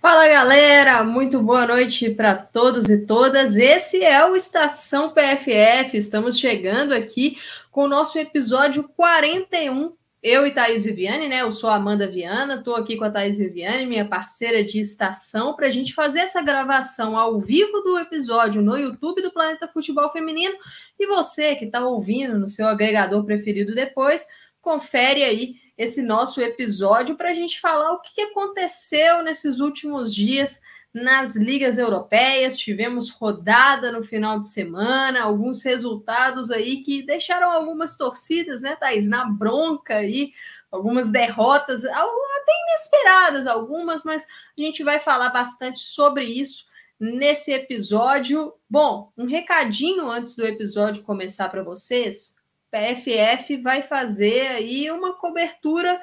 Fala galera, muito boa noite para todos e todas. Esse é o Estação PFF. Estamos chegando aqui com o nosso episódio 41. Eu e Thaís Viviane, né? Eu sou a Amanda Viana, estou aqui com a Thaís Viviane, minha parceira de estação, para a gente fazer essa gravação ao vivo do episódio no YouTube do Planeta Futebol Feminino. E você que está ouvindo no seu agregador preferido depois, confere aí esse nosso episódio para a gente falar o que aconteceu nesses últimos dias nas ligas europeias. Tivemos rodada no final de semana, alguns resultados aí que deixaram algumas torcidas, né, Thaís, na bronca aí, algumas derrotas, até inesperadas algumas, mas a gente vai falar bastante sobre isso nesse episódio. Bom, um recadinho antes do episódio começar para vocês. PFF vai fazer aí uma cobertura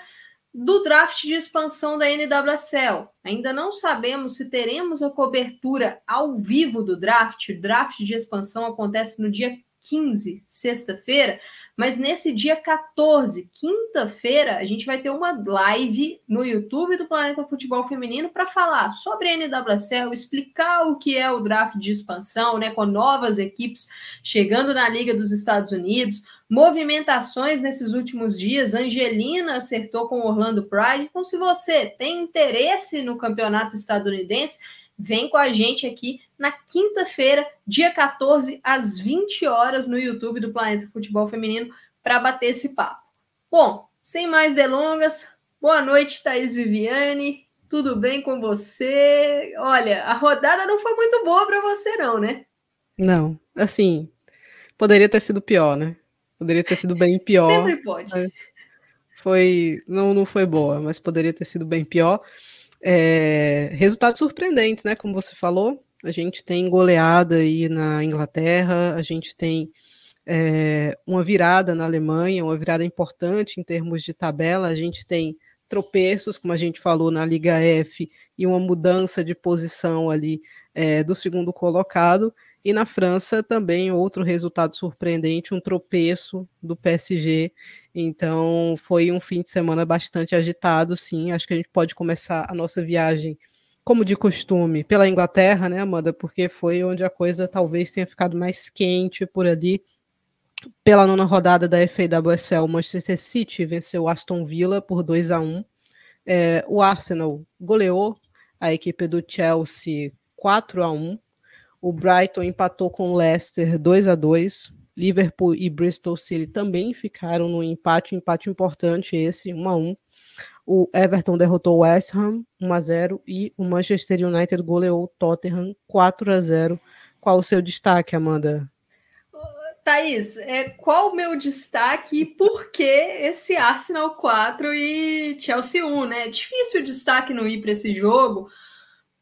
do draft de expansão da NWSL. Ainda não sabemos se teremos a cobertura ao vivo do draft. O draft de expansão acontece no dia 15, sexta-feira, mas nesse dia 14, quinta-feira, a gente vai ter uma live no YouTube do Planeta Futebol Feminino para falar sobre a NWSL, explicar o que é o draft de expansão, né, com novas equipes chegando na Liga dos Estados Unidos, movimentações nesses últimos dias. Angelina acertou com Orlando Pride. Então, se você tem interesse no campeonato estadunidense, vem com a gente aqui na quinta-feira, dia 14, às 20 horas, no YouTube do Planeta Futebol Feminino, para bater esse papo. Bom, sem mais delongas, boa noite, Thaís Viviane. Tudo bem com você? Olha, a rodada não foi muito boa para você, não, né? Não, assim, poderia ter sido pior, né? Poderia ter sido bem pior. Sempre pode. Foi, não, não foi boa, mas poderia ter sido bem pior. É, resultados surpreendentes, né? Como você falou, a gente tem goleada aí na Inglaterra, a gente tem é, uma virada na Alemanha, uma virada importante em termos de tabela, a gente tem tropeços, como a gente falou na Liga F, e uma mudança de posição ali é, do segundo colocado. E na França também outro resultado surpreendente, um tropeço do PSG. Então foi um fim de semana bastante agitado, sim. Acho que a gente pode começar a nossa viagem, como de costume, pela Inglaterra, né, Amanda? Porque foi onde a coisa talvez tenha ficado mais quente por ali. Pela nona rodada da FAWSL, o Manchester City venceu Aston Villa por 2 a 1 é, O Arsenal goleou a equipe do Chelsea 4 a 1 o Brighton empatou com o Leicester 2 a 2 Liverpool e Bristol City também ficaram no empate, empate importante esse, 1 a 1 O Everton derrotou o West Ham 1 a 0 e o Manchester United goleou o Tottenham 4 a 0 Qual o seu destaque, Amanda? Thaís, é, qual o meu destaque e por que esse Arsenal 4 e Chelsea 1, né? É difícil o destaque não ir para esse jogo,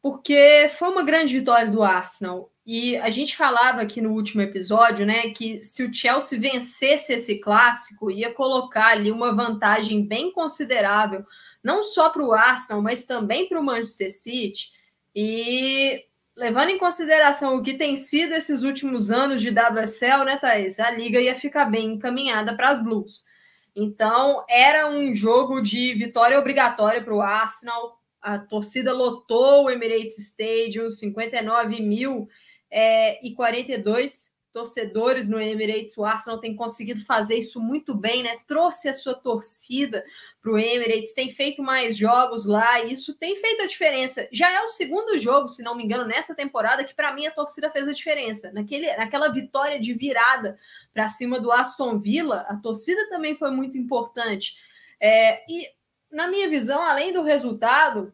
porque foi uma grande vitória do Arsenal. E a gente falava aqui no último episódio, né, que se o Chelsea vencesse esse clássico, ia colocar ali uma vantagem bem considerável, não só para o Arsenal, mas também para o Manchester City. E levando em consideração o que tem sido esses últimos anos de WSL, né, Thaís? A liga ia ficar bem encaminhada para as Blues. Então, era um jogo de vitória obrigatória para o Arsenal. A torcida lotou o Emirates Stadium, 59 mil é, e 42 torcedores no Emirates. O Arsenal tem conseguido fazer isso muito bem, né? Trouxe a sua torcida para o Emirates, tem feito mais jogos lá, e isso tem feito a diferença. Já é o segundo jogo, se não me engano, nessa temporada, que para mim a torcida fez a diferença. Naquele, naquela vitória de virada para cima do Aston Villa, a torcida também foi muito importante. É, e, na minha visão, além do resultado,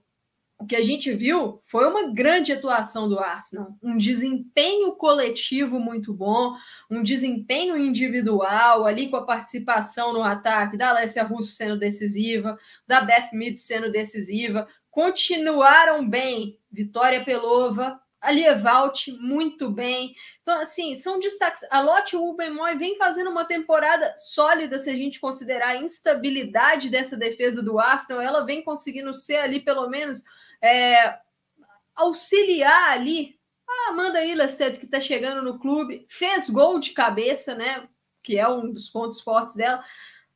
o que a gente viu foi uma grande atuação do Arsenal, um desempenho coletivo muito bom, um desempenho individual ali com a participação no ataque da Alessia Russo sendo decisiva, da Beth Mead sendo decisiva, continuaram bem, Vitória Pelova, a Lievalt muito bem. Então, assim, são destaques. A Lotte Rubenmoy vem fazendo uma temporada sólida se a gente considerar a instabilidade dessa defesa do Arsenal. Ela vem conseguindo ser ali, pelo menos, é, auxiliar ali a Amanda Ilestedt, que está chegando no clube, fez gol de cabeça, né? Que é um dos pontos fortes dela.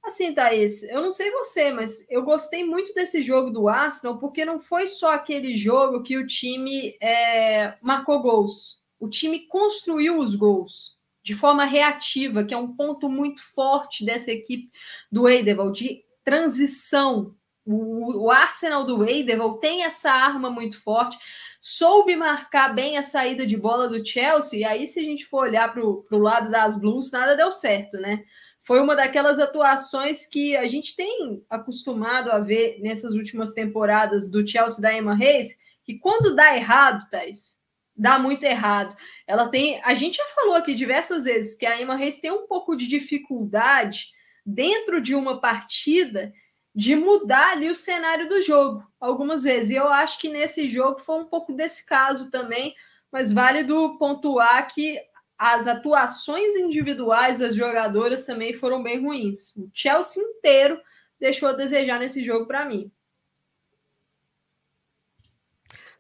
Assim, Thaís, eu não sei você, mas eu gostei muito desse jogo do Arsenal, porque não foi só aquele jogo que o time é, marcou gols. O time construiu os gols de forma reativa, que é um ponto muito forte dessa equipe do Eideval, de transição. O, o Arsenal do Eideval tem essa arma muito forte, soube marcar bem a saída de bola do Chelsea, e aí se a gente for olhar para o lado das Blues, nada deu certo, né? foi uma daquelas atuações que a gente tem acostumado a ver nessas últimas temporadas do Chelsea da Emma Reis, que quando dá errado, Thais, dá muito errado. Ela tem, a gente já falou aqui diversas vezes que a Emma Reis tem um pouco de dificuldade dentro de uma partida de mudar ali o cenário do jogo, algumas vezes. E eu acho que nesse jogo foi um pouco desse caso também, mas válido pontuar que as atuações individuais das jogadoras também foram bem ruins. O Chelsea inteiro deixou a desejar nesse jogo para mim.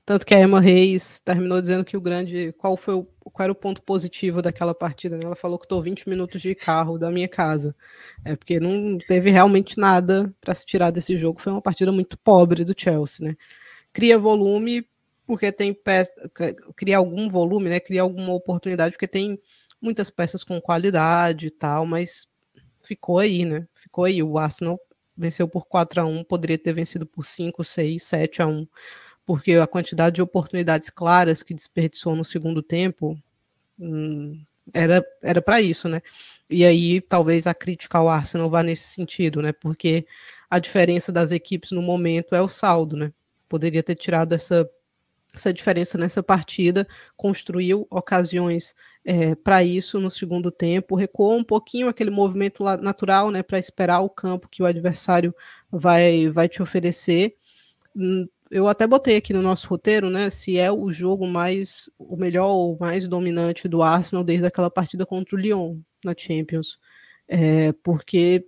Tanto que a Emma Reis terminou dizendo que o grande. Qual foi o, qual era o ponto positivo daquela partida? Né? Ela falou que estou 20 minutos de carro da minha casa. É porque não teve realmente nada para se tirar desse jogo. Foi uma partida muito pobre do Chelsea, né? Cria volume, porque tem peça, criar algum volume, né? Criar alguma oportunidade, porque tem muitas peças com qualidade e tal, mas ficou aí, né? Ficou aí. O Arsenal venceu por 4 a 1 poderia ter vencido por 5, 6, 7 a 1 porque a quantidade de oportunidades claras que desperdiçou no segundo tempo hum, era era para isso, né? E aí talvez a crítica ao Arsenal vá nesse sentido, né? Porque a diferença das equipes no momento é o saldo, né? Poderia ter tirado essa essa diferença nessa partida, construiu ocasiões é, para isso no segundo tempo, recuou um pouquinho aquele movimento natural, né, para esperar o campo que o adversário vai, vai te oferecer. Eu até botei aqui no nosso roteiro, né, se é o jogo mais, o melhor ou mais dominante do Arsenal desde aquela partida contra o Lyon na Champions, é, porque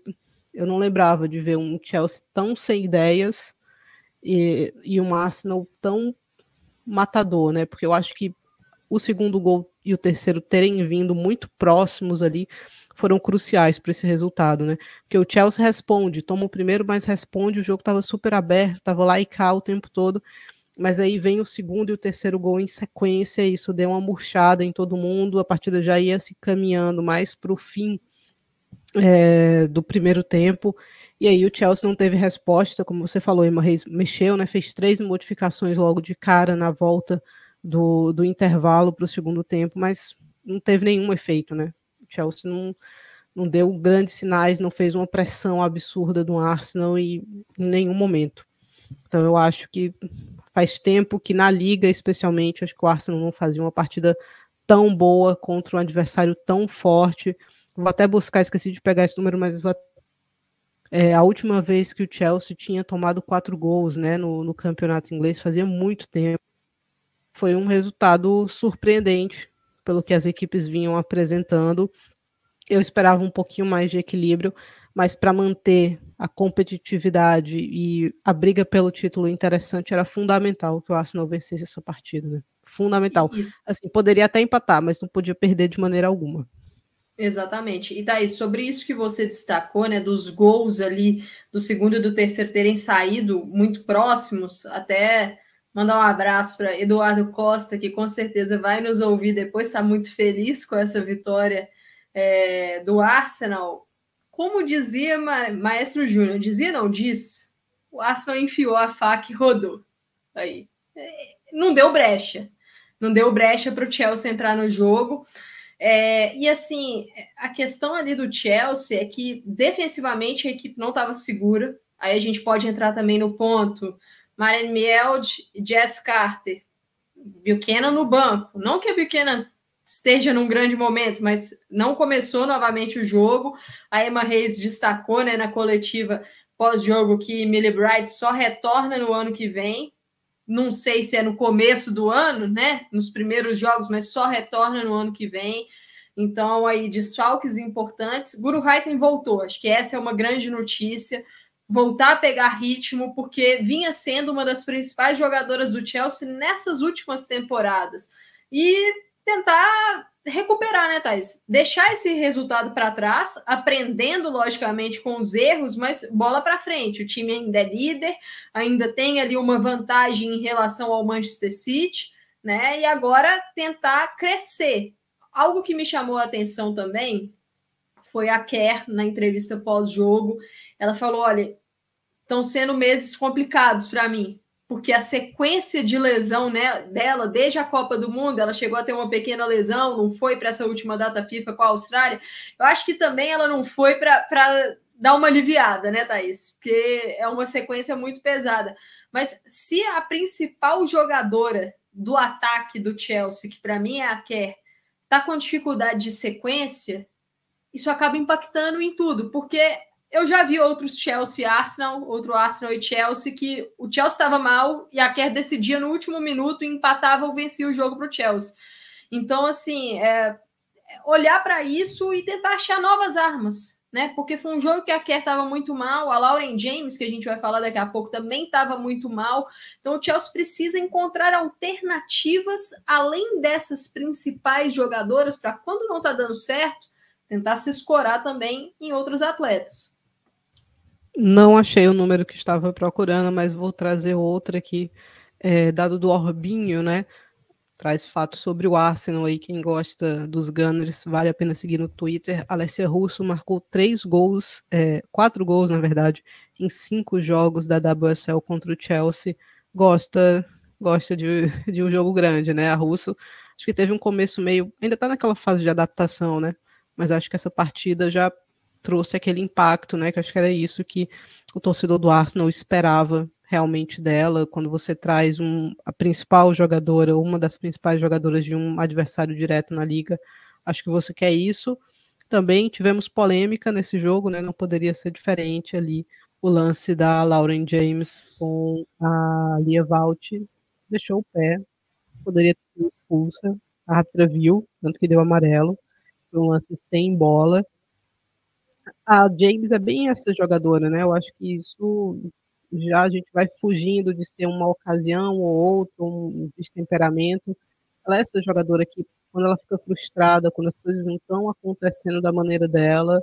eu não lembrava de ver um Chelsea tão sem ideias e, e um Arsenal tão matador, né? Porque eu acho que o segundo gol e o terceiro terem vindo muito próximos ali foram cruciais para esse resultado, né? Porque o Chelsea responde, toma o primeiro, mas responde, o jogo estava super aberto, estava lá e cá o tempo todo, mas aí vem o segundo e o terceiro gol em sequência, e isso deu uma murchada em todo mundo, a partida já ia se caminhando mais para o fim é, do primeiro tempo, e aí o Chelsea não teve resposta, como você falou, Emma Reis mexeu, né, fez três modificações logo de cara na volta do, do intervalo para o segundo tempo, mas não teve nenhum efeito, né? Chelsea não, não deu grandes sinais, não fez uma pressão absurda do Arsenal e, em nenhum momento. Então eu acho que faz tempo que na liga, especialmente, acho que o Arsenal não fazia uma partida tão boa contra um adversário tão forte. Vou até buscar, esqueci de pegar esse número, mas vou é, a última vez que o Chelsea tinha tomado quatro gols né, no, no campeonato inglês fazia muito tempo. Foi um resultado surpreendente pelo que as equipes vinham apresentando. Eu esperava um pouquinho mais de equilíbrio, mas para manter a competitividade e a briga pelo título interessante era fundamental que o Arsenal vencesse essa partida. Né? Fundamental. Assim, poderia até empatar, mas não podia perder de maneira alguma. Exatamente. E daí, sobre isso que você destacou, né, dos gols ali do segundo e do terceiro terem saído muito próximos, até mandar um abraço para Eduardo Costa, que com certeza vai nos ouvir depois, está muito feliz com essa vitória é, do Arsenal. Como dizia Ma Maestro Júnior, dizia não, diz, o Arsenal enfiou a faca e rodou. Aí. É, não deu brecha. Não deu brecha para o Chelsea entrar no jogo. É, e assim, a questão ali do Chelsea é que defensivamente a equipe não estava segura. Aí a gente pode entrar também no ponto. Maren Mield e Jess Carter. Buchanan no banco. Não que a Buchanan esteja num grande momento, mas não começou novamente o jogo. A Emma Reis destacou né, na coletiva pós-jogo que Millie Bright só retorna no ano que vem não sei se é no começo do ano, né? Nos primeiros jogos, mas só retorna no ano que vem. Então, aí, desfalques importantes. Guru Raiten voltou, acho que essa é uma grande notícia. Voltar a pegar ritmo, porque vinha sendo uma das principais jogadoras do Chelsea nessas últimas temporadas. E tentar recuperar, né, Thais? Deixar esse resultado para trás, aprendendo, logicamente, com os erros, mas bola para frente. O time ainda é líder, ainda tem ali uma vantagem em relação ao Manchester City, né? E agora tentar crescer. Algo que me chamou a atenção também foi a Kerr na entrevista pós-jogo. Ela falou: olha, estão sendo meses complicados para mim porque a sequência de lesão né, dela, desde a Copa do Mundo, ela chegou a ter uma pequena lesão, não foi para essa última data FIFA com a Austrália. Eu acho que também ela não foi para dar uma aliviada, né, Thaís? Porque é uma sequência muito pesada. Mas se a principal jogadora do ataque do Chelsea, que para mim é a Kerr, tá com dificuldade de sequência, isso acaba impactando em tudo, porque eu já vi outros Chelsea e Arsenal, outro Arsenal e Chelsea, que o Chelsea estava mal e a Kerr decidia no último minuto empatava ou vencia o jogo para o Chelsea. Então, assim, é, olhar para isso e tentar achar novas armas, né? Porque foi um jogo que a Kerr estava muito mal, a Lauren James, que a gente vai falar daqui a pouco, também estava muito mal. Então, o Chelsea precisa encontrar alternativas além dessas principais jogadoras para quando não está dando certo, tentar se escorar também em outros atletas. Não achei o número que estava procurando, mas vou trazer outra aqui, é, dado do Orbinho, né? Traz fatos sobre o Arsenal aí, quem gosta dos Gunners, vale a pena seguir no Twitter. Alessia Russo marcou três gols, é, quatro gols, na verdade, em cinco jogos da WSL contra o Chelsea. Gosta gosta de, de um jogo grande, né? A Russo, acho que teve um começo meio. Ainda tá naquela fase de adaptação, né? Mas acho que essa partida já trouxe aquele impacto, né? Que acho que era isso que o torcedor do Arsenal esperava realmente dela, quando você traz um, a principal jogadora, uma das principais jogadoras de um adversário direto na liga. Acho que você quer isso. Também tivemos polêmica nesse jogo, né? Não poderia ser diferente ali o lance da Lauren James com a Lia Valt deixou o pé, poderia ter sido expulsa. A árbitra viu, tanto que deu amarelo. Foi um lance sem bola a James é bem essa jogadora, né? Eu acho que isso já a gente vai fugindo de ser uma ocasião ou outra, um destemperamento. Ela é essa jogadora que, quando ela fica frustrada, quando as coisas não estão acontecendo da maneira dela,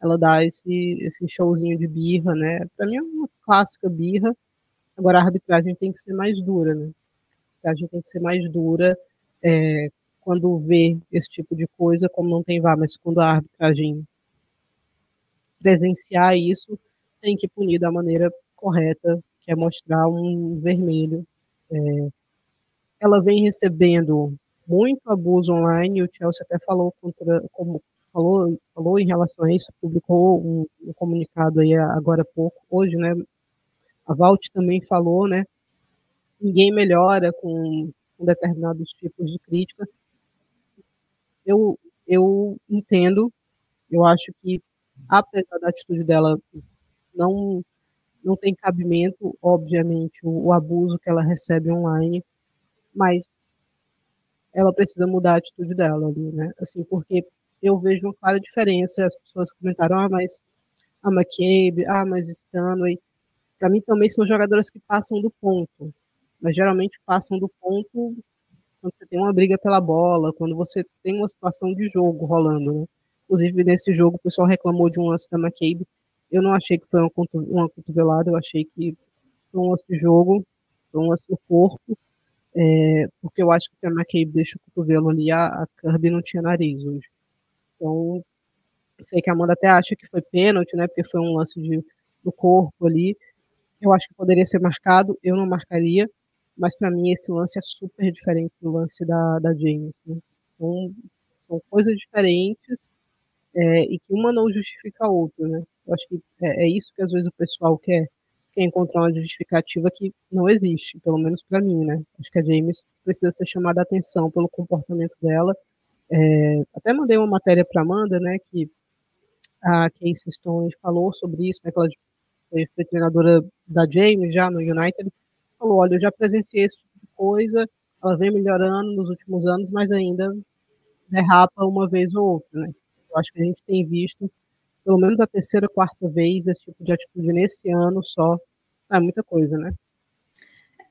ela dá esse, esse showzinho de birra, né? Para mim é uma clássica birra. Agora a arbitragem tem que ser mais dura, né? A arbitragem tem que ser mais dura é, quando vê esse tipo de coisa, como não tem vá, mas quando a arbitragem presenciar isso, tem que punir da maneira correta, que é mostrar um vermelho. É, ela vem recebendo muito abuso online, o Chelsea até falou contra, como falou, falou em relação a isso, publicou um, um comunicado aí agora há pouco, hoje, né? A Valt também falou, né? Ninguém melhora com, com determinados tipos de crítica. Eu, eu entendo, eu acho que apesar da atitude dela não não tem cabimento, obviamente, o, o, abuso que ela recebe online, mas ela precisa mudar a atitude dela ali, né? Assim, porque eu vejo uma clara diferença. As pessoas comentaram, ah, mas a McCabe, ah, mas Stanley. Para mim também são jogadoras que passam do ponto, mas geralmente passam do ponto quando você tem uma briga pela bola, quando você tem uma situação de jogo rolando, né? Inclusive, nesse jogo, o pessoal reclamou de um lance da McCabe. Eu não achei que foi uma, cotovelada, eu achei que foi um lance de jogo, foi um lance no corpo, é, porque eu acho que se a McCabe deixa o cotovelo ali, a, a Kirby não tinha nariz hoje. Então, eu sei que a Amanda até acha que foi pênalti, né, porque foi um lance de, do corpo ali. Eu acho que poderia ser marcado, eu não marcaria, mas para mim esse lance é super diferente do lance da, da James. Né? São, são coisas diferentes é, e que uma não justifica a outra, né? Eu acho que é, é, isso que às vezes o pessoal quer, quer encontrar uma justificativa que não existe, pelo menos para mim, né? Acho que a James precisa ser chamada a atenção pelo comportamento dela. É, até mandei uma matéria para Amanda, né, que a Casey Stone falou sobre isso, né, que ela foi, treinadora da James já no United, falou, olha, eu já presenciei esse tipo de coisa, ela vem melhorando nos últimos anos, mas ainda derrapa uma vez ou outra, né? Acho que a gente tem visto pelo menos a terceira, quarta vez esse tipo de atitude nesse ano só. É muita coisa, né?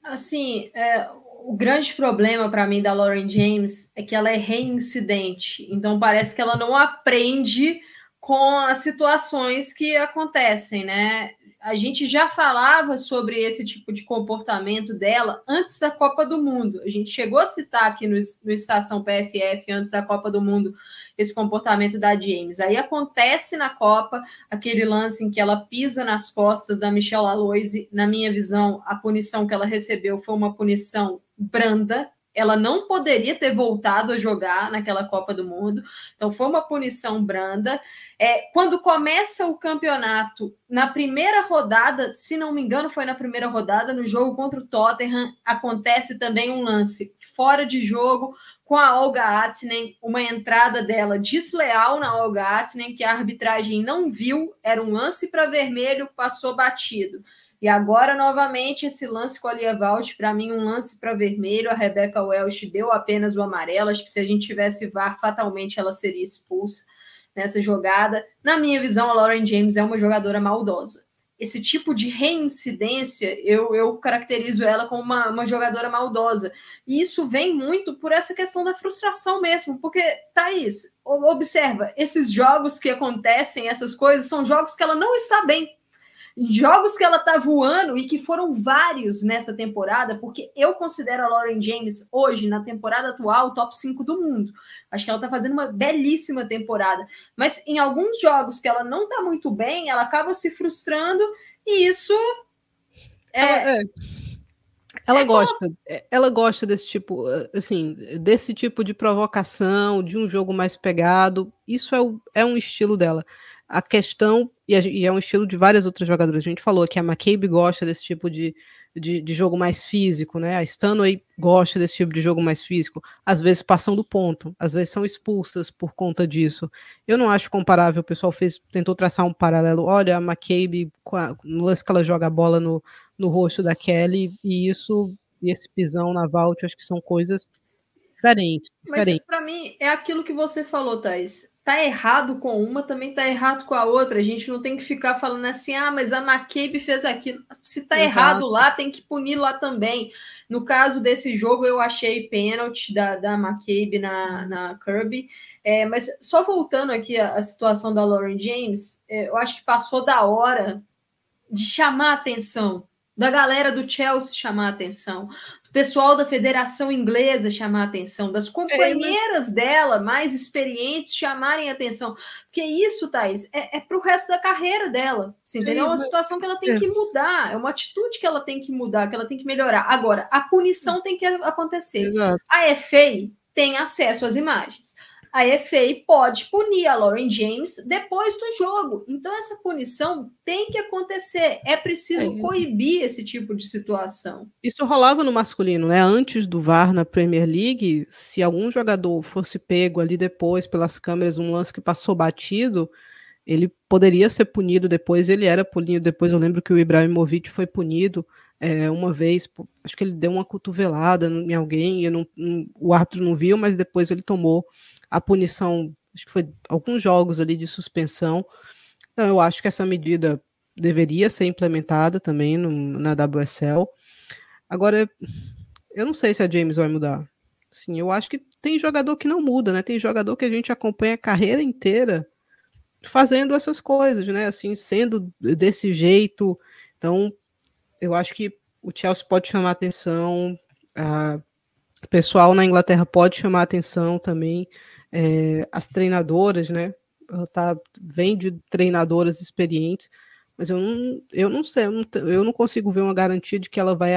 Assim, é, o grande problema para mim da Lauren James é que ela é reincidente. Então parece que ela não aprende com as situações que acontecem, né? A gente já falava sobre esse tipo de comportamento dela antes da Copa do Mundo. A gente chegou a citar aqui no, no Estação PFF, antes da Copa do Mundo, esse comportamento da James. Aí acontece na Copa aquele lance em que ela pisa nas costas da Michelle Aloise. Na minha visão, a punição que ela recebeu foi uma punição branda, ela não poderia ter voltado a jogar naquela Copa do Mundo. Então foi uma punição branda. É, quando começa o campeonato, na primeira rodada, se não me engano, foi na primeira rodada, no jogo contra o Tottenham, acontece também um lance fora de jogo com a Olga Atnen, uma entrada dela desleal na Olga Atnen, que a arbitragem não viu, era um lance para vermelho, passou batido. E agora, novamente, esse lance com a Lia Valt, para mim, um lance para vermelho. A Rebecca Welsh deu apenas o amarelo. Acho que se a gente tivesse VAR, fatalmente ela seria expulsa nessa jogada. Na minha visão, a Lauren James é uma jogadora maldosa. Esse tipo de reincidência, eu, eu caracterizo ela como uma, uma jogadora maldosa. E isso vem muito por essa questão da frustração mesmo. Porque, Thaís, observa, esses jogos que acontecem, essas coisas, são jogos que ela não está bem jogos que ela tá voando e que foram vários nessa temporada, porque eu considero a Lauren James hoje, na temporada atual, top 5 do mundo. Acho que ela tá fazendo uma belíssima temporada. Mas em alguns jogos que ela não tá muito bem, ela acaba se frustrando e isso é. Ela, é. Ela é gosta, é, ela gosta desse tipo, assim, desse tipo de provocação, de um jogo mais pegado. Isso é, o, é um estilo dela. A questão, e, é um estilo de várias outras jogadoras, a gente falou que a McCabe gosta desse tipo de, de, de, jogo mais físico, né? A Stanway gosta desse tipo de jogo mais físico, às vezes passam do ponto, às vezes são expulsas por conta disso. Eu não acho comparável, o pessoal fez, tentou traçar um paralelo. Olha, a McCabe, no lance que ela joga a bola no, no rosto da Kelly, e isso, e esse pisão na Vault, acho que são coisas diferentes. Mas para mim é aquilo que você falou, Thais tá errado com uma, também tá errado com a outra. A gente não tem que ficar falando assim, ah, mas a McCabe fez aquilo. Se tá Exato. errado lá, tem que punir lá também. No caso desse jogo, eu achei pênalti da, da McCabe na, na Kirby. É, mas só voltando aqui à, situação da Lauren James, é, eu acho que passou da hora de chamar a atenção, da galera do Chelsea chamar a atenção, pessoal da Federação Inglesa chamar a atenção, das companheiras é, mas... dela mais experientes chamarem a atenção. Porque isso, Thaís, é, é para o resto da carreira dela. Entendeu? É uma situação que ela tem é. que mudar, é uma atitude que ela tem que mudar, que ela tem que melhorar. Agora, a punição tem que acontecer. Exato. A FA tem acesso às imagens a FA pode punir a Lauren James depois do jogo. Então, essa punição tem que acontecer. É preciso é. coibir esse tipo de situação. Isso rolava no masculino, né? Antes do VAR na Premier League, se algum jogador fosse pego ali depois pelas câmeras, um lance que passou batido, ele poderia ser punido depois. Ele era punido depois. Eu lembro que o Ibrahimovic foi punido. É, uma vez, acho que ele deu uma cotovelada em alguém, não, o árbitro não viu, mas depois ele tomou a punição, acho que foi alguns jogos ali de suspensão. Então, eu acho que essa medida deveria ser implementada também no, na WSL. Agora, eu não sei se a James vai mudar. Sim, eu acho que tem jogador que não muda, né? Tem jogador que a gente acompanha a carreira inteira fazendo essas coisas, né? Assim, sendo desse jeito. Então, eu acho que o Chelsea pode chamar atenção, o pessoal na Inglaterra pode chamar atenção também é, as treinadoras, né? Ela tá, vem de treinadoras experientes, mas eu não, eu não sei, eu não, eu não consigo ver uma garantia de que ela vai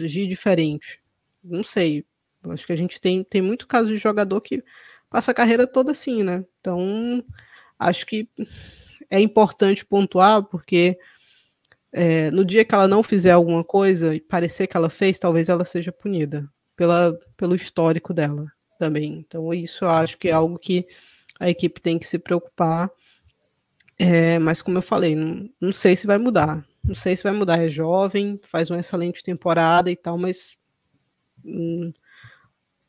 agir diferente. Não sei. Acho que a gente tem, tem muito caso de jogador que passa a carreira toda assim, né? Então, acho que é importante pontuar, porque é, no dia que ela não fizer alguma coisa e parecer que ela fez, talvez ela seja punida pela, pelo histórico dela também. Então, isso eu acho que é algo que a equipe tem que se preocupar. É, mas, como eu falei, não, não sei se vai mudar. Não sei se vai mudar. É jovem, faz uma excelente temporada e tal, mas hum,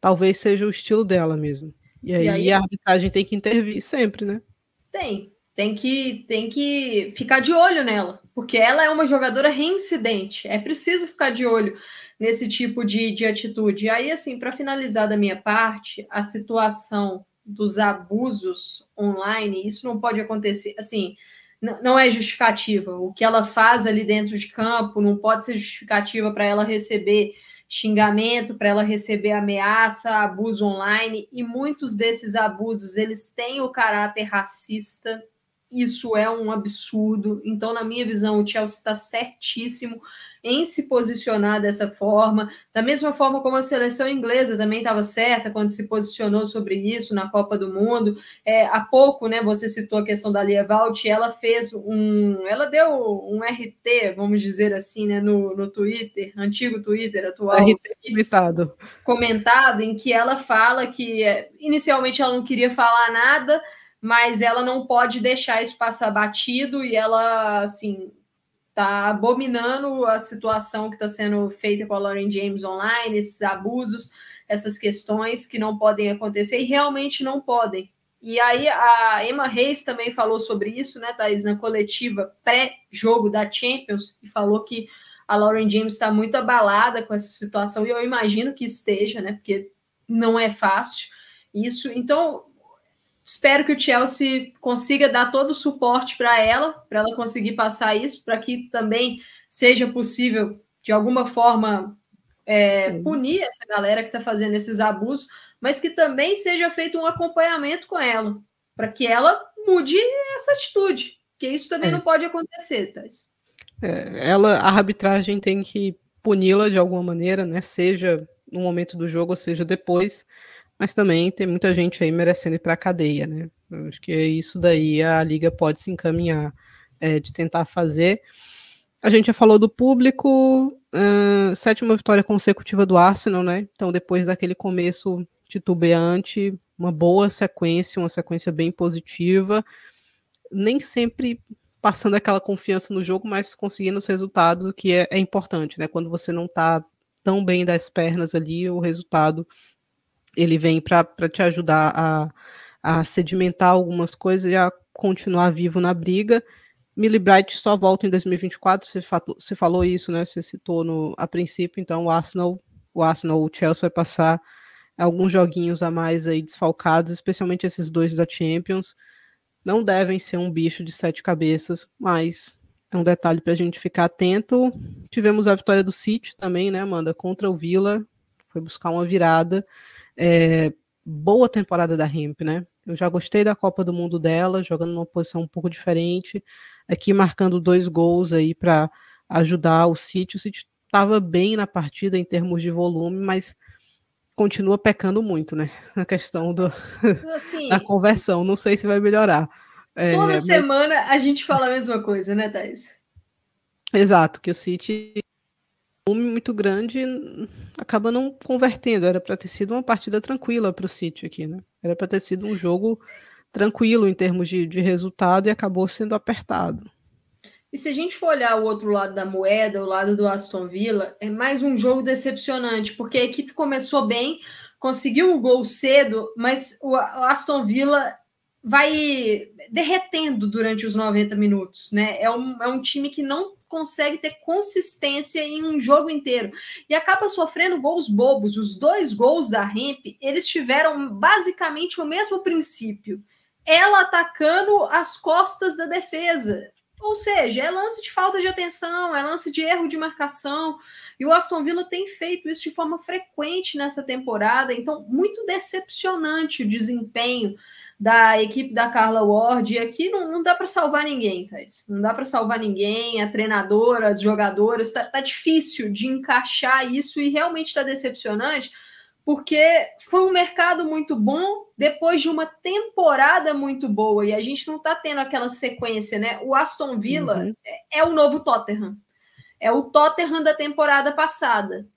talvez seja o estilo dela mesmo. E aí, e aí, a arbitragem tem que intervir sempre, né? Tem. Tem que, tem que ficar de olho nela, porque ela é uma jogadora reincidente. É preciso ficar de olho nesse tipo de, de atitude. E aí, assim, para finalizar da minha parte, a situação dos abusos online, isso não pode acontecer, assim, não é justificativa. O que ela faz ali dentro de campo não pode ser justificativa para ela receber xingamento, para ela receber ameaça, abuso online, e muitos desses abusos, eles têm o caráter racista, isso é um absurdo. Então, na minha visão, o Chelsea está certíssimo em se posicionar dessa forma, da mesma forma como a seleção inglesa também estava certa quando se posicionou sobre isso na Copa do Mundo. É, há pouco, né, você citou a questão da Lia Valt, ela fez um, ela deu um RT, vamos dizer assim, né, no, no Twitter, antigo Twitter atual, RT comentado. comentado, em que ela fala que é, inicialmente ela não queria falar nada, mas ela não pode deixar isso passar batido e ela, assim, tá abominando a situação que está sendo feita com a Lauren James online, esses abusos, essas questões que não podem acontecer e realmente não podem. E aí a Emma Reis também falou sobre isso, né, Thaís, na coletiva pré-jogo da Champions, e falou que a Lauren James está muito abalada com essa situação, e eu imagino que esteja, né, porque não é fácil isso. Então, Espero que o Chelsea consiga dar todo o suporte para ela, para ela conseguir passar isso, para que também seja possível, de alguma forma, é, punir essa galera que está fazendo esses abusos, mas que também seja feito um acompanhamento com ela, para que ela mude essa atitude, porque isso também é. não pode acontecer, Thais. É, ela, a arbitragem tem que puni-la de alguma maneira, né? Seja no momento do jogo, ou seja depois mas também tem muita gente aí merecendo ir para a cadeia, né? Acho que é isso daí a liga pode se encaminhar é, de tentar fazer. A gente já falou do público, uh, sétima vitória consecutiva do Arsenal, né? Então, depois daquele começo titubeante, uma boa sequência, uma sequência bem positiva, nem sempre passando aquela confiança no jogo, mas conseguindo os resultados, que é, é importante, né? Quando você não está tão bem das pernas ali, o resultado ele vem para te ajudar a, a sedimentar algumas coisas e a continuar vivo na briga. Millie Bright só volta em 2024, você, falou, você falou isso, né? Você citou no, a princípio, então o Arsenal, o Arsenal, o Chelsea vai passar alguns joguinhos a mais aí desfalcados, especialmente esses dois da Champions. Não devem ser um bicho de sete cabeças, mas é um detalhe para a gente ficar atento. Tivemos a vitória do City também, né, Amanda? Contra o Villa, foi buscar uma virada. É, boa temporada da Hemp, né? Eu já gostei da Copa do Mundo dela, jogando numa posição um pouco diferente, aqui marcando dois gols aí para ajudar o City. O City estava bem na partida em termos de volume, mas continua pecando muito, né? Na questão do, assim, da conversão. Não sei se vai melhorar. É, toda mas... semana a gente fala a mesma coisa, né, Thais? Exato, que o City volume muito grande acaba não convertendo. Era para ter sido uma partida tranquila para o City aqui, né? Era para ter sido um jogo tranquilo em termos de, de resultado e acabou sendo apertado. E se a gente for olhar o outro lado da moeda, o lado do Aston Villa, é mais um jogo decepcionante, porque a equipe começou bem, conseguiu o gol cedo, mas o Aston Villa vai derretendo durante os 90 minutos, né? É um, é um time que não consegue ter consistência em um jogo inteiro e acaba sofrendo gols bobos. Os dois gols da Hemp, eles tiveram basicamente o mesmo princípio. Ela atacando as costas da defesa. Ou seja, é lance de falta de atenção, é lance de erro de marcação. E o Aston Villa tem feito isso de forma frequente nessa temporada, então muito decepcionante o desempenho da equipe da Carla Ward. E aqui não, não dá para salvar ninguém, Thais. Não dá para salvar ninguém. A treinadora, as jogadoras, tá, tá difícil de encaixar isso e realmente está decepcionante, porque foi um mercado muito bom depois de uma temporada muito boa e a gente não está tendo aquela sequência, né? O Aston Villa uhum. é, é o novo Tottenham. É o Tottenham da temporada passada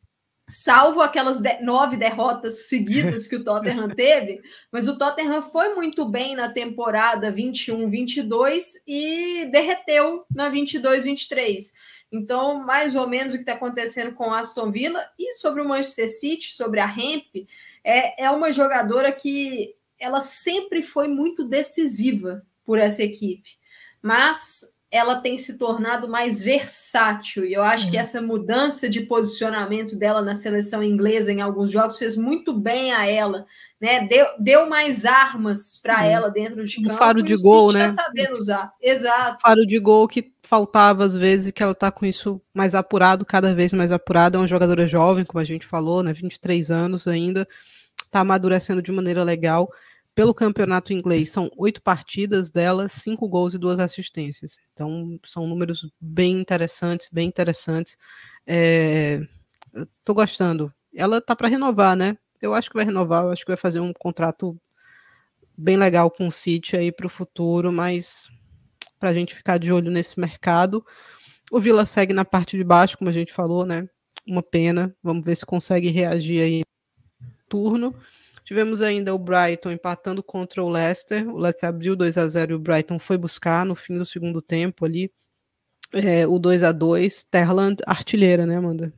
salvo aquelas de nove derrotas seguidas que o Tottenham teve, mas o Tottenham foi muito bem na temporada 21-22 e derreteu na 22-23. Então, mais ou menos o que está acontecendo com o Aston Villa e sobre o Manchester City, sobre a Hemp, é, é uma jogadora que ela sempre foi muito decisiva por essa equipe, mas ela tem se tornado mais versátil. E eu acho uhum. que essa mudança de posicionamento dela na seleção inglesa em alguns jogos fez muito bem a ela. Né? Deu, deu mais armas para uhum. ela dentro de campo. Um faro de gol, né? sabendo usar. Exato. Faro de gol que faltava às vezes, que ela está com isso mais apurado, cada vez mais apurado. É uma jogadora jovem, como a gente falou, né? 23 anos ainda. Está amadurecendo de maneira legal pelo campeonato inglês, são oito partidas dela, cinco gols e duas assistências. Então, são números bem interessantes, bem interessantes. É, tô gostando. Ela tá para renovar, né? Eu acho que vai renovar, eu acho que vai fazer um contrato bem legal com o City aí para o futuro, mas para a gente ficar de olho nesse mercado. O Vila segue na parte de baixo, como a gente falou, né? Uma pena. Vamos ver se consegue reagir aí no turno. Tivemos ainda o Brighton empatando contra o Leicester. O Leicester abriu 2 a 0 e o Brighton foi buscar no fim do segundo tempo ali é, o 2 a 2 Terland, artilheira, né, Amanda?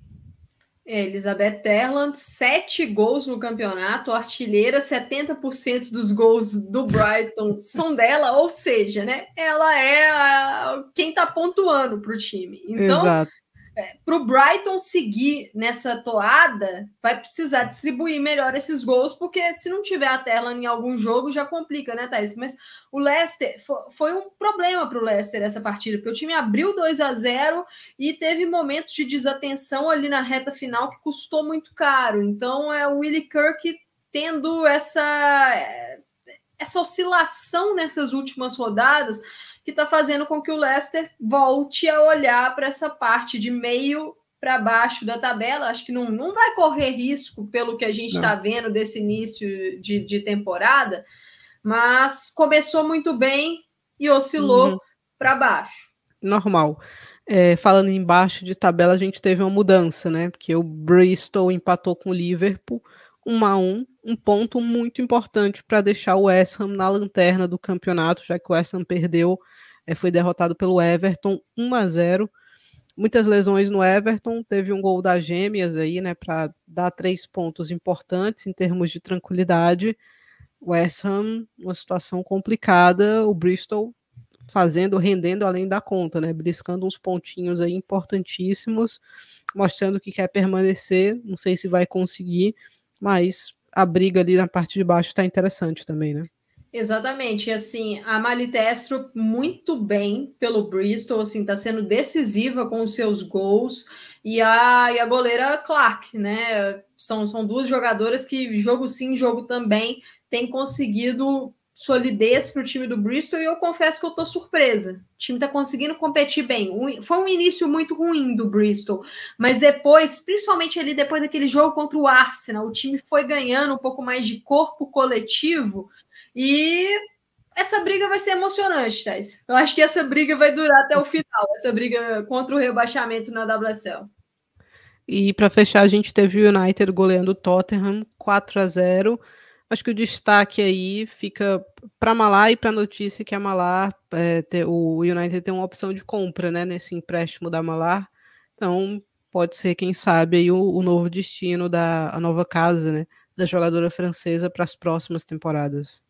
É, Elizabeth Terland, sete gols no campeonato, artilheira, 70% dos gols do Brighton são dela, ou seja, né, ela é a, quem está pontuando para o time. Então, Exato para o Brighton seguir nessa toada, vai precisar distribuir melhor esses gols, porque se não tiver a tela em algum jogo, já complica, né, Thaís? Mas o Leicester foi um problema para o Leicester essa partida, porque o time abriu 2 a 0 e teve momentos de desatenção ali na reta final que custou muito caro. Então é o Willie Kirk tendo essa, essa oscilação nessas últimas rodadas que está fazendo com que o Leicester volte a olhar para essa parte de meio para baixo da tabela. Acho que não, não vai correr risco pelo que a gente está vendo desse início de, de temporada, mas começou muito bem e oscilou uhum. para baixo. Normal. É, falando embaixo de tabela, a gente teve uma mudança, né? Porque o Bristol empatou com o Liverpool, 1 a 1 um ponto muito importante para deixar o West Ham na lanterna do campeonato, já que o West Ham perdeu, é, foi derrotado pelo Everton 1 a 0. Muitas lesões no Everton, teve um gol das Gêmeas aí, né, para dar três pontos importantes em termos de tranquilidade. O West Ham, uma situação complicada, o Bristol fazendo, rendendo além da conta, né, briscando uns pontinhos aí importantíssimos, mostrando que quer permanecer, não sei se vai conseguir, mas a briga ali na parte de baixo está interessante também, né? Exatamente, assim, a Malitestro muito bem pelo Bristol, assim, tá sendo decisiva com os seus gols, e a, e a goleira Clark, né, são, são duas jogadoras que, jogo sim, jogo também, tem conseguido solidez para o time do Bristol e eu confesso que eu estou surpresa. O time está conseguindo competir bem. Foi um início muito ruim do Bristol, mas depois, principalmente ali depois daquele jogo contra o Arsenal, o time foi ganhando um pouco mais de corpo coletivo e essa briga vai ser emocionante, Thais. Eu acho que essa briga vai durar até o final, essa briga contra o rebaixamento na WSL. E para fechar, a gente teve o United goleando o Tottenham 4 a 0 Acho que o destaque aí fica para Malar e para a notícia que a Malar, é, ter, o United tem uma opção de compra né, nesse empréstimo da Malar. Então, pode ser, quem sabe, aí o, o novo destino da nova casa né, da jogadora francesa para as próximas temporadas.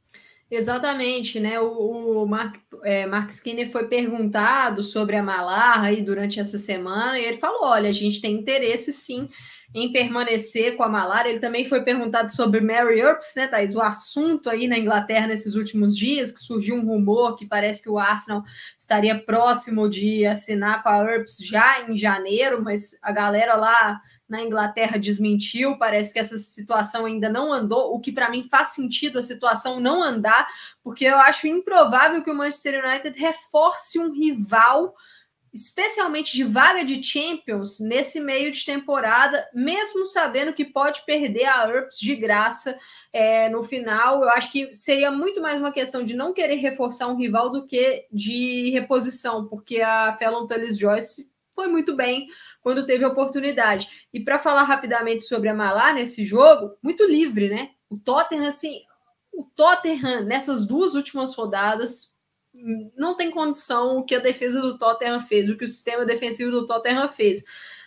Exatamente, né? O, o Mark, é, Mark Skinner foi perguntado sobre a Malar aí durante essa semana e ele falou: olha, a gente tem interesse sim em permanecer com a malária. Ele também foi perguntado sobre Mary Earps, né, Thais? O assunto aí na Inglaterra nesses últimos dias, que surgiu um rumor que parece que o Arsenal estaria próximo de assinar com a Earps já em janeiro, mas a galera lá na Inglaterra desmentiu, parece que essa situação ainda não andou, o que para mim faz sentido a situação não andar, porque eu acho improvável que o Manchester United reforce um rival especialmente de vaga de Champions nesse meio de temporada, mesmo sabendo que pode perder a URPS de graça é, no final. Eu acho que seria muito mais uma questão de não querer reforçar um rival do que de reposição, porque a Fallon Tullis Joyce foi muito bem quando teve a oportunidade. E para falar rapidamente sobre a Malá nesse jogo, muito livre, né? O Tottenham, assim, o Tottenham nessas duas últimas rodadas não tem condição o que a defesa do Tottenham fez, o que o sistema defensivo do Tottenham fez,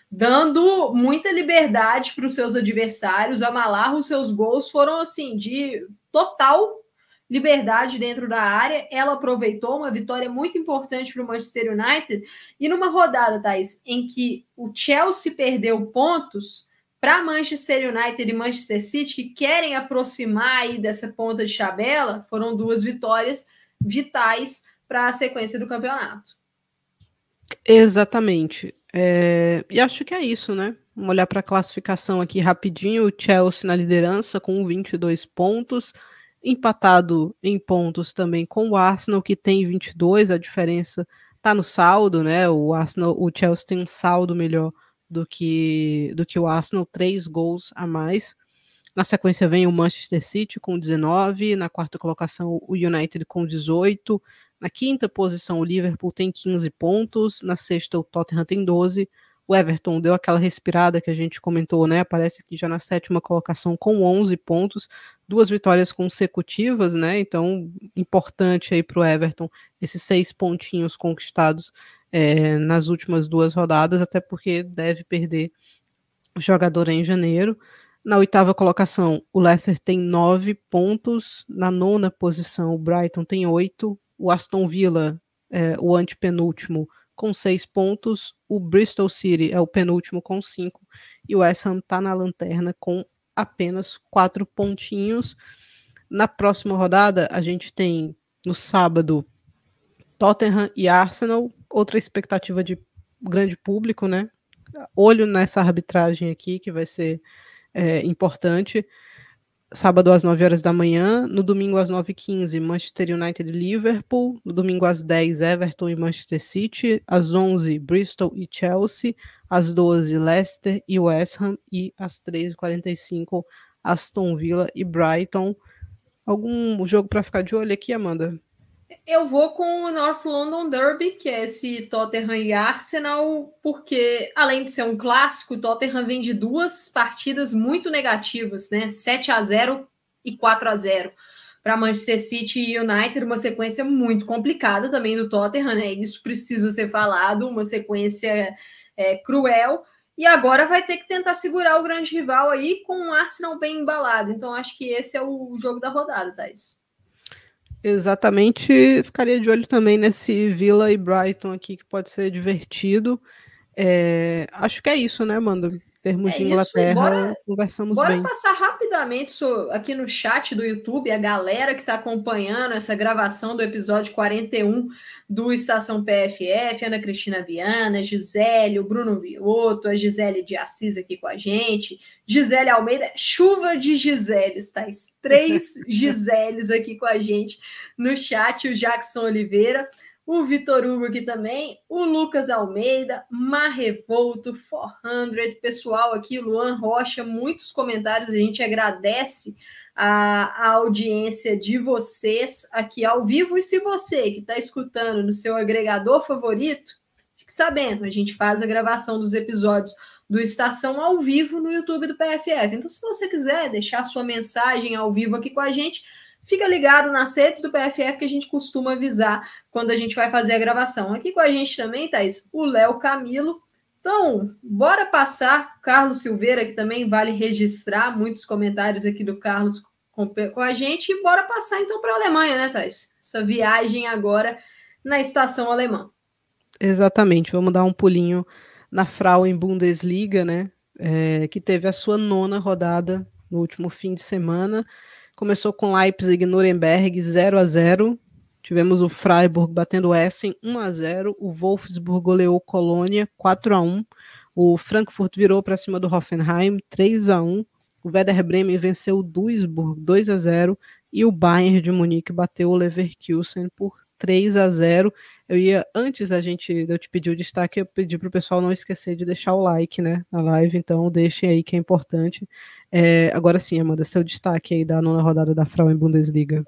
dando muita liberdade para os seus adversários, amalar os seus gols foram assim de total liberdade dentro da área. Ela aproveitou uma vitória muito importante para o Manchester United. E numa rodada, Thais, em que o Chelsea perdeu pontos para Manchester United e Manchester City, que querem aproximar aí dessa ponta de tabela, foram duas vitórias vitais para a sequência do campeonato. Exatamente. É, e acho que é isso, né? Vamos olhar para a classificação aqui rapidinho. O Chelsea na liderança com 22 pontos, empatado em pontos também com o Arsenal, que tem 22. A diferença está no saldo, né? O Arsenal, o Chelsea tem um saldo melhor do que, do que o Arsenal, três gols a mais. Na sequência vem o Manchester City com 19, na quarta colocação o United com 18, na quinta posição, o Liverpool tem 15 pontos. Na sexta, o Tottenham tem 12. O Everton deu aquela respirada que a gente comentou, né? Aparece aqui já na sétima colocação com 11 pontos, duas vitórias consecutivas, né? Então, importante aí para o Everton esses seis pontinhos conquistados é, nas últimas duas rodadas, até porque deve perder o jogador em janeiro. Na oitava colocação, o Leicester tem nove pontos. Na nona posição, o Brighton tem oito o Aston Villa, é, o antepenúltimo, com seis pontos, o Bristol City é o penúltimo com cinco, e o West Ham está na lanterna com apenas quatro pontinhos. Na próxima rodada, a gente tem no sábado Tottenham e Arsenal, outra expectativa de grande público, né? Olho nessa arbitragem aqui, que vai ser é, importante sábado às 9 horas da manhã, no domingo às 9h15, Manchester United e Liverpool, no domingo às 10 Everton e Manchester City, às 11 Bristol e Chelsea, às 12 Leicester e West Ham e às 13h45 Aston Villa e Brighton. Algum jogo para ficar de olho aqui, Amanda? Eu vou com o North London Derby, que é esse Tottenham e Arsenal, porque além de ser um clássico, o Tottenham vem de duas partidas muito negativas, né? 7 a 0 e 4 a 0 para Manchester City e United, uma sequência muito complicada também do Tottenham, né? Isso precisa ser falado, uma sequência é, cruel. E agora vai ter que tentar segurar o grande rival aí com o Arsenal bem embalado. Então acho que esse é o jogo da rodada, Thais. Exatamente, ficaria de olho também nesse Villa e Brighton aqui, que pode ser divertido. É, acho que é isso, né, Amanda? Termos é de Inglaterra, bora, conversamos bora bem. Bora passar rapidamente aqui no chat do YouTube, a galera que está acompanhando essa gravação do episódio 41 do Estação PFF, Ana Cristina Viana, Gisele, o Bruno Vioto, a Gisele de Assis aqui com a gente, Gisele Almeida, chuva de Giseles, tá? Três Giseles aqui com a gente no chat, o Jackson Oliveira, o Vitor Hugo aqui também, o Lucas Almeida, Marrevolto, 400, pessoal aqui, Luan Rocha, muitos comentários, a gente agradece a, a audiência de vocês aqui ao vivo. E se você que está escutando no seu agregador favorito, fique sabendo, a gente faz a gravação dos episódios do Estação ao vivo no YouTube do PFF. Então, se você quiser deixar sua mensagem ao vivo aqui com a gente, fica ligado nas redes do PFF que a gente costuma avisar quando a gente vai fazer a gravação. Aqui com a gente também, Thaís, o Léo Camilo. Então, bora passar. Carlos Silveira, que também vale registrar muitos comentários aqui do Carlos com, com a gente. E bora passar então para a Alemanha, né, Thais? Essa viagem agora na estação alemã. Exatamente, vamos dar um pulinho na Frauen Bundesliga, né? É, que teve a sua nona rodada no último fim de semana. Começou com Leipzig e Nuremberg 0 a 0 Tivemos o Freiburg batendo o Essen 1 a 0 O Wolfsburg goleou Colônia 4 a 1 O Frankfurt virou para cima do Hoffenheim 3 a 1 O Werder Bremen venceu o Duisburg 2 a 0 E o Bayern de Munique bateu o Leverkusen por 3 a 0 Eu ia, antes da gente, eu te pedir o destaque, eu pedi para o pessoal não esquecer de deixar o like, né, na live, então deixem aí que é importante. É, agora sim, Amanda, seu destaque aí da nona rodada da Frauen Bundesliga.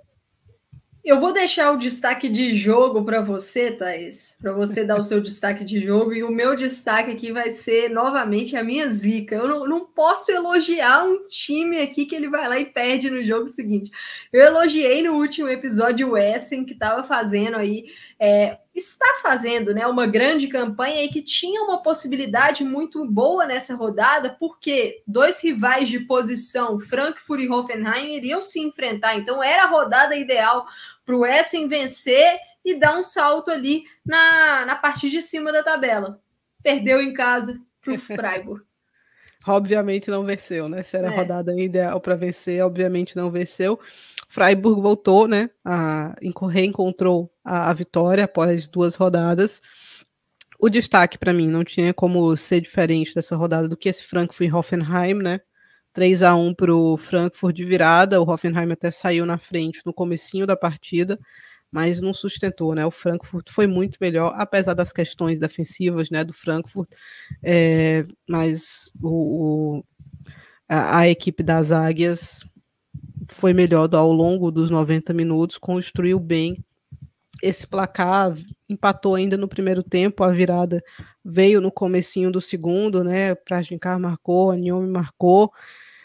Eu vou deixar o destaque de jogo para você, Thaís, para você dar o seu destaque de jogo. E o meu destaque aqui vai ser novamente a minha zica. Eu não, não, posso elogiar um time aqui que ele vai lá e perde no jogo seguinte. Eu elogiei no último episódio o Essen, que estava fazendo aí é, está fazendo né, uma grande campanha e que tinha uma possibilidade muito boa nessa rodada, porque dois rivais de posição, Frankfurt e Hoffenheim, iriam se enfrentar. Então era a rodada ideal para o Essen vencer e dar um salto ali na, na parte de cima da tabela. Perdeu em casa para o Freiburg. obviamente não venceu, né? Se era é. a rodada ideal para vencer, obviamente não venceu. Freiburg voltou, né? A, reencontrou a, a vitória após duas rodadas. O destaque para mim não tinha como ser diferente dessa rodada do que esse Frankfurt e Hoffenheim, né? 3 a 1 para o Frankfurt de virada. O Hoffenheim até saiu na frente no comecinho da partida, mas não sustentou, né? O Frankfurt foi muito melhor, apesar das questões defensivas, né, do Frankfurt. É, mas o, o a, a, equipe das Águias foi melhor ao longo dos 90 minutos, construiu bem esse placar, empatou ainda no primeiro tempo, a virada veio no comecinho do segundo, né? Prajinkar marcou, a Niomi marcou,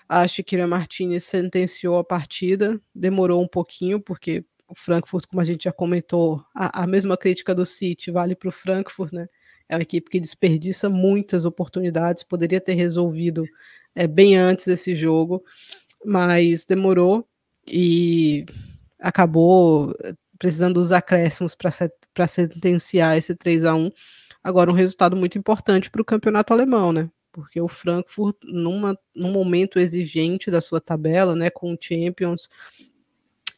a Shakira Martinez sentenciou a partida, demorou um pouquinho, porque o Frankfurt, como a gente já comentou, a, a mesma crítica do City vale para o Frankfurt, né? É uma equipe que desperdiça muitas oportunidades, poderia ter resolvido é, bem antes desse jogo mas demorou e acabou precisando dos acréscimos para sentenciar esse 3 a 1 Agora, um resultado muito importante para o campeonato alemão, né? Porque o Frankfurt, numa, num momento exigente da sua tabela, né, com o Champions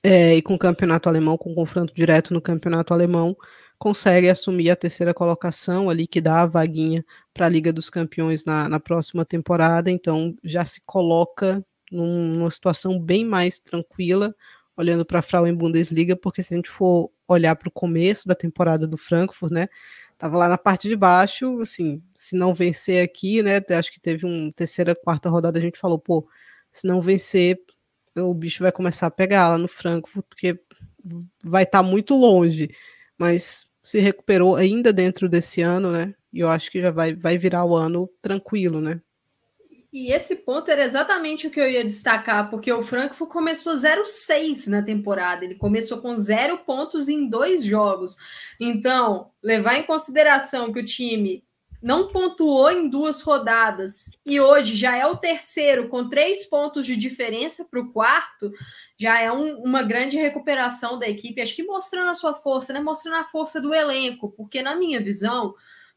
é, e com o campeonato alemão, com confronto direto no campeonato alemão, consegue assumir a terceira colocação ali, que dá a vaguinha para a Liga dos Campeões na, na próxima temporada. Então, já se coloca numa situação bem mais tranquila, olhando para a Frauen Bundesliga, porque se a gente for olhar para o começo da temporada do Frankfurt, né, tava lá na parte de baixo, assim, se não vencer aqui, né, acho que teve uma terceira, quarta rodada, a gente falou, pô, se não vencer, o bicho vai começar a pegar lá no Frankfurt, porque vai estar tá muito longe, mas se recuperou ainda dentro desse ano, né, e eu acho que já vai, vai virar o ano tranquilo, né, e esse ponto era exatamente o que eu ia destacar, porque o Frankfurt começou 0-6 na temporada. Ele começou com zero pontos em dois jogos. Então, levar em consideração que o time não pontuou em duas rodadas e hoje já é o terceiro com três pontos de diferença para o quarto, já é um, uma grande recuperação da equipe. Acho que mostrando a sua força, né? Mostrando a força do elenco, porque na minha visão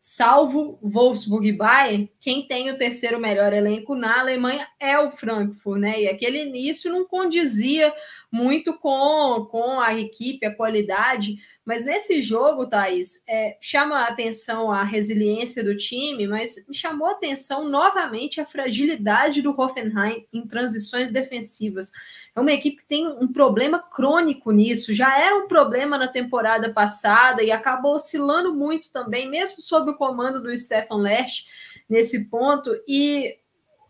salvo Wolfsburg e Bayern, quem tem o terceiro melhor elenco na Alemanha é o Frankfurt, né? E aquele início não condizia muito com, com a equipe, a qualidade, mas nesse jogo, Thaís, é, chama a atenção a resiliência do time, mas me chamou a atenção novamente a fragilidade do Hoffenheim em transições defensivas. É uma equipe que tem um problema crônico nisso. Já era um problema na temporada passada e acabou oscilando muito também, mesmo sob o comando do Stefan Lerch nesse ponto. E,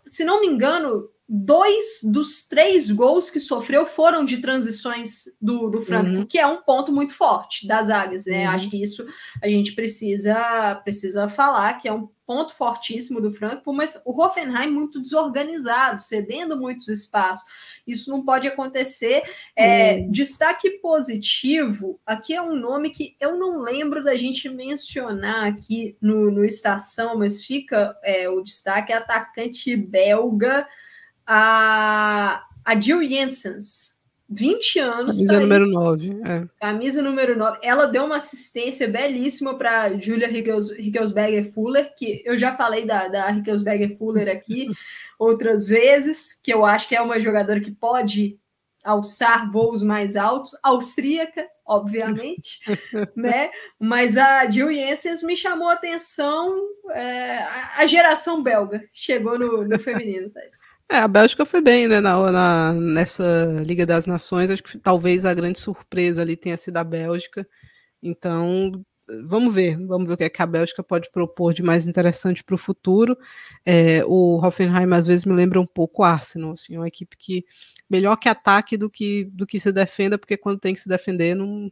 se não me engano, dois dos três gols que sofreu foram de transições do, do Franco, uhum. que é um ponto muito forte das águias, né? Uhum. Acho que isso a gente precisa precisa falar, que é um ponto fortíssimo do Franco, mas o Hoffenheim muito desorganizado, cedendo muitos espaços. Isso não pode acontecer. É, uhum. Destaque positivo, aqui é um nome que eu não lembro da gente mencionar aqui no, no Estação, mas fica é, o destaque, é atacante belga, a, a Jill Jensens, 20 anos. Camisa número 9. É. Camisa número 9. Ela deu uma assistência belíssima para Julia Rickelsberger Fuller, que eu já falei da, da Rickelsberger Fuller aqui outras vezes, que eu acho que é uma jogadora que pode alçar voos mais altos, austríaca, obviamente, né? Mas a Jill Jensens me chamou a atenção, é, a geração belga chegou no, no feminino, Thais. É, a Bélgica foi bem, né, na, na, nessa Liga das Nações. Acho que talvez a grande surpresa ali tenha sido a Bélgica. Então, vamos ver, vamos ver o que, é que a Bélgica pode propor de mais interessante para o futuro. É, o Hoffenheim às vezes me lembra um pouco o Arsenal, assim, uma equipe que melhor que ataque do que, do que se defenda, porque quando tem que se defender não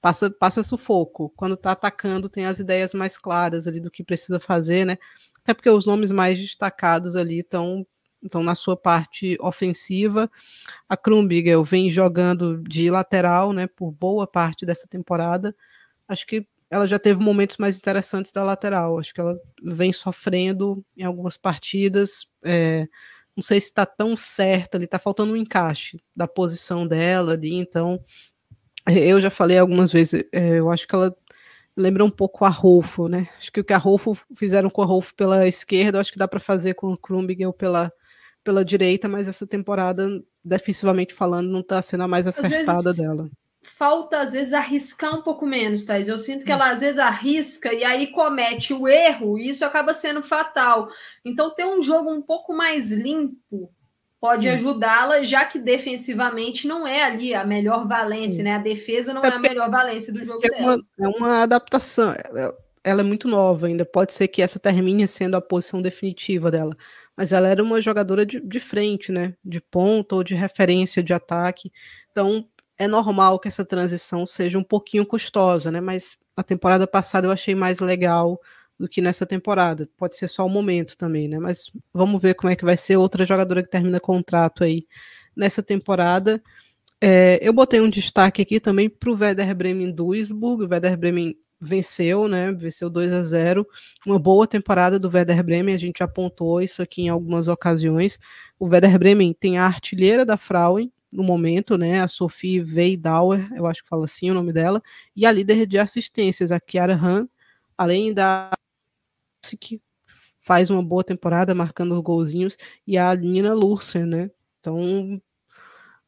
passa, passa sufoco. Quando está atacando tem as ideias mais claras ali do que precisa fazer, né? Até porque os nomes mais destacados ali estão então, na sua parte ofensiva, a Krumbigel vem jogando de lateral, né, por boa parte dessa temporada, acho que ela já teve momentos mais interessantes da lateral. Acho que ela vem sofrendo em algumas partidas. É, não sei se está tão certa, ali está faltando um encaixe da posição dela ali, então eu já falei algumas vezes, é, eu acho que ela lembra um pouco a Rolfo, né? Acho que o que a Rolfo fizeram com a Rolfo pela esquerda, acho que dá para fazer com o Krumbiegel pela, pela direita, mas essa temporada, defensivamente falando, não está sendo a mais acertada vezes, dela. Falta, às vezes, arriscar um pouco menos, Thais. Eu sinto que hum. ela, às vezes, arrisca e aí comete o erro, e isso acaba sendo fatal. Então, ter um jogo um pouco mais limpo pode ajudá-la, já que defensivamente não é ali a melhor valência, né? A defesa não é, é a melhor valência do jogo é dela. Uma, é uma adaptação. É, é, ela é muito nova ainda. Pode ser que essa termine sendo a posição definitiva dela. Mas ela era uma jogadora de, de frente, né? De ponta ou de referência de ataque. Então, é normal que essa transição seja um pouquinho custosa, né? Mas a temporada passada eu achei mais legal do que nessa temporada. Pode ser só o momento também, né? Mas vamos ver como é que vai ser outra jogadora que termina contrato aí nessa temporada. É, eu botei um destaque aqui também para o Werder Bremen Duisburg. O Werder Bremen venceu, né? Venceu 2 a 0. Uma boa temporada do Werder Bremen, a gente apontou isso aqui em algumas ocasiões. O Werder Bremen tem a artilheira da Frauen no momento, né? A Sophie Veidauer, eu acho que fala assim o nome dela, e a líder de assistências, a Kiara Han, além da que faz uma boa temporada, marcando golzinhos, e a Nina Lursen, né? Então,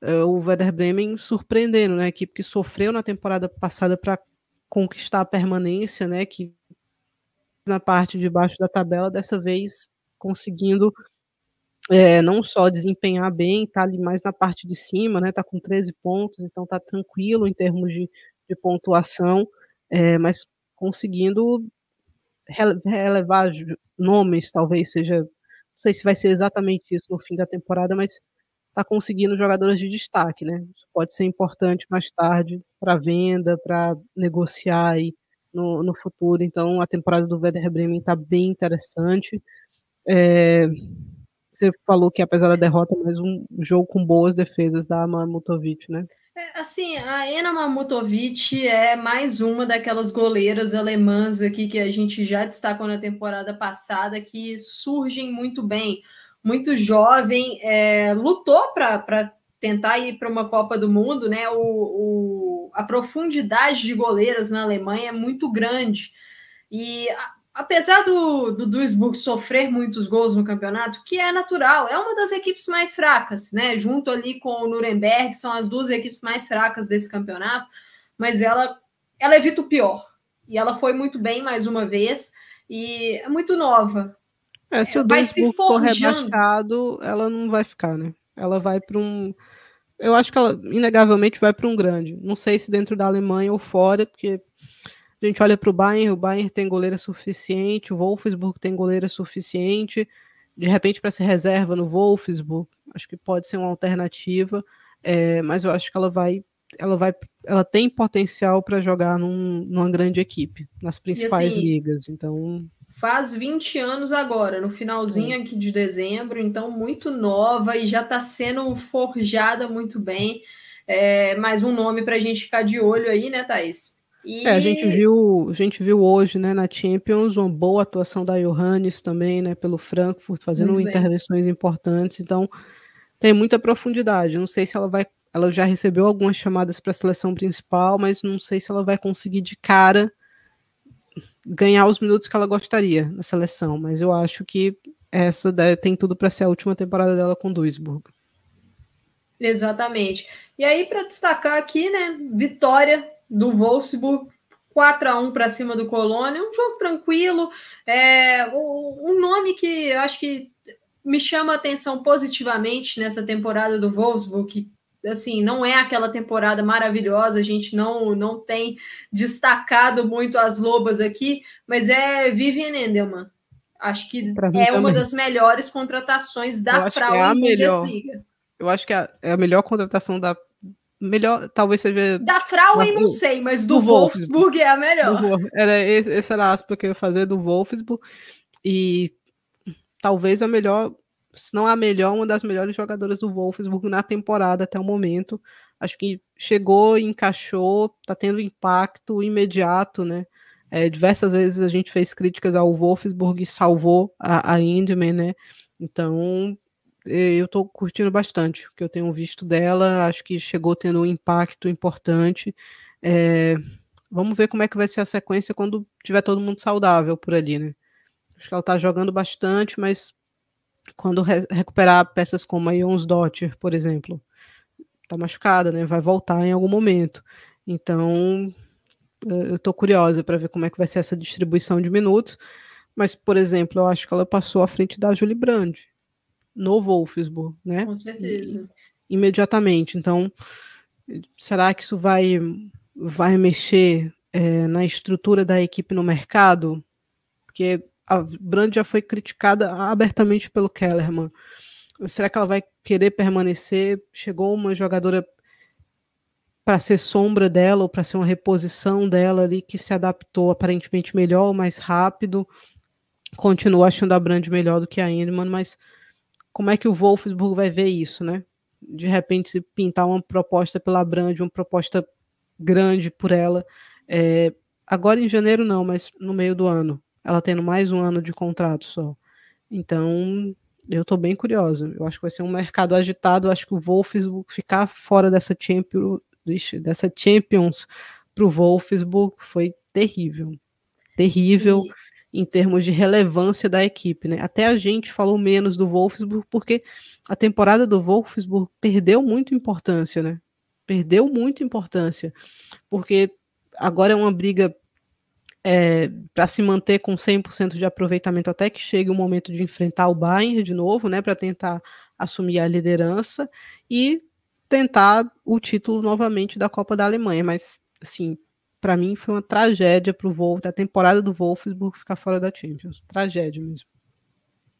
é, o Werder Bremen surpreendendo, né? A equipe que sofreu na temporada passada para conquistar a permanência, né? Que na parte de baixo da tabela, dessa vez conseguindo é, não só desempenhar bem, tá ali mais na parte de cima, né? Tá com 13 pontos, então tá tranquilo em termos de, de pontuação, é, mas conseguindo relevar nomes, talvez seja. Não sei se vai ser exatamente isso no fim da temporada, mas está conseguindo jogadores de destaque, né? Isso pode ser importante mais tarde para venda, para negociar aí no, no futuro. Então, a temporada do Werder Bremen está bem interessante. É, você falou que apesar da derrota, mais um jogo com boas defesas da Mamutovic, né? É, assim, a Ena Mamutovic é mais uma daquelas goleiras alemãs aqui que a gente já destacou na temporada passada, que surgem muito bem. Muito jovem, é, lutou para tentar ir para uma Copa do Mundo, né? O, o, a profundidade de goleiras na Alemanha é muito grande. E apesar do, do Duisburg sofrer muitos gols no campeonato, que é natural, é uma das equipes mais fracas, né? Junto ali com o Nuremberg, são as duas equipes mais fracas desse campeonato, mas ela, ela evita o pior. E ela foi muito bem mais uma vez, e é muito nova. É, se o Duisburg for rebaixado, ela não vai ficar, né? Ela vai para um. Eu acho que ela, inegavelmente, vai para um grande. Não sei se dentro da Alemanha ou fora, porque a gente olha para o Bayern, o Bayern tem goleira suficiente, o Wolfsburg tem goleira suficiente. De repente, para ser reserva no Wolfsburg, acho que pode ser uma alternativa, é, mas eu acho que ela vai, ela vai, ela tem potencial para jogar num, numa grande equipe, nas principais assim, ligas. Então faz 20 anos agora, no finalzinho aqui de dezembro, então muito nova e já está sendo forjada muito bem. É, mais um nome para a gente ficar de olho aí, né, Thaís? E... É, a gente viu, a gente viu hoje, né, na Champions, uma boa atuação da Johannes também, né, pelo Frankfurt, fazendo intervenções importantes. Então, tem muita profundidade. Não sei se ela vai, ela já recebeu algumas chamadas para a seleção principal, mas não sei se ela vai conseguir de cara ganhar os minutos que ela gostaria na seleção. Mas eu acho que essa tem tudo para ser a última temporada dela com Duisburg. Exatamente. E aí, para destacar aqui, né, vitória do Wolfsburg 4 a 1 para cima do Colônia, um jogo tranquilo, é, um nome que eu acho que me chama a atenção positivamente nessa temporada do Wolfsburg, que assim, não é aquela temporada maravilhosa, a gente não não tem destacado muito as lobas aqui, mas é Vivian Endelman. Acho que é uma das melhores contratações da Frauen é Bundesliga. Eu acho que é, é a melhor contratação da melhor, talvez seja. Da Frauen, não sei, mas do, do Wolfsburg, Wolfsburg, é a melhor. Era, esse era a aspa que eu ia fazer do Wolfsburg. E talvez a melhor se não a melhor, uma das melhores jogadoras do Wolfsburg na temporada até o momento. Acho que chegou, encaixou, está tendo impacto imediato, né? É, diversas vezes a gente fez críticas ao Wolfsburg e salvou a, a Indman, né? Então eu estou curtindo bastante o que eu tenho visto dela. Acho que chegou tendo um impacto importante. É, vamos ver como é que vai ser a sequência quando tiver todo mundo saudável por ali, né? Acho que ela está jogando bastante, mas quando re recuperar peças como a Ions Dotter, por exemplo, tá machucada, né? Vai voltar em algum momento. Então, eu tô curiosa para ver como é que vai ser essa distribuição de minutos. Mas, por exemplo, eu acho que ela passou à frente da Julie Brand no Wolfsburg, né? Com certeza. E, imediatamente. Então, será que isso vai, vai mexer é, na estrutura da equipe no mercado? Porque a Brand já foi criticada abertamente pelo Kellerman. Será que ela vai querer permanecer? Chegou uma jogadora para ser sombra dela ou para ser uma reposição dela ali que se adaptou aparentemente melhor, mais rápido. Continuo achando a Brand melhor do que a Inman, mas como é que o Wolfsburg vai ver isso, né? De repente se pintar uma proposta pela Brand, uma proposta grande por ela, é, agora em janeiro não, mas no meio do ano ela tendo mais um ano de contrato só. Então, eu estou bem curiosa. Eu acho que vai ser um mercado agitado. Eu acho que o Wolfsburg ficar fora dessa Champions, dessa Champions para o Wolfsburg foi terrível. Terrível em termos de relevância da equipe. Né? Até a gente falou menos do Wolfsburg porque a temporada do Wolfsburg perdeu muito importância. Né? Perdeu muito importância. Porque agora é uma briga é, para se manter com 100% de aproveitamento até que chegue o momento de enfrentar o Bayern de novo, né, para tentar assumir a liderança e tentar o título novamente da Copa da Alemanha, mas assim, para mim foi uma tragédia para o Wolf, a temporada do Wolfsburg ficar fora da Champions, tragédia mesmo.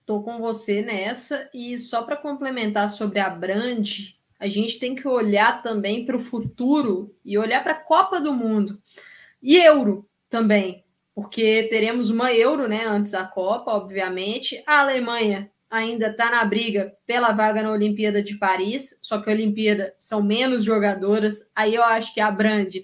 Tô com você nessa. E só para complementar sobre a Brand, a gente tem que olhar também para o futuro e olhar para a Copa do Mundo. E Euro também, porque teremos uma Euro, né, antes da Copa, obviamente. A Alemanha ainda está na briga pela vaga na Olimpíada de Paris, só que a Olimpíada são menos jogadoras. Aí eu acho que a Brand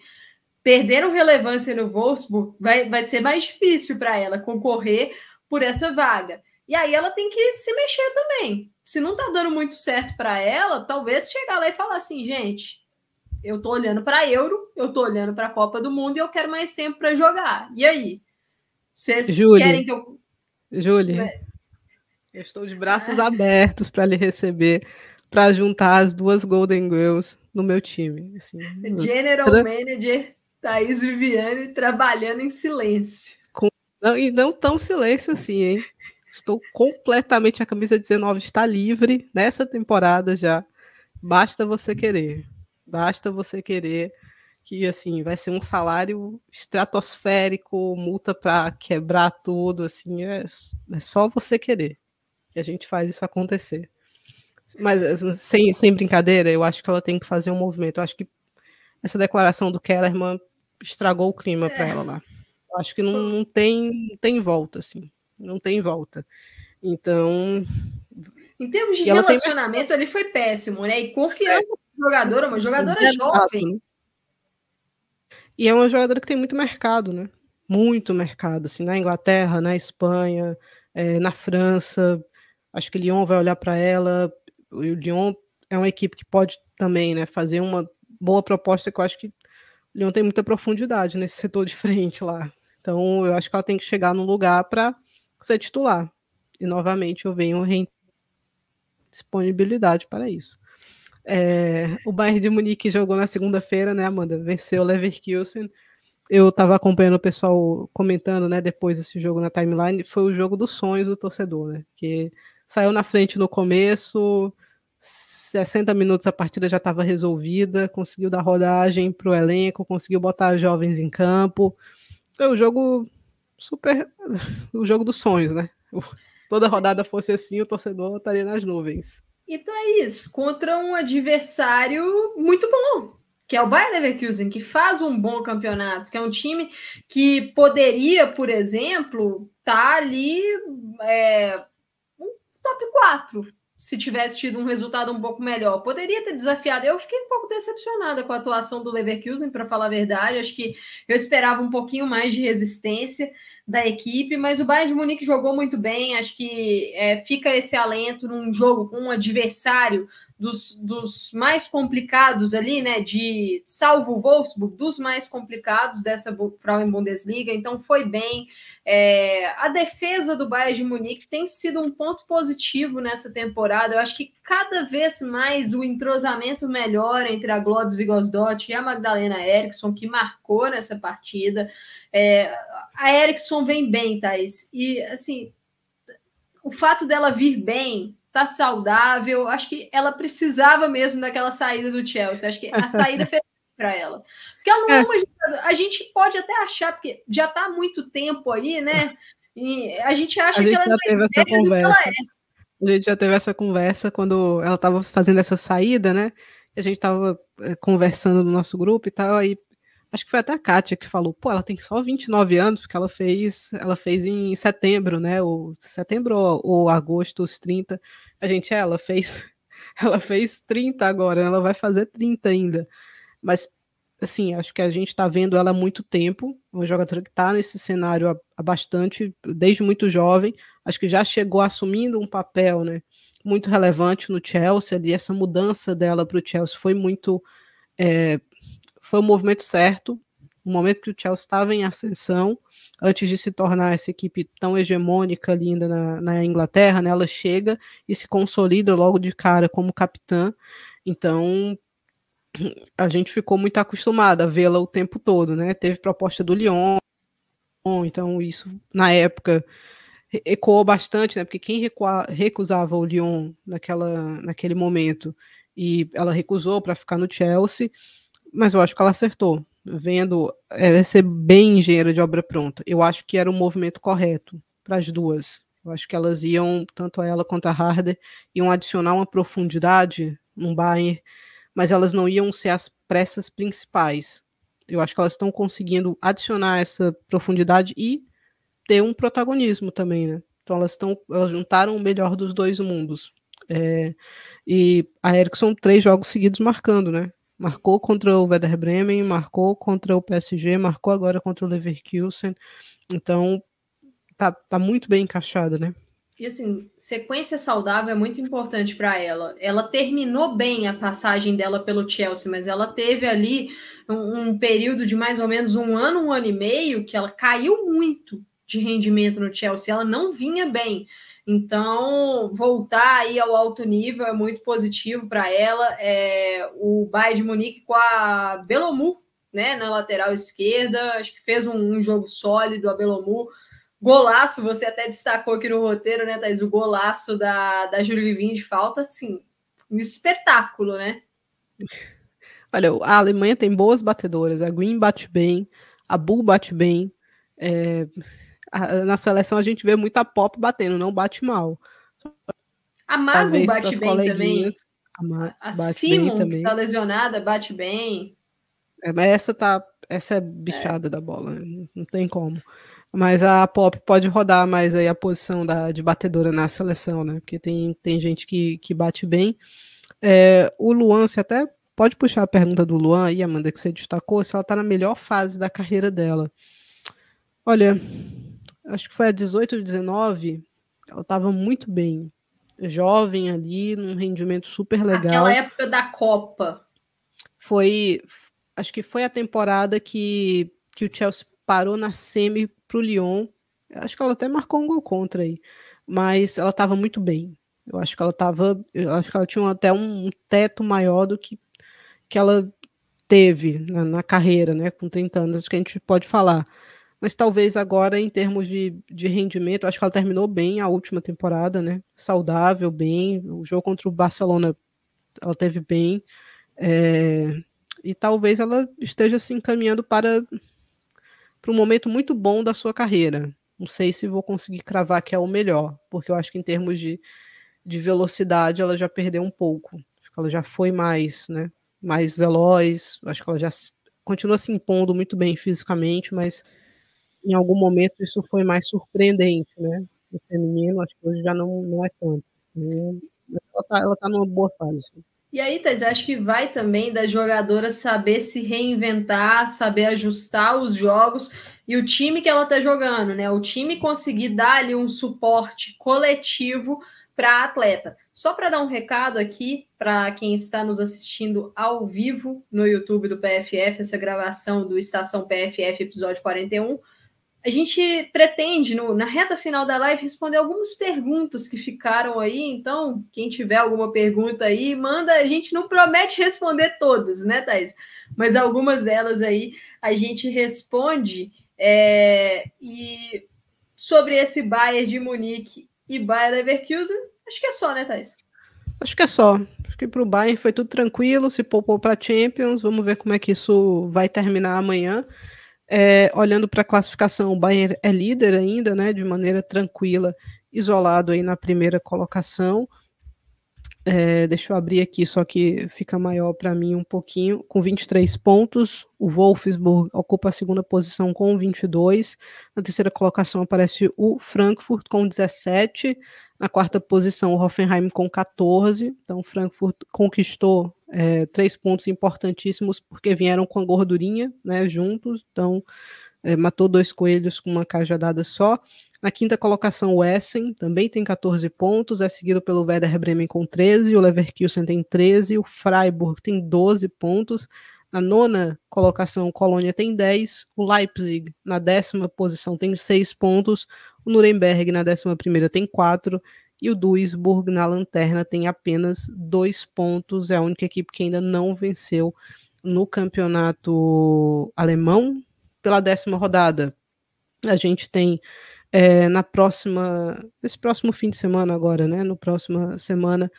perderam relevância no Wolfsburg, vai, vai ser mais difícil para ela concorrer por essa vaga. E aí ela tem que se mexer também. Se não está dando muito certo para ela, talvez chegar lá e falar assim, gente, eu tô olhando para Euro, eu tô olhando para a Copa do Mundo e eu quero mais tempo para jogar. E aí? Vocês Júlia, querem que eu. Júlia, é. eu estou de braços é. abertos para lhe receber, para juntar as duas Golden Girls no meu time. Assim, General tra... Manager Thaís Viviane trabalhando em silêncio. Com... Não, e não tão silêncio assim, hein? Estou completamente. A camisa 19 está livre nessa temporada já. Basta você querer. Basta você querer que assim vai ser um salário estratosférico, multa para quebrar tudo, assim é, é só você querer que a gente faz isso acontecer. Mas assim, sem, sem brincadeira, eu acho que ela tem que fazer um movimento. Eu acho que essa declaração do Kellerman estragou o clima é. para ela lá. Eu acho que não, não, tem, não tem volta, assim. Não tem volta. Então. Em termos de relacionamento, tem... ele foi péssimo, né? E confiança jogadora, uma jogadora Exato. jovem. E é uma jogadora que tem muito mercado, né? Muito mercado, assim, na Inglaterra, na Espanha, é, na França. Acho que Lyon vai olhar para ela. O Lyon é uma equipe que pode também, né, fazer uma boa proposta que eu acho que o Lyon tem muita profundidade nesse setor de frente lá. Então, eu acho que ela tem que chegar num lugar para ser titular. E novamente eu venho disponibilidade para isso. É, o Bayern de Munique jogou na segunda-feira, né, Amanda? Venceu o Leverkusen. Eu estava acompanhando o pessoal comentando, né, depois desse jogo na timeline. Foi o jogo dos sonhos do torcedor, né? Que saiu na frente no começo, 60 minutos a partida já estava resolvida, conseguiu dar rodagem para o elenco, conseguiu botar jovens em campo. Foi o jogo super. O jogo dos sonhos, né? Toda rodada fosse assim, o torcedor estaria nas nuvens. E Thaís, contra um adversário muito bom, que é o Bayer Leverkusen, que faz um bom campeonato, que é um time que poderia, por exemplo, estar tá ali. É, top 4 se tivesse tido um resultado um pouco melhor. Poderia ter desafiado. Eu fiquei um pouco decepcionada com a atuação do Leverkusen, para falar a verdade. Acho que eu esperava um pouquinho mais de resistência da equipe, mas o Bayern de Munique jogou muito bem. Acho que é, fica esse alento num jogo com um adversário dos, dos mais complicados ali, né? De salvo o Wolfsburg, dos mais complicados dessa Frauen Bundesliga. Então foi bem. É, a defesa do Bayern de Munique tem sido um ponto positivo nessa temporada. Eu acho que cada vez mais o entrosamento melhora entre a Glodz Vigosdott e a Magdalena Eriksson, que marcou nessa partida. É, a Eriksson vem bem, Thais. E assim, o fato dela vir bem tá saudável. Acho que ela precisava mesmo daquela saída do Chelsea. Acho que a saída fez para ela. Porque ela não é. é uma jogadora. A gente pode até achar, porque já está há muito tempo aí, né? E a gente acha a gente que ela é mais essa conversa. É. A gente já teve essa conversa quando ela estava fazendo essa saída, né? A gente estava eh, conversando no nosso grupo e tal, aí acho que foi até a Kátia que falou, pô, ela tem só 29 anos, porque ela fez, ela fez em setembro, né? O setembro ou, ou agosto, os 30. A gente, é, ela fez, ela fez 30 agora, ela vai fazer 30 ainda. Mas, assim, acho que a gente está vendo ela há muito tempo, uma jogadora que está nesse cenário há, há, bastante, desde muito jovem, acho que já chegou assumindo um papel, né, muito relevante no Chelsea, e essa mudança dela para o Chelsea foi muito, é, foi o movimento certo, o momento que o Chelsea estava em ascensão, antes de se tornar essa equipe tão hegemônica linda na, na Inglaterra, né, ela chega e se consolida logo de cara como capitã. Então, a gente ficou muito acostumada a vê-la o tempo todo, né? Teve proposta do Lyon, então isso na época ecoou bastante, né? Porque quem recusava o Lyon naquela, naquele momento e ela recusou para ficar no Chelsea, mas eu acho que ela acertou vendo é, ser bem engenheira de obra pronta. Eu acho que era o movimento correto para as duas. Eu acho que elas iam, tanto ela quanto a Harder, iam adicionar uma profundidade no Bayern, mas elas não iam ser as pressas principais. Eu acho que elas estão conseguindo adicionar essa profundidade e ter um protagonismo também, né? Então elas estão, elas juntaram o melhor dos dois mundos. É, e a Ericsson três jogos seguidos marcando, né? Marcou contra o Werder Bremen, marcou contra o PSG, marcou agora contra o Leverkusen. Então, tá, tá muito bem encaixada, né? E assim, sequência saudável é muito importante para ela. Ela terminou bem a passagem dela pelo Chelsea, mas ela teve ali um, um, período de mais ou menos um ano, um ano e meio, que ela caiu muito de rendimento no Chelsea. Ela não vinha bem. Então, voltar aí ao alto nível é muito positivo para ela. É, o Bayern de Munique com a Belomu, né, na lateral esquerda, acho que fez um, um, jogo sólido a Belomu. Golaço, você até destacou aqui no roteiro, né, Thaís? O golaço da, da Júlia Livin de falta, assim, um espetáculo, né? Olha, a Alemanha tem boas batedoras. A Green bate bem, a Bull bate bem. É, na seleção a gente vê muita pop batendo, não bate mal. A Marvel bate bem também. A, Ma a bate Simon, bem também. que tá lesionada, bate bem. É, mas essa tá. Essa é bichada é. da bola, né? não tem como. Mas a Pop pode rodar mais aí a posição da, de batedora na seleção, né? Porque tem, tem gente que, que bate bem. É, o Luan, você até pode puxar a pergunta do Luan aí, Amanda, que você destacou, se ela tá na melhor fase da carreira dela. Olha, acho que foi a 18 ou 19, ela estava muito bem. Jovem ali, num rendimento super legal. Aquela época da Copa. Foi, acho que foi a temporada que, que o Chelsea parou na semi pro Lyon. Acho que ela até marcou um gol contra aí. Mas ela estava muito bem. Eu acho que ela estava, eu acho que ela tinha até um teto maior do que que ela teve na, na carreira, né, com 30 anos, acho que a gente pode falar mas talvez agora, em termos de, de rendimento, acho que ela terminou bem a última temporada, né? Saudável, bem. O jogo contra o Barcelona ela teve bem. É, e talvez ela esteja se encaminhando para, para um momento muito bom da sua carreira. Não sei se vou conseguir cravar que é o melhor, porque eu acho que em termos de, de velocidade ela já perdeu um pouco. Acho que ela já foi mais, né? Mais veloz. Acho que ela já continua se impondo muito bem fisicamente, mas em algum momento isso foi mais surpreendente, né? No feminino, acho que hoje já não, não é tanto. Ela tá, ela tá numa boa fase. E aí, Thais, eu acho que vai também da jogadora saber se reinventar, saber ajustar os jogos e o time que ela está jogando, né? O time conseguir dar ali um suporte coletivo para a atleta. Só para dar um recado aqui para quem está nos assistindo ao vivo no YouTube do PFF, essa gravação do Estação PFF, episódio 41 a gente pretende, no, na reta final da live, responder algumas perguntas que ficaram aí. Então, quem tiver alguma pergunta aí, manda. A gente não promete responder todas, né, Thais? Mas algumas delas aí a gente responde. É, e sobre esse Bayern de Munique e Bayern Leverkusen, acho que é só, né, Thais? Acho que é só. Acho que para o Bayern foi tudo tranquilo, se poupou para Champions. Vamos ver como é que isso vai terminar amanhã. É, olhando para a classificação, o Bayern é líder ainda, né, de maneira tranquila, isolado aí na primeira colocação. É, deixa eu abrir aqui, só que fica maior para mim um pouquinho, com 23 pontos. O Wolfsburg ocupa a segunda posição com 22. Na terceira colocação aparece o Frankfurt com 17. Na quarta posição, o Hoffenheim com 14. Então, o Frankfurt conquistou é, três pontos importantíssimos porque vieram com a gordurinha né, juntos. Então, é, matou dois coelhos com uma cajadada só. Na quinta colocação, o Essen também tem 14 pontos, é seguido pelo Werder Bremen com 13, o Leverkusen tem 13, o Freiburg tem 12 pontos. Na nona colocação, o Colônia tem 10, o Leipzig na décima posição tem 6 pontos, o Nuremberg na décima primeira tem 4 e o Duisburg na lanterna tem apenas 2 pontos, é a única equipe que ainda não venceu no campeonato alemão pela décima rodada. A gente tem é, na próxima, nesse próximo fim de semana agora, né? No próxima semana,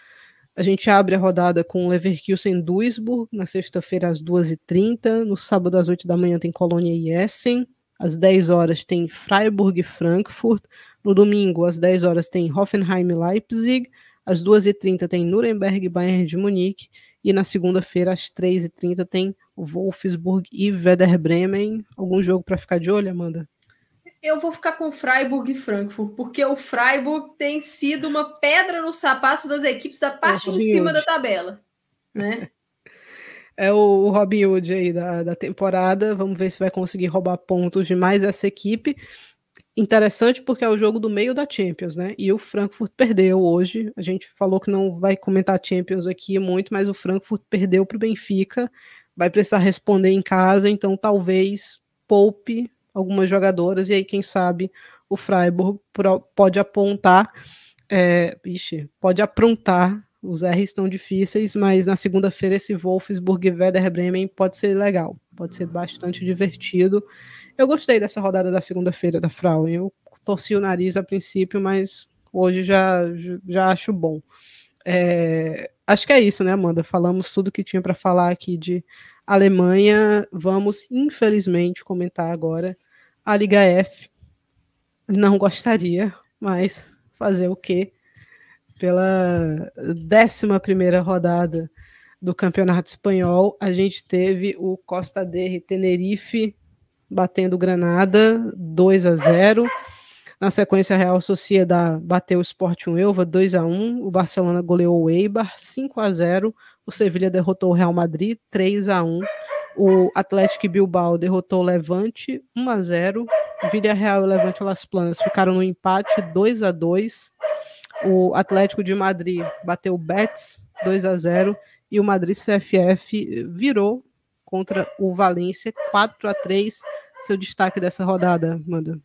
a gente abre a rodada com Leverkusen Duisburg, na sexta-feira às 2h30, no sábado às 8 da manhã tem Colônia e Essen, às 10 horas tem Freiburg e Frankfurt, no domingo às 10 horas tem Hoffenheim e Leipzig, às 2h30 tem Nuremberg e Bayern de Munique, e na segunda-feira às 3h30 tem Wolfsburg e Werder Bremen. Algum jogo para ficar de olho, Amanda? Eu vou ficar com Freiburg e Frankfurt, porque o Freiburg tem sido uma pedra no sapato das equipes da parte de cima Hood. da tabela, né? É o, Robin Hood aí da, da temporada. Vamos ver se vai conseguir roubar pontos de mais essa equipe. Interessante porque é o jogo do meio da Champions, né? E o Frankfurt perdeu hoje. A gente falou que não vai comentar Champions aqui muito, mas o Frankfurt perdeu para o Benfica. Vai precisar responder em casa, então talvez poupe algumas jogadoras, e aí, quem sabe, o Freiburg pode apontar, é, ixi, pode aprontar. Os R estão difíceis, mas na segunda-feira esse Wolfsburg e Werder Bremen pode ser legal, pode ser bastante divertido. Eu gostei dessa rodada da segunda-feira da Frauen. Eu torci o nariz a princípio, mas hoje já, já acho bom. É, acho que é isso, né, Amanda? Falamos tudo que tinha para falar aqui de Alemanha. Vamos, infelizmente, comentar agora a Liga F. Não gostaria, mas fazer o quê? Pela décima primeira rodada do Campeonato Espanhol, a gente teve o Costa de Tenerife batendo Granada 2 a 0. Na sequência, a Real Sociedad bateu o Sporting Elva 2 a 1. O Barcelona goleou o Eibar 5 a 0. O Sevilha derrotou o Real Madrid 3 a 1. O Atlético Bilbao derrotou o Levante 1 a 0. Villarreal e o Levante Las Planas ficaram no empate 2 a 2. O Atlético de Madrid bateu o Betis 2 a 0 e o Madrid CFF virou contra o Valência 4 a 3. Seu destaque dessa rodada, Manda.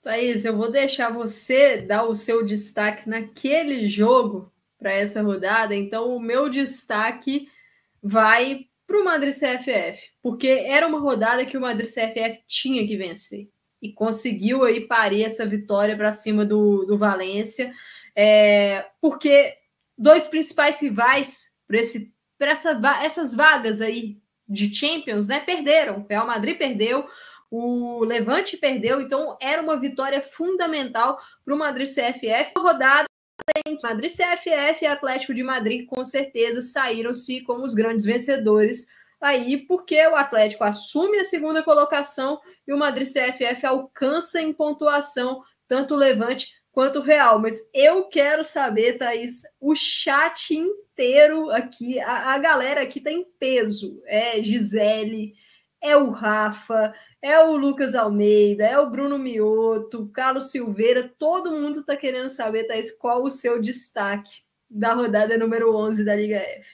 Thaís, eu vou deixar você dar o seu destaque naquele jogo para essa rodada. Então, o meu destaque vai para o Madrid CFF, porque era uma rodada que o Madrid CFF tinha que vencer e conseguiu aí parir essa vitória para cima do, do Valência, é, porque dois principais rivais para essa, essas vagas aí de Champions, né, perderam. O Real Madrid perdeu, o Levante perdeu, então era uma vitória fundamental para o Madrid CFF. Rodada tem Madrid CFF e Atlético de Madrid com certeza saíram-se como os grandes vencedores aí, porque o Atlético assume a segunda colocação e o Madrid CFF alcança em pontuação tanto o Levante quanto o Real. Mas eu quero saber, Thaís, o chat inteiro aqui, a, a galera aqui tá em peso. É Gisele, é o Rafa, é o Lucas Almeida, é o Bruno Mioto, Carlos Silveira, todo mundo está querendo saber, Thaís, qual o seu destaque da rodada número 11 da Liga F.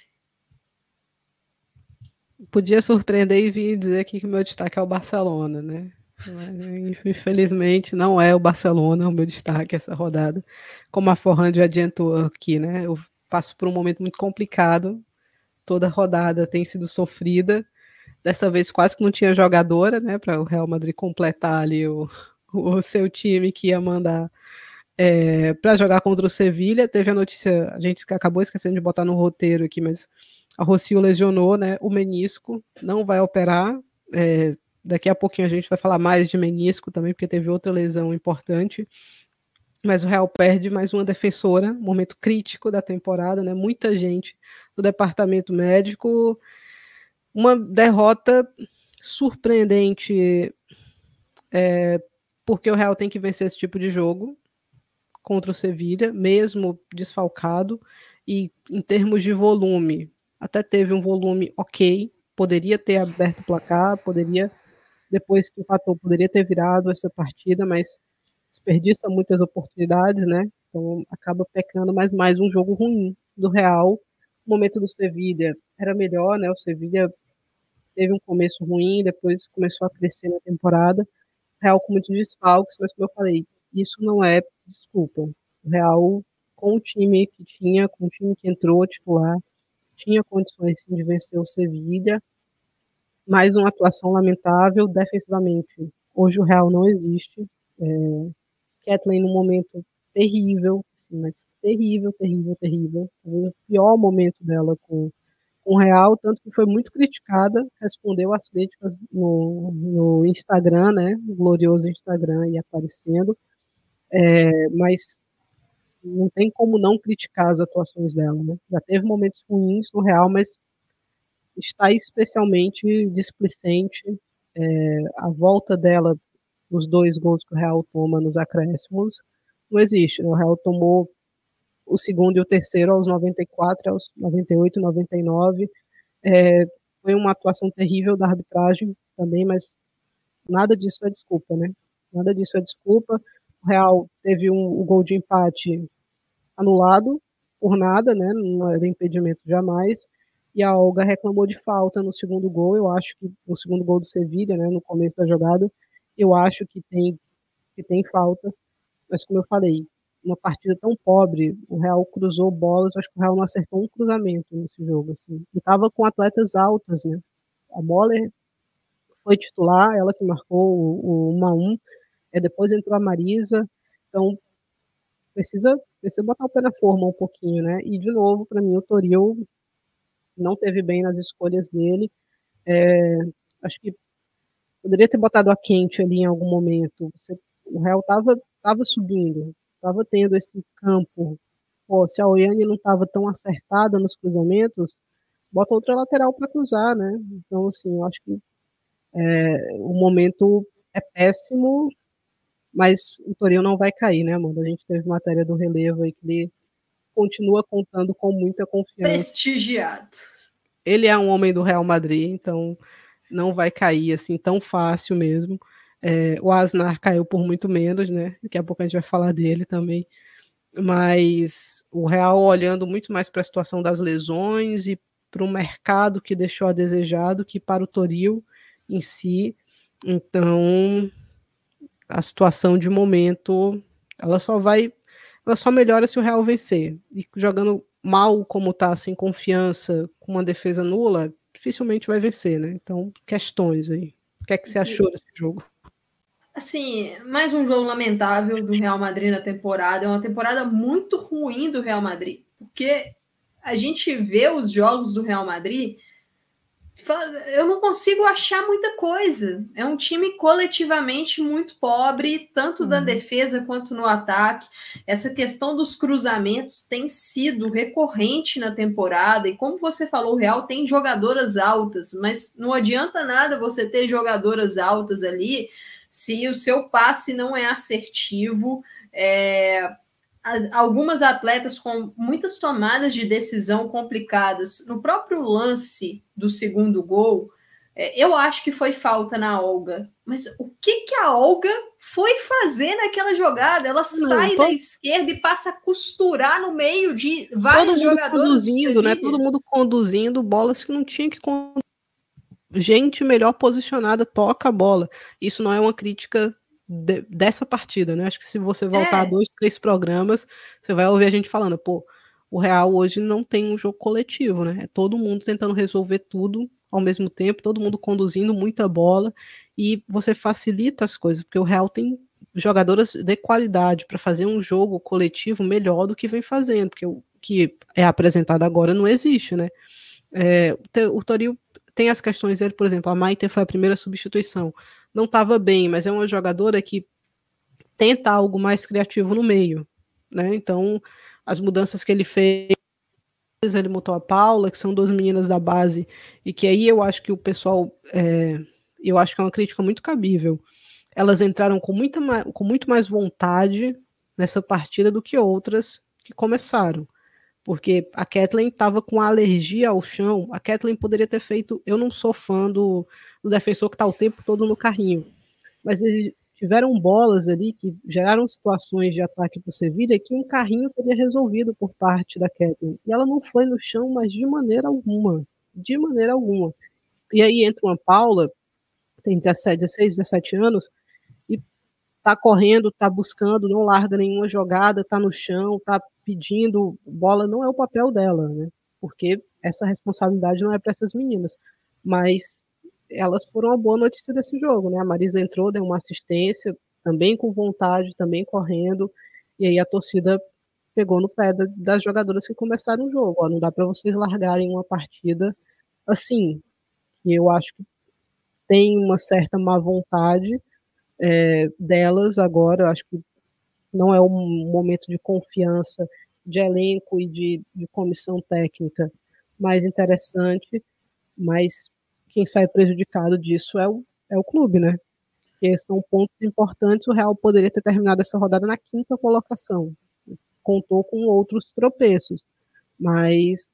Podia surpreender e vir dizer aqui que o meu destaque é o Barcelona, né? Mas, infelizmente não é o Barcelona o meu destaque essa rodada. Como a Forran já adiantou aqui, né? Eu passo por um momento muito complicado. Toda rodada tem sido sofrida Dessa vez quase que não tinha jogadora, né, para o Real Madrid completar ali o, o seu time que ia mandar é, para jogar contra o Sevilha. Teve a notícia, a gente acabou esquecendo de botar no roteiro aqui, mas a Rocio lesionou, né, o menisco, não vai operar. É, daqui a pouquinho a gente vai falar mais de menisco também, porque teve outra lesão importante. Mas o Real perde mais uma defensora, momento crítico da temporada, né? Muita gente do departamento médico uma derrota surpreendente, é, porque o Real tem que vencer esse tipo de jogo contra o Sevilha, mesmo desfalcado, e em termos de volume, até teve um volume ok, poderia ter aberto o placar, poderia, depois que empatou, poderia ter virado essa partida, mas desperdiça muitas oportunidades, né? Então acaba pecando mais mais um jogo ruim do Real. O momento do Sevilha era melhor, né? O Sevilha teve um começo ruim, depois começou a crescer na temporada. O Real com muitos desfalques, mas como eu falei, isso não é desculpa. O Real, com o time que tinha, com o time que entrou titular, tinha condições sim, de vencer o Sevilla. Mais uma atuação lamentável defensivamente. Hoje o Real não existe. É, Kathleen num momento terrível, assim, mas terrível, terrível, terrível. o pior momento dela com com Real, tanto que foi muito criticada, respondeu às críticas no, no Instagram, né, glorioso Instagram e aparecendo, é, mas não tem como não criticar as atuações dela, né? Já teve momentos ruins no Real, mas está especialmente displicente é, a volta dela os dois gols que o Real toma nos acréscimos não existe. Né? O Real tomou o segundo e o terceiro aos 94, aos 98, 99. É, foi uma atuação terrível da arbitragem também, mas nada disso é desculpa, né? Nada disso é desculpa. O Real teve um, um gol de empate anulado por nada, né? Não era impedimento jamais. E a Olga reclamou de falta no segundo gol. Eu acho que no segundo gol do Sevilha, né? No começo da jogada, eu acho que tem que tem falta. Mas como eu falei, uma partida tão pobre, o Real cruzou bolas, acho que o Real não acertou um cruzamento nesse jogo, assim. E tava com atletas altas, né? A Moller foi titular, ela que marcou o, 1 a 1 é, depois entrou a Marisa, então precisa, precisa botar o pé na forma um pouquinho, né? E de novo, para mim, o Toril não teve bem nas escolhas dele. É, acho que poderia ter botado a quente ali em algum momento. Você, o Real tava, tava subindo, estava tendo esse campo. Pô, se a Oiane não estava tão acertada nos cruzamentos, bota outra lateral para cruzar, né? Então, assim, eu acho que é, o momento é péssimo, mas o Torino não vai cair, né, Amanda? A gente teve matéria do relevo aí que ele continua contando com muita confiança. Prestigiado. Ele é um homem do Real Madrid, então não vai cair assim tão fácil mesmo. É, o Asnar caiu por muito menos, né? Daqui a pouco a gente vai falar dele também. Mas o Real olhando muito mais para a situação das lesões e para o mercado que deixou a desejado que para o Toril em si. Então, a situação de momento, ela só vai, ela só melhora se o Real vencer. E jogando mal como tá, sem confiança, com uma defesa nula, dificilmente vai vencer, né? Então, questões aí. O que é que você achou desse jogo? Assim, mais um jogo lamentável do Real Madrid na temporada. É uma temporada muito ruim do Real Madrid, porque a gente vê os jogos do Real Madrid, eu não consigo achar muita coisa. É um time coletivamente muito pobre, tanto uhum. da defesa quanto no ataque. Essa questão dos cruzamentos tem sido recorrente na temporada, e como você falou, o Real tem jogadoras altas, mas não adianta nada você ter jogadoras altas ali se o seu passe não é assertivo, É, algumas atletas com muitas tomadas de decisão complicadas. No próprio lance do segundo gol, é, eu acho que foi falta na Olga. Mas o que, que a Olga foi fazer naquela jogada? Ela Não, sai tô... da esquerda e passa a costurar no meio de vários todo mundo jogadores. Conduzindo, né? Todo mundo conduzindo bolas que não tinha que conduzir. Gente melhor posicionada toca a bola. Isso não é uma crítica de, dessa partida, né? Acho que se você voltar é. a dois, três programas, você vai ouvir a gente falando, pô, o Real hoje não tem um jogo coletivo, né? É todo mundo tentando resolver tudo ao mesmo tempo, todo mundo conduzindo muita bola e você facilita as coisas, porque o Real tem jogadoras de qualidade para fazer um jogo coletivo melhor do que vem fazendo, porque o que é apresentado agora não existe, né? É, o Toril tem as questões dele, por exemplo, a Maite foi a primeira substituição não estava bem, mas é uma jogadora que tenta algo mais criativo no meio, né? Então, as mudanças que ele fez, ele mutou a Paula, que são duas meninas da base, e que aí eu acho que o pessoal, é, eu acho que é uma crítica muito cabível. Elas entraram com, muita com muito mais vontade nessa partida do que outras que começaram porque a Kathleen estava com alergia ao chão. A Kathleen poderia ter feito. Eu não sou fã do, do defensor que está o tempo todo no carrinho, mas eles tiveram bolas ali que geraram situações de ataque para o Sevilha que um carrinho teria resolvido por parte da Kathleen. E ela não foi no chão, mas de maneira alguma. De maneira alguma. E aí entra uma Paula, tem 17, 16, 17 anos, tá correndo, tá buscando, não larga nenhuma jogada, tá no chão, tá pedindo bola não é o papel dela, né? Porque essa responsabilidade não é para essas meninas. Mas elas foram uma boa notícia desse jogo, né? A Marisa entrou, deu uma assistência, também com vontade, também correndo, e aí a torcida pegou no pé da, das jogadoras que começaram o jogo. Ó, não dá para vocês largarem uma partida assim. E eu acho que tem uma certa má vontade é, delas agora. Acho que não é um momento de confiança de elenco e de, de comissão técnica mais interessante, mas quem sai prejudicado disso é o, é o clube, né? Que são pontos importantes. O Real poderia ter terminado essa rodada na quinta colocação. Contou com outros tropeços, mas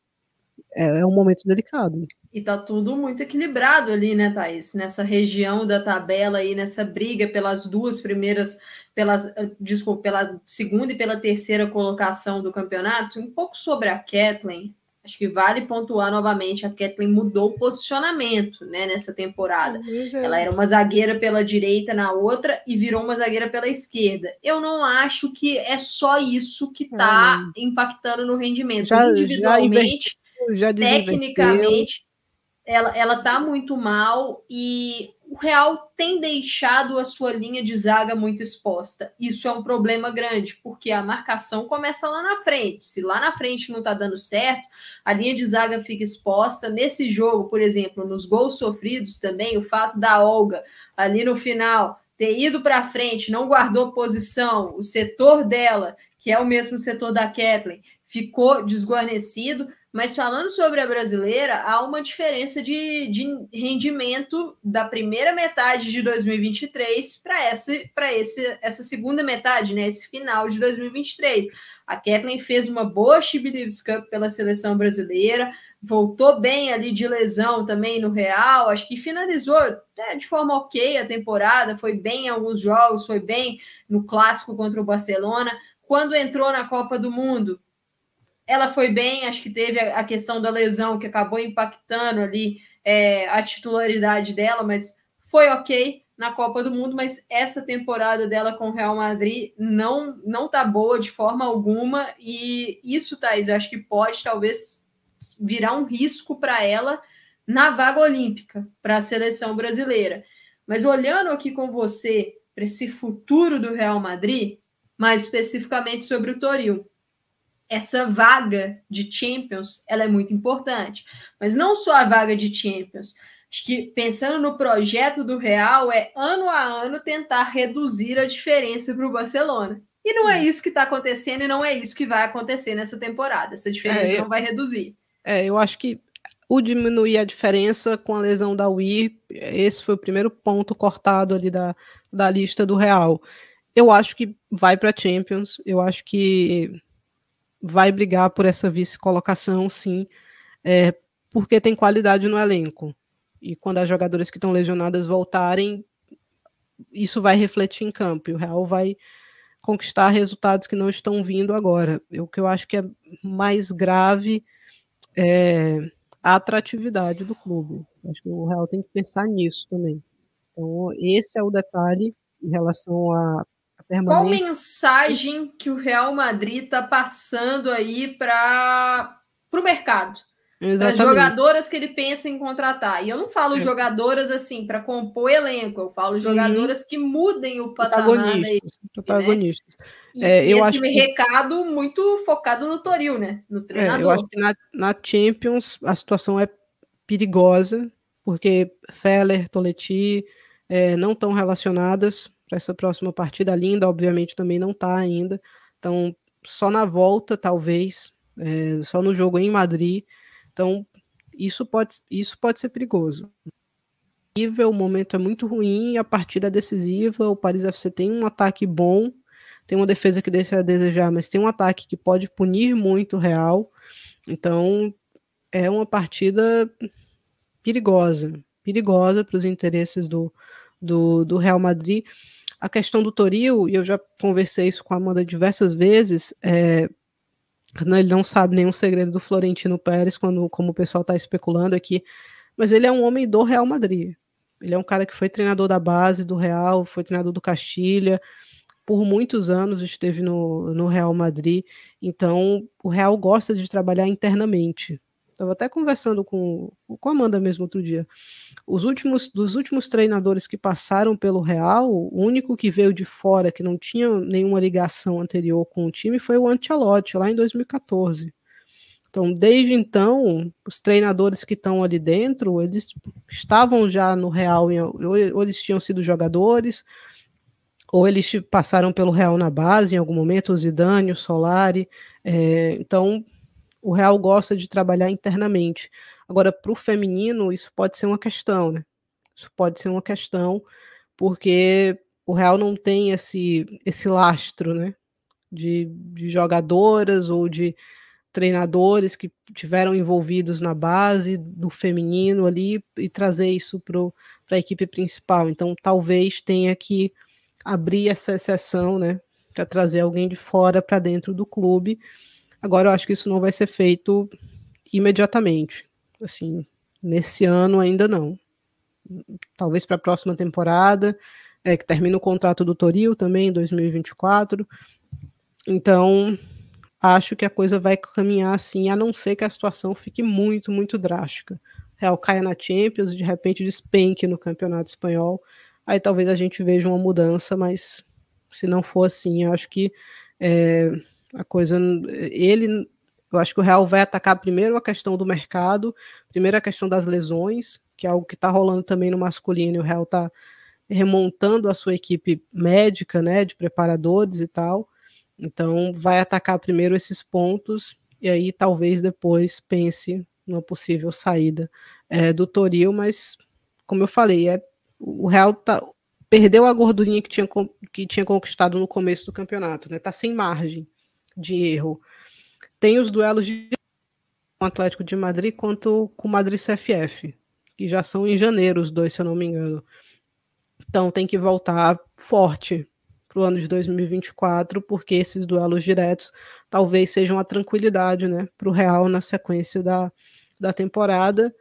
é, é um momento delicado. E tá tudo muito equilibrado ali, né, Thaís? Nessa região da tabela aí, nessa briga pelas duas primeiras, pelas, desculpa, pela segunda e pela terceira colocação do campeonato. Um pouco sobre a Kathleen, acho que vale pontuar novamente, a Kathleen mudou o posicionamento, né, nessa temporada. Ela era uma zagueira pela direita na outra e virou uma zagueira pela esquerda. Eu não acho que é só isso que tá ah, impactando no rendimento. Já, Individualmente, já, já tecnicamente ela, ela tá muito mal e o Real tem deixado a sua linha de zaga muito exposta. Isso é um problema grande, porque a marcação começa lá na frente. Se lá na frente não tá dando certo, a linha de zaga fica exposta. Nesse jogo, por exemplo, nos gols sofridos também, o fato da Olga ali no final ter ido para frente, não guardou posição, o setor dela, que é o mesmo setor da Kathleen, ficou desguarnecido. Mas falando sobre a brasileira, há uma diferença de, de rendimento da primeira metade de 2023 para essa, esse, essa segunda metade, né? Esse final de 2023. A Kathleen fez uma boa She Cup pela seleção brasileira, voltou bem ali de lesão também no Real, acho que finalizou é, de forma ok a temporada, foi bem em alguns jogos, foi bem no clássico contra o Barcelona. Quando entrou na Copa do Mundo, ela foi bem, acho que teve a questão da lesão que acabou impactando ali é, a titularidade dela, mas foi ok na Copa do Mundo, mas essa temporada dela com o Real Madrid não não tá boa de forma alguma e isso, Thaís, eu acho que pode talvez virar um risco para ela na vaga olímpica para a seleção brasileira. Mas olhando aqui com você para esse futuro do Real Madrid, mais especificamente sobre o Toril, essa vaga de Champions ela é muito importante. Mas não só a vaga de Champions. Acho que pensando no projeto do Real, é ano a ano tentar reduzir a diferença para o Barcelona. E não é, isso que está acontecendo e não é isso que vai acontecer nessa temporada. Essa diferença é, eu, não vai reduzir. É, eu acho que o diminuir a diferença com a lesão da Wii, esse foi o primeiro ponto cortado ali da, da lista do Real. eu acho que vai para Champions, eu acho que vai brigar por essa vice-colocação, sim, é, porque tem qualidade no elenco. E quando as jogadoras que estão lesionadas voltarem, isso vai refletir em campo. E o Real vai conquistar resultados que não estão vindo agora. O que eu acho que é mais grave é a atratividade do clube. Acho que o Real tem que pensar nisso também. Então, esse é o detalhe em relação a qual mensagem que o Real Madrid está passando aí para o mercado? As jogadoras que ele pensa em contratar. E eu não falo é. jogadoras assim para compor elenco, eu falo jogadoras uhum. que mudem o patamar protagonistas, da protagonistas. Né? É, eu esse acho recado que... muito focado no Toril, né? No treinador. É, eu acho que na, na Champions a situação é perigosa, porque Feller, Toletti é, não estão relacionadas para essa próxima partida. A Linda, obviamente, também não está ainda. Então, só na volta, talvez, é, só no jogo em Madrid. Então, isso pode, isso pode ser perigoso. O momento é muito ruim, a partida é decisiva. O Paris FC tem um ataque bom, tem uma defesa que deixa a desejar, mas tem um ataque que pode punir muito o Real. Então, é uma partida perigosa perigosa para os interesses do, do, do Real Madrid a questão do Toril, e eu já conversei isso com a Amanda diversas vezes, é, ele não sabe nenhum segredo do Florentino Pérez, quando, como o pessoal está especulando aqui, mas ele é um homem do Real Madrid. Ele é um cara que foi treinador da base do Real, foi treinador do Castilha, por muitos anos esteve no, no Real Madrid, então o Real gosta de trabalhar internamente. Estava até conversando com, com a Amanda mesmo outro dia. Os últimos dos últimos treinadores que passaram pelo Real, o único que veio de fora, que não tinha nenhuma ligação anterior com o time, foi o Ancelotti, lá em 2014. Então, desde então, os treinadores que estão ali dentro, eles estavam já no Real, ou eles tinham sido jogadores, ou eles passaram pelo Real na base em algum momento, o Zidane, o Solari. É, então, o Real gosta de trabalhar internamente. Agora, para o feminino, isso pode ser uma questão, né? Isso pode ser uma questão, porque o Real não tem esse, esse lastro, né? De, de jogadoras ou de treinadores que tiveram envolvidos na base do feminino ali e trazer isso para a equipe principal. Então, talvez tenha que abrir essa exceção, né? Para trazer alguém de fora para dentro do clube Agora eu acho que isso não vai ser feito imediatamente. Assim, nesse ano ainda não. Talvez para a próxima temporada, é, que termina o contrato do Toril também em 2024. Então, acho que a coisa vai caminhar assim, a não ser que a situação fique muito, muito drástica. Real caia na Champions, de repente despenque no Campeonato Espanhol, aí talvez a gente veja uma mudança, mas se não for assim, acho que é, a coisa, ele, eu acho que o Real vai atacar primeiro a questão do mercado, primeiro a questão das lesões, que é algo que está rolando também no masculino, e o Real está remontando a sua equipe médica, né, de preparadores e tal. Então, vai atacar primeiro esses pontos e aí talvez depois pense numa possível saída é, do Toril, mas como eu falei, é o Real tá, perdeu a gordurinha que tinha, que tinha conquistado no começo do campeonato, né? Tá sem margem de erro. Tem os duelos de com o Atlético de Madrid quanto com o Madrid CFF, que já são em janeiro os dois, se eu não me engano. Então tem que voltar forte para o ano de 2024, porque esses duelos diretos talvez sejam a tranquilidade né, para o Real na sequência da, da temporada.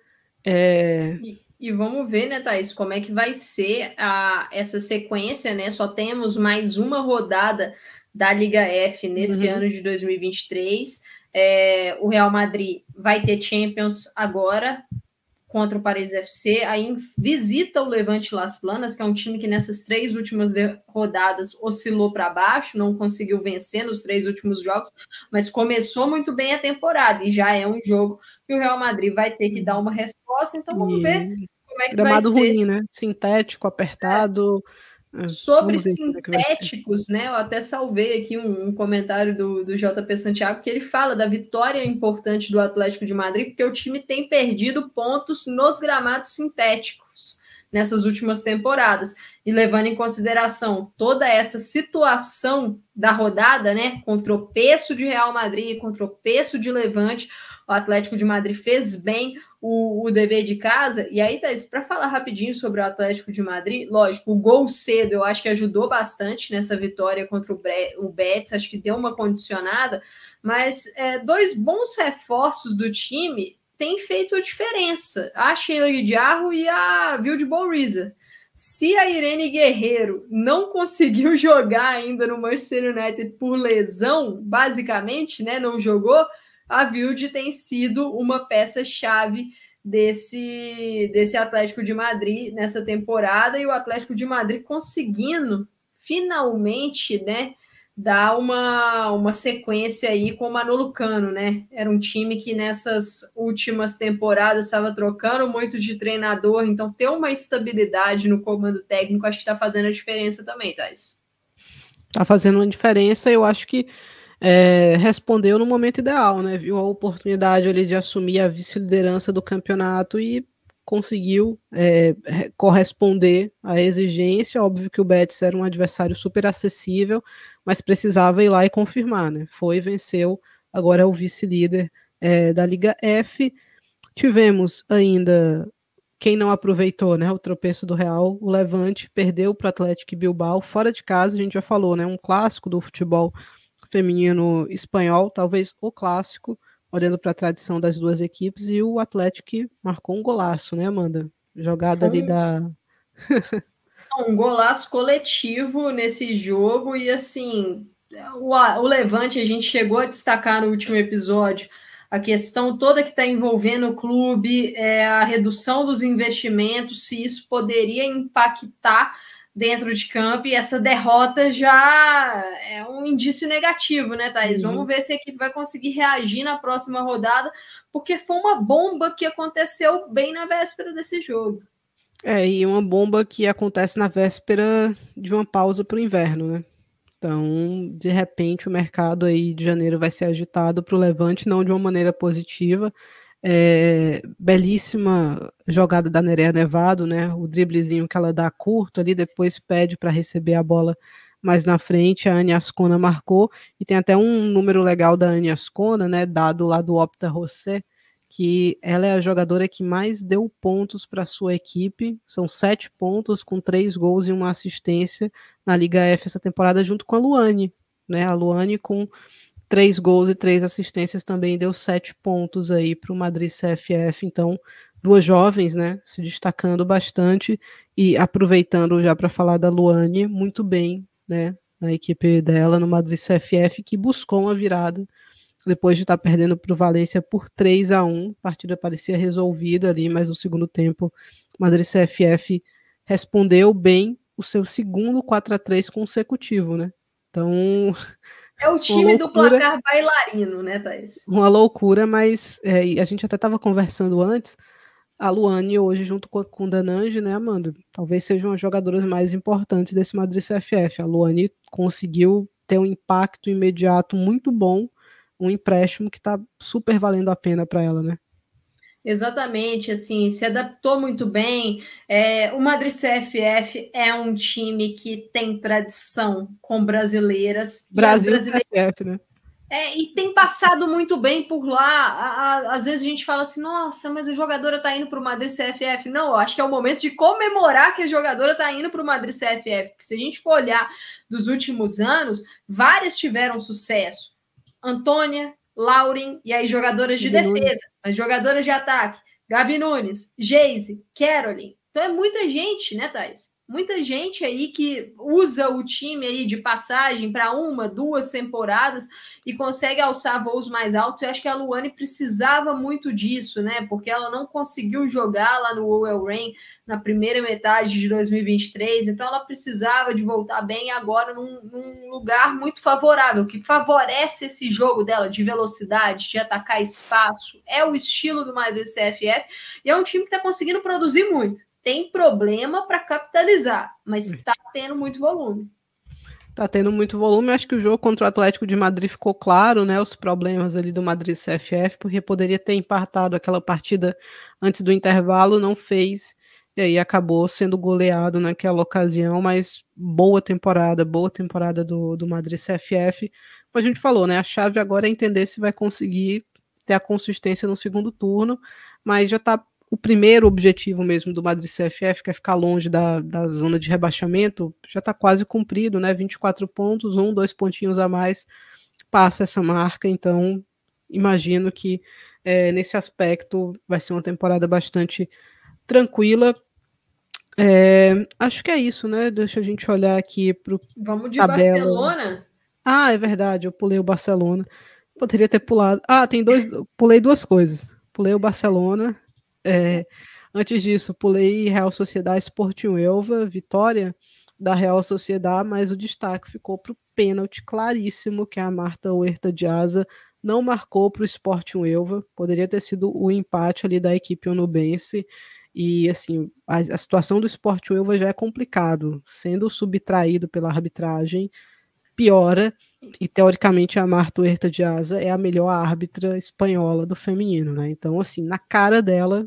É... E, e, vamos ver, né, Thaís, como é que vai ser a, essa sequência, né? Só temos mais uma rodada da Liga F nesse uhum. ano de 2023. É, o Real Madrid vai ter Champions agora contra o Paris FC, aí visita o Levante Las Planas, que é um time que nessas três últimas rodadas oscilou para baixo, não conseguiu vencer nos três últimos jogos, mas começou muito bem a temporada e já é um jogo que o Real Madrid vai ter que dar uma resposta, então vamos ver como é que Gramado vai ser. ruim, né? Sintético, apertado. É Sobre sintéticos, né? Eu até salvei aqui um, um, comentário do, do JP Santiago que ele fala da vitória importante do Atlético de Madrid, porque o time tem perdido pontos nos gramados sintéticos. nessas últimas temporadas. E levando em consideração toda essa situação da rodada, né, com tropeço de Real Madrid, com tropeço de Levante, o Atlético de Madrid fez bem o, o dever de casa. E aí, Thaís, para falar rapidinho sobre o Atlético de Madrid, lógico, o gol cedo eu acho que ajudou bastante nessa vitória contra o, Bre o Betis, acho que deu uma condicionada, mas é, dois bons reforços do time têm feito a diferença. A Sheila Diarro e a Vilde Borriza. Se a Irene Guerreiro não conseguiu jogar ainda no Manchester United por lesão, basicamente, né, não jogou, a Vilde tem sido uma peça-chave desse, desse Atlético de Madrid nessa temporada e o Atlético de Madrid conseguindo finalmente, né, dar uma, uma sequência aí com o Manolo Cano, né? Era um time que nessas últimas temporadas estava trocando muito de treinador, então ter uma estabilidade no comando técnico acho que está fazendo a diferença também, Thais. Está fazendo uma diferença, eu acho que é, respondeu no momento ideal, né? Viu a oportunidade ali de assumir a vice-liderança do campeonato e conseguiu é, corresponder à exigência. Óbvio que o Betis era um adversário super acessível, mas precisava ir lá e confirmar, né? Foi, venceu, agora é o vice-líder é, da Liga F. Tivemos ainda quem não aproveitou, né? O tropeço do Real, o Levante perdeu para o Atlético Bilbao fora de casa. A gente já falou, né? Um clássico do futebol feminino espanhol, talvez o clássico, olhando para a tradição das duas equipes, e o Atlético marcou um golaço, né, Amanda? Jogada ali da. um golaço coletivo nesse jogo, e assim, o, o Levante a gente chegou a destacar no último episódio a questão toda que está envolvendo o clube, é a redução dos investimentos, se isso poderia impactar dentro de campo, e essa derrota já é um indício negativo, né, Thaís? Uhum. Vamos ver se a equipe vai conseguir reagir na próxima rodada, porque foi uma bomba que aconteceu bem na véspera desse jogo. É, e uma bomba que acontece na véspera de uma pausa para o inverno, né? Então, de repente, o mercado aí de janeiro vai ser agitado para o Levante, não de uma maneira positiva, é, belíssima jogada da Nerea Nevado, né? O driblezinho que ela dá curto ali, depois pede para receber a bola mais na frente. A Ania Ascona marcou e tem até um número legal da Ania Ascona, né? Dado lá do Opta José, que ela é a jogadora que mais deu pontos para sua equipe. São sete pontos com três gols e uma assistência na Liga F essa temporada, junto com a Luane, né? A Luane com três gols e três assistências também deu sete pontos aí para o Madrid CFF. Então, duas jovens, né, se destacando bastante e aproveitando já para falar da Luane, muito bem, né, na equipe dela no Madrid CFF, que buscou uma virada depois de estar tá perdendo para o Valência por 3 a 1 a partida parecia resolvida ali, mas no segundo tempo o Madrid CFF respondeu bem o seu segundo 4 a 3 consecutivo, né? Então, é o time do placar bailarino, né, Thais? Uma loucura, mas é, a gente até estava conversando antes. A Luane hoje, junto com, com o Danange, né, Amanda? Talvez sejam as jogadoras mais importantes desse Madrid CFF. A Luane conseguiu ter um impacto imediato muito bom, um empréstimo que está super valendo a pena para ela, né? Exatamente, assim, se adaptou muito bem. É, o Madrid CFF é um time que tem tradição com brasileiras. Brasil brasileiras, CFF, né? É, e tem passado muito bem por lá. Às vezes a gente fala assim, nossa, mas a jogadora tá indo para o Madrid CFF. Não, eu acho que é o momento de comemorar que a jogadora tá indo para o Madrid CFF. Porque se a gente for olhar dos últimos anos, várias tiveram sucesso. Antônia, Lauren, e aí jogadoras de defesa, Nunes. as jogadoras de ataque, Gabi Nunes, Geise, Caroline. Então é muita gente, né, Thais? Muita gente aí que usa o time aí de passagem para uma, duas temporadas e consegue alçar voos mais altos. Eu acho que a Luane precisava muito disso, né? Porque ela não conseguiu jogar lá no Well Rain na primeira metade de 2023, então ela precisava de voltar bem agora num, num lugar muito favorável, que favorece esse jogo dela de velocidade, de atacar espaço. É o estilo do Madrid CFF e é um time que está conseguindo produzir muito tem problema para capitalizar, mas está tendo muito volume. Tá tendo muito volume. Acho que o jogo contra o Atlético de Madrid ficou claro, né? Os problemas ali do Madrid CFF, porque poderia ter empatado aquela partida antes do intervalo, não fez. e aí acabou sendo goleado naquela ocasião, mas boa temporada, boa temporada do, do Madrid CFF. Como a gente falou, né? A chave agora é entender se vai conseguir ter a consistência no segundo turno, mas já está o primeiro objetivo mesmo do Madrid CFF, que é ficar longe da, da zona de rebaixamento, já está quase cumprido, né? 24 pontos, um, dois pontinhos a mais, passa essa marca, então imagino que é, nesse aspecto vai ser uma temporada bastante tranquila. É, acho que é isso, né? Deixa a gente olhar aqui para o. Vamos de tabela. Barcelona? Ah, é verdade, eu pulei o Barcelona. Poderia ter pulado. Ah, tem dois. Pulei duas coisas. Pulei o Barcelona. É, antes disso, pulei Real Sociedade Sporting Elva, vitória da Real Sociedade, mas o destaque ficou para o pênalti claríssimo que a Marta Huerta de Asa não marcou para o Sporting Elva. Poderia ter sido o empate ali da equipe onubense. E assim, a, a situação do Sport Uelva já é complicado, sendo subtraído pela arbitragem, piora, e teoricamente a Marta Huerta de Asa é a melhor árbitra espanhola do feminino, né? Então, assim, na cara dela,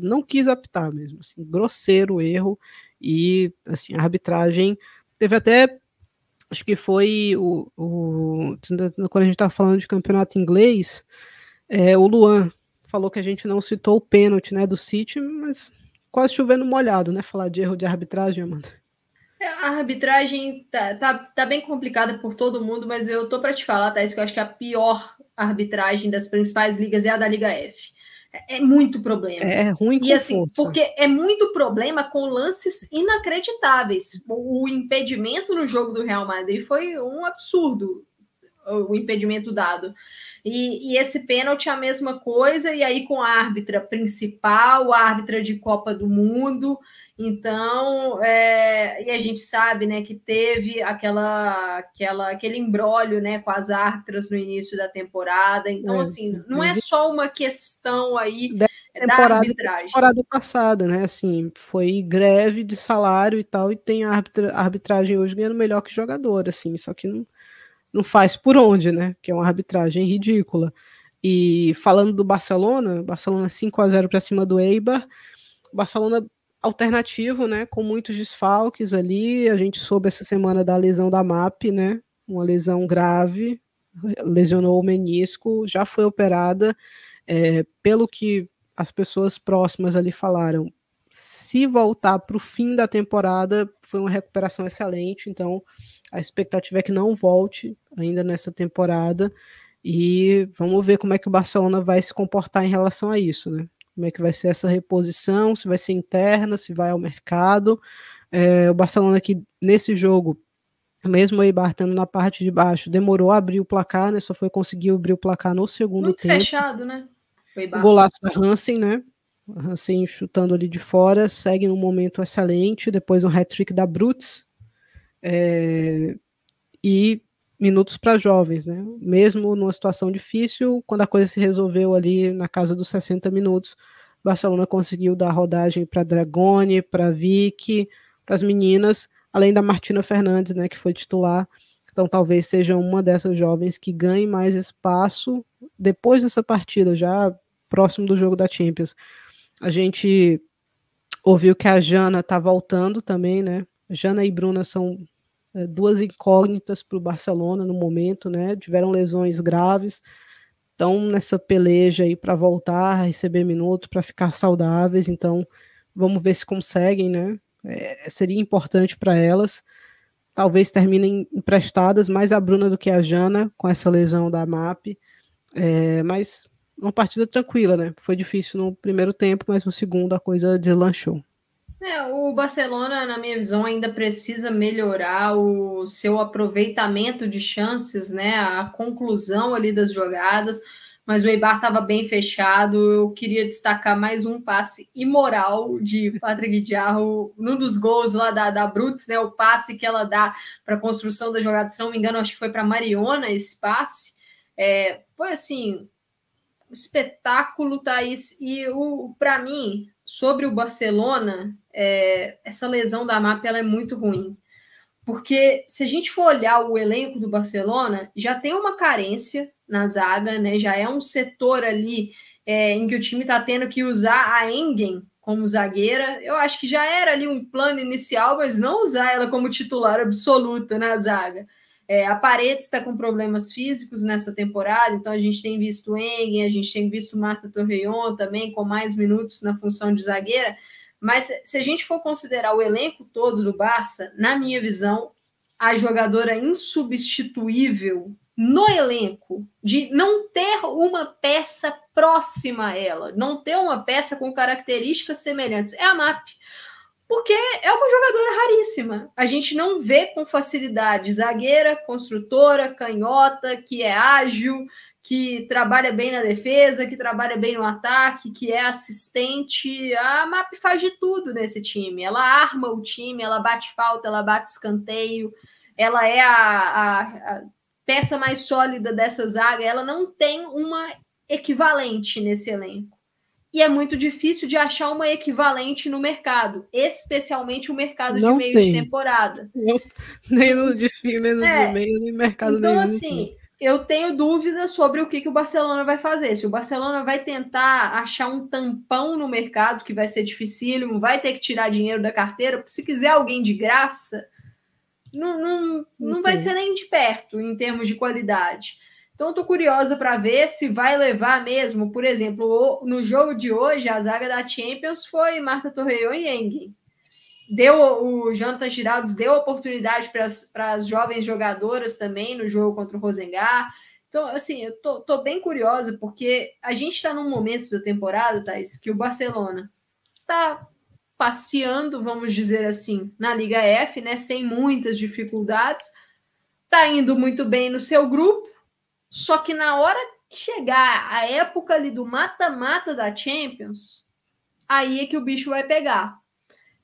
não quis apitar mesmo, assim, grosseiro erro, e assim, a arbitragem teve até acho que foi o, o quando a gente estava falando de campeonato inglês, é, o Luan falou que a gente não citou o pênalti, né, do City, mas quase chovendo molhado, né, falar de erro de arbitragem, Amanda. É, a arbitragem tá, tá, tá, bem complicada por todo mundo, mas eu tô para te falar, Thais, que eu acho que a pior arbitragem das principais ligas é a da Liga F. É, é muito problema. É, ruim com E assim, força. porque é muito problema com lances inacreditáveis. O, o impedimento no jogo do Real Madrid foi um absurdo, o impedimento dado. E, e, esse pênalti é a mesma coisa, e aí com a árbitra principal, a árbitra de Copa do Mundo. Então, é, e a gente sabe né, que teve aquela, aquela, aquele embrólio né, com as árbitras no início da temporada. Então, é, assim, não é só uma questão aí da, temporada, arbitragem. temporada passada, né? Assim, foi greve de salário e tal, e tem a arbitra, arbitragem hoje ganhando melhor que jogador, assim, só que não não faz por onde, né? Que é uma arbitragem ridícula. E falando do Barcelona, Barcelona 5 a 0 para cima do Eibar. Barcelona alternativo, né, com muitos desfalques ali. A gente soube essa semana da lesão da MAP, né? Uma lesão grave, lesionou o menisco, já foi operada. É, pelo que as pessoas próximas ali falaram, se voltar para o fim da temporada, foi uma recuperação excelente. Então, a expectativa é que não volte ainda nessa temporada. E vamos ver como é que o Barcelona vai se comportar em relação a isso, né? Como é que vai ser essa reposição, se vai ser interna, se vai ao mercado. É, o Barcelona que nesse jogo, mesmo o Eibar estando na parte de baixo, demorou a abrir o placar, né? Só foi conseguir abrir o placar no segundo Muito tempo. fechado, né? O golaço da Hansen, né? Hansen chutando ali de fora, segue num momento excelente. Depois um hat-trick da Brutes, é, e minutos para jovens, né? Mesmo numa situação difícil, quando a coisa se resolveu ali na casa dos 60 minutos, Barcelona conseguiu dar rodagem para Dragone, para Vicky, para as meninas, além da Martina Fernandes, né, que foi titular. Então talvez seja uma dessas jovens que ganhe mais espaço depois dessa partida, já próximo do jogo da Champions. A gente ouviu que a Jana está voltando também, né? Jana e Bruna são duas incógnitas para o Barcelona no momento, né? Tiveram lesões graves, estão nessa peleja aí para voltar, receber minutos, para ficar saudáveis. Então, vamos ver se conseguem, né? É, seria importante para elas. Talvez terminem emprestadas mais a Bruna do que a Jana com essa lesão da MAP. É, mas uma partida tranquila, né? Foi difícil no primeiro tempo, mas no segundo a coisa deslanchou. É, o Barcelona, na minha visão, ainda precisa melhorar o seu aproveitamento de chances, né? A conclusão ali das jogadas, mas o Eibar estava bem fechado. Eu queria destacar mais um passe imoral de Patrick Diarro num dos gols lá da, da Brutes, né? O passe que ela dá para a construção da jogada, se não me engano, acho que foi para Mariona esse passe. É, foi assim, espetáculo, Thaís. E o para mim, sobre o Barcelona, é, essa lesão da MAP ela é muito ruim. Porque se a gente for olhar o elenco do Barcelona, já tem uma carência na zaga, né? Já é um setor ali é, em que o time está tendo que usar a Engen como zagueira. Eu acho que já era ali um plano inicial, mas não usar ela como titular absoluta na zaga. É, a Paredes está com problemas físicos nessa temporada, então a gente tem visto Engen, a gente tem visto Marta Torreon também com mais minutos na função de zagueira. Mas se a gente for considerar o elenco todo do Barça, na minha visão, a jogadora insubstituível no elenco, de não ter uma peça próxima a ela, não ter uma peça com características semelhantes, é a MAP. Porque é uma jogadora raríssima. A gente não vê com facilidade zagueira, construtora, canhota, que é ágil, que trabalha bem na defesa, que trabalha bem no ataque, que é assistente. A MAP faz de tudo nesse time. Ela arma o time, ela bate falta, ela bate escanteio, ela é a, a, a peça mais sólida dessa zaga, ela não tem uma equivalente nesse elenco. E é muito difícil de achar uma equivalente no mercado, especialmente o mercado não de meio tem. de temporada. nem no de fim, nem no é. de meio, nem mercado então, nenhum. Então, assim, eu tenho dúvidas sobre o que, que o Barcelona vai fazer. Se o Barcelona vai tentar achar um tampão no mercado, que vai ser dificílimo, vai ter que tirar dinheiro da carteira, porque se quiser alguém de graça, não, não, não vai ser nem de perto em termos de qualidade. Então, estou curiosa para ver se vai levar mesmo, por exemplo, no jogo de hoje, a zaga da Champions foi Marta Torreão e Eng. Deu o Jonathan Giraldes deu oportunidade para as jovens jogadoras também no jogo contra o Rosengar. Então, assim, eu tô, tô bem curiosa, porque a gente está num momento da temporada, Thais, que o Barcelona está passeando, vamos dizer assim, na Liga F, né, sem muitas dificuldades, tá indo muito bem no seu grupo, só que na hora que chegar a época ali do mata-mata da Champions, aí é que o bicho vai pegar.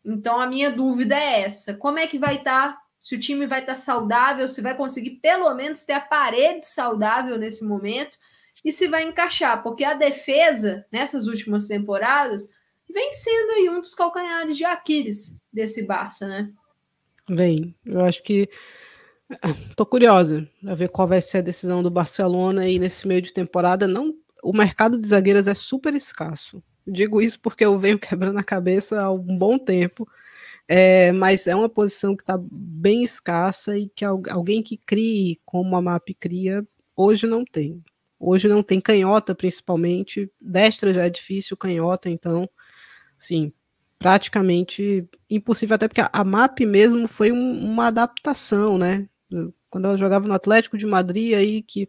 Então a minha dúvida é essa: como é que vai estar? Tá, se o time vai estar tá saudável, se vai conseguir pelo menos ter a parede saudável nesse momento e se vai encaixar, porque a defesa nessas últimas temporadas vem sendo aí um dos calcanhares de Aquiles desse Barça, né? Vem. Eu acho que tô curiosa a ver qual vai ser a decisão do Barcelona aí nesse meio de temporada. Não, o mercado de zagueiras é super escasso. Digo isso porque eu venho quebrando a cabeça há um bom tempo. É, mas é uma posição que está bem escassa e que alguém que crie como a MAP cria, hoje não tem. Hoje não tem canhota, principalmente. Destra já é difícil, canhota, então Sim, praticamente impossível, até porque a MAP mesmo foi um, uma adaptação, né? Quando ela jogava no Atlético de Madrid, aí que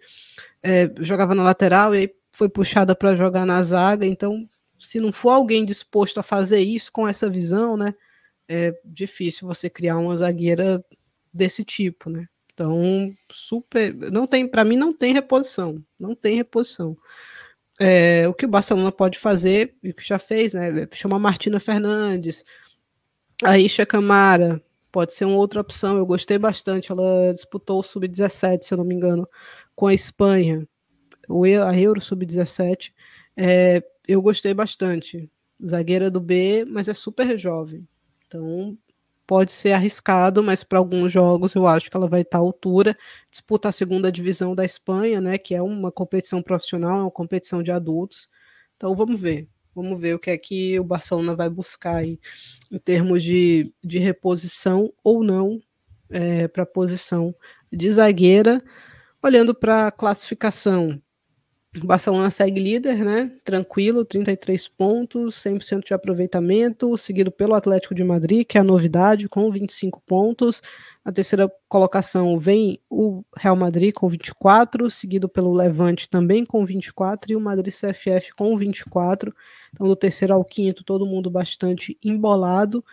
é, jogava na lateral e aí foi puxada para jogar na zaga, então se não for alguém disposto a fazer isso com essa visão, né? É difícil você criar uma zagueira desse tipo, né? Então, super, não tem, para mim não tem reposição, não tem reposição. É, o que o Barcelona pode fazer, e o que já fez, né? É chamar Martina Fernandes, a Isha Camara, pode ser uma outra opção. Eu gostei bastante. Ela disputou o Sub-17, se eu não me engano, com a Espanha, o, a Euro Sub-17. É, eu gostei bastante. Zagueira do B, mas é super jovem. Então, pode ser arriscado, mas para alguns jogos eu acho que ela vai estar à altura. Disputa a segunda divisão da Espanha, né, que é uma competição profissional, é uma competição de adultos. Então vamos ver. Vamos ver o que é que o Barcelona vai buscar aí, em termos de, de reposição ou não é, para a posição de zagueira. Olhando para a classificação, o Barcelona segue líder, né? Tranquilo, 33 pontos, 100% de aproveitamento, seguido pelo Atlético de Madrid, que é a novidade, com 25 pontos. Na terceira colocação vem o Real Madrid com 24, seguido pelo Levante também com 24 e o Madrid CFF com 24. Então, do terceiro ao quinto, todo mundo bastante embolado.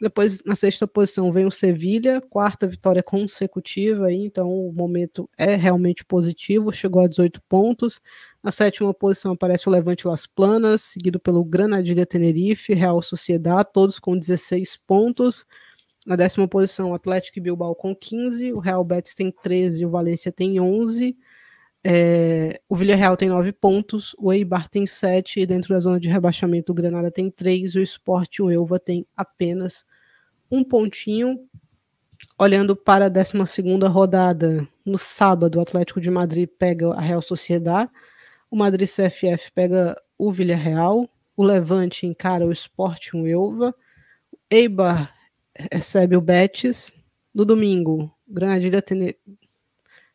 Depois, na sexta posição, vem o Sevilha, quarta vitória consecutiva, aí, então o momento é realmente positivo, chegou a 18 pontos. Na sétima posição aparece o Levante Las Planas, seguido pelo Granadilha Tenerife, Real Sociedade, todos com 16 pontos. Na décima posição, o Atlético Bilbao com 15, o Real Betis tem 13, o Valência tem 11. É, o Villarreal tem 9 pontos, o Eibar tem 7, e dentro da zona de rebaixamento o Granada tem 3, o Sport e o Elva tem apenas um pontinho. Olhando para a 12 rodada, no sábado, o Atlético de Madrid pega a Real Sociedade, o Madrid CFF pega o Villarreal, o Levante encara o Sporting Elva, Eibar recebe o Betis, no domingo, Granadilha Tener...